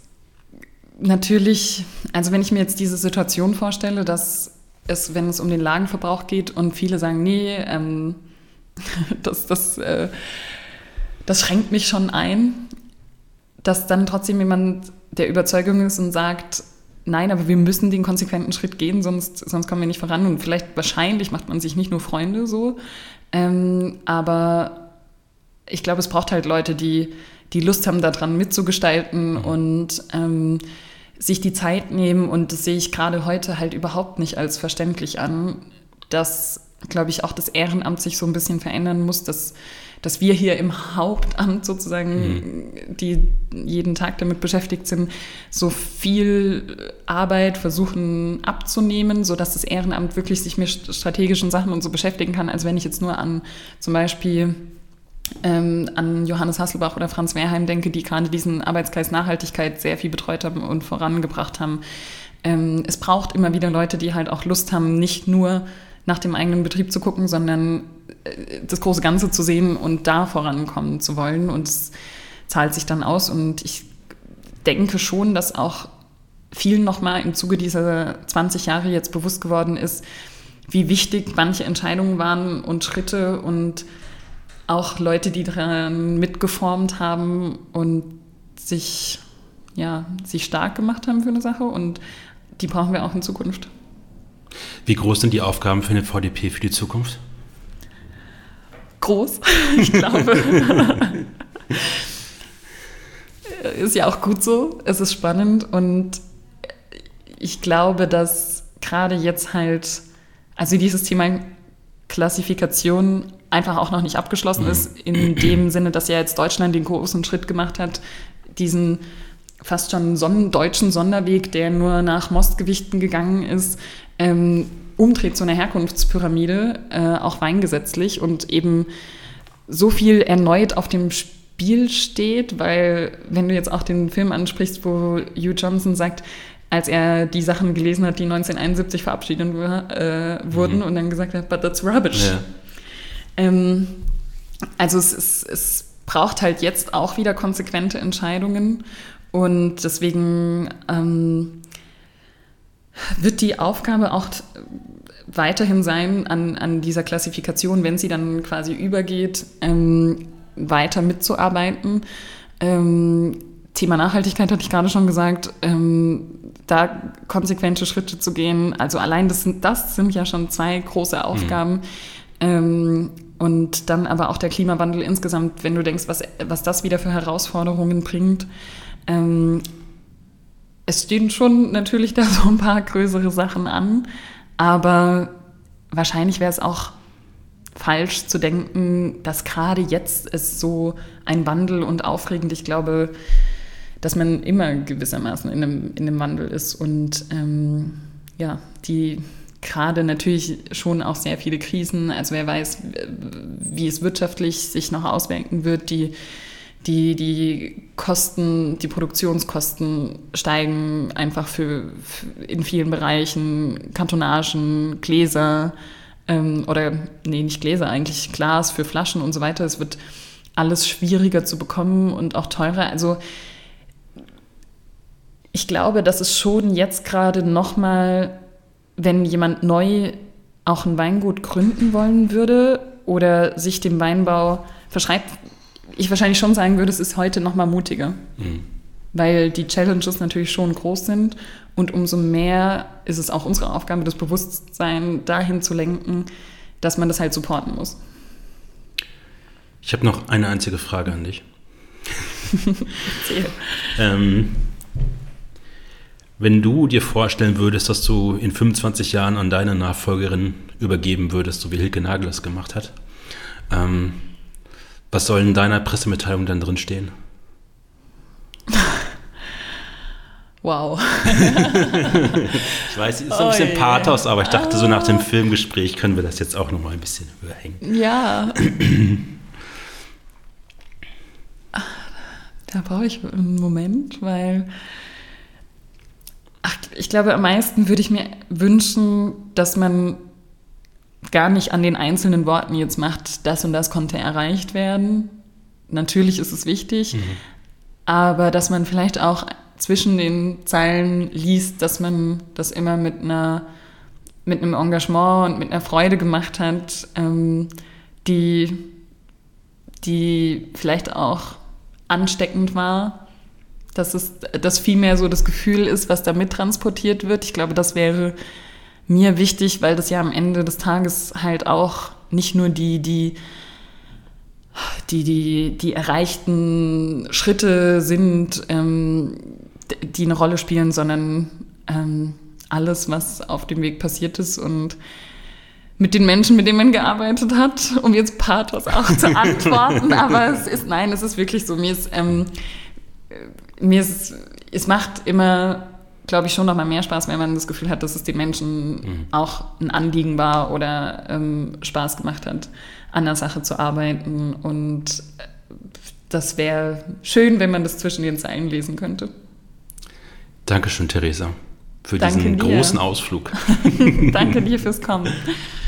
natürlich, also wenn ich mir jetzt diese Situation vorstelle, dass es, wenn es um den Lagenverbrauch geht und viele sagen, nee, ähm, das, das, äh, das schränkt mich schon ein, dass dann trotzdem jemand der Überzeugung ist und sagt, nein, aber wir müssen den konsequenten Schritt gehen, sonst, sonst kommen wir nicht voran. Und vielleicht, wahrscheinlich macht man sich nicht nur Freunde so, ähm, aber ich glaube, es braucht halt Leute, die, die Lust haben, daran mitzugestalten mhm. und ähm, sich die Zeit nehmen. Und das sehe ich gerade heute halt überhaupt nicht als verständlich an, dass, glaube ich, auch das Ehrenamt sich so ein bisschen verändern muss, dass dass wir hier im Hauptamt sozusagen, mhm. die jeden Tag damit beschäftigt sind, so viel Arbeit versuchen abzunehmen, sodass das Ehrenamt wirklich sich mit strategischen Sachen und so beschäftigen kann, als wenn ich jetzt nur an zum Beispiel ähm, an Johannes Hasselbach oder Franz Wehrheim denke, die gerade diesen Arbeitskreis Nachhaltigkeit sehr viel betreut haben und vorangebracht haben. Ähm, es braucht immer wieder Leute, die halt auch Lust haben, nicht nur nach dem eigenen Betrieb zu gucken, sondern äh, das große Ganze zu sehen und da vorankommen zu wollen. Und es zahlt sich dann aus. Und ich denke schon, dass auch vielen nochmal im Zuge dieser 20 Jahre jetzt bewusst geworden ist, wie wichtig manche Entscheidungen waren und Schritte und auch Leute, die daran mitgeformt haben und sich, ja, sich stark gemacht haben für eine Sache. Und die brauchen wir auch in Zukunft. Wie groß sind die Aufgaben für den VDP für die Zukunft? Groß, ich glaube. ist ja auch gut so. Es ist spannend und ich glaube, dass gerade jetzt halt, also dieses Thema Klassifikation einfach auch noch nicht abgeschlossen mhm. ist, in dem Sinne, dass ja jetzt Deutschland den großen Schritt gemacht hat, diesen fast schon son deutschen Sonderweg, der nur nach Mostgewichten gegangen ist, ähm, umdreht zu einer Herkunftspyramide, äh, auch weingesetzlich und eben so viel erneut auf dem Spiel steht, weil wenn du jetzt auch den Film ansprichst, wo Hugh Johnson sagt, als er die Sachen gelesen hat, die 1971 verabschiedet äh, wurden mhm. und dann gesagt hat, but that's rubbish. Ja. Ähm, also es, es, es braucht halt jetzt auch wieder konsequente Entscheidungen und deswegen ähm, wird die Aufgabe auch weiterhin sein, an, an dieser Klassifikation, wenn sie dann quasi übergeht, ähm, weiter mitzuarbeiten. Ähm, Thema Nachhaltigkeit hatte ich gerade schon gesagt, ähm, da konsequente Schritte zu gehen. Also allein das sind, das sind ja schon zwei große Aufgaben. Mhm. Und dann aber auch der Klimawandel insgesamt, wenn du denkst, was, was das wieder für Herausforderungen bringt. Ähm, es stehen schon natürlich da so ein paar größere Sachen an, aber wahrscheinlich wäre es auch falsch zu denken, dass gerade jetzt es so ein Wandel und aufregend, ich glaube, dass man immer gewissermaßen in einem, in einem Wandel ist und ähm, ja, die gerade natürlich schon auch sehr viele Krisen, also wer weiß, wie es wirtschaftlich sich noch auswirken wird, die die, die Kosten, die Produktionskosten steigen einfach für, für in vielen Bereichen, Kartonagen, Gläser ähm, oder nee, nicht Gläser, eigentlich Glas für Flaschen und so weiter. Es wird alles schwieriger zu bekommen und auch teurer. Also ich glaube, dass es schon jetzt gerade nochmal, wenn jemand neu auch ein Weingut gründen wollen würde oder sich dem Weinbau verschreibt, ich wahrscheinlich schon sagen würde, es ist heute noch mal mutiger. Mhm. Weil die Challenges natürlich schon groß sind und umso mehr ist es auch unsere Aufgabe, das Bewusstsein dahin zu lenken, dass man das halt supporten muss. Ich habe noch eine einzige Frage an dich. ähm, wenn du dir vorstellen würdest, dass du in 25 Jahren an deine Nachfolgerin übergeben würdest, so wie Hilke Nagel das gemacht hat, ähm, was soll in deiner Pressemitteilung dann drin stehen? Wow. ich weiß, es ist ein bisschen oh, Pathos, aber ich dachte, so nach dem Filmgespräch können wir das jetzt auch noch mal ein bisschen überhängen. Ja. da brauche ich einen Moment, weil ach, ich glaube, am meisten würde ich mir wünschen, dass man gar nicht an den einzelnen Worten jetzt macht, das und das konnte erreicht werden. Natürlich ist es wichtig, mhm. aber dass man vielleicht auch zwischen den Zeilen liest, dass man das immer mit einer mit einem Engagement und mit einer Freude gemacht hat, ähm, die, die vielleicht auch ansteckend war, dass es das vielmehr so das Gefühl ist, was da mittransportiert wird. Ich glaube, das wäre mir wichtig, weil das ja am Ende des Tages halt auch nicht nur die, die, die, die, die erreichten Schritte sind, ähm, die eine Rolle spielen, sondern ähm, alles, was auf dem Weg passiert ist und mit den Menschen, mit denen man gearbeitet hat, um jetzt Pathos auch zu antworten. Aber es ist, nein, es ist wirklich so. Mir ist, ähm, mir ist, es macht immer glaube ich, schon noch mal mehr Spaß, wenn man das Gefühl hat, dass es den Menschen mhm. auch ein Anliegen war oder ähm, Spaß gemacht hat, an der Sache zu arbeiten. Und äh, das wäre schön, wenn man das zwischen den Zeilen lesen könnte. Dankeschön, Theresa, für Danke diesen dir. großen Ausflug. Danke dir fürs Kommen.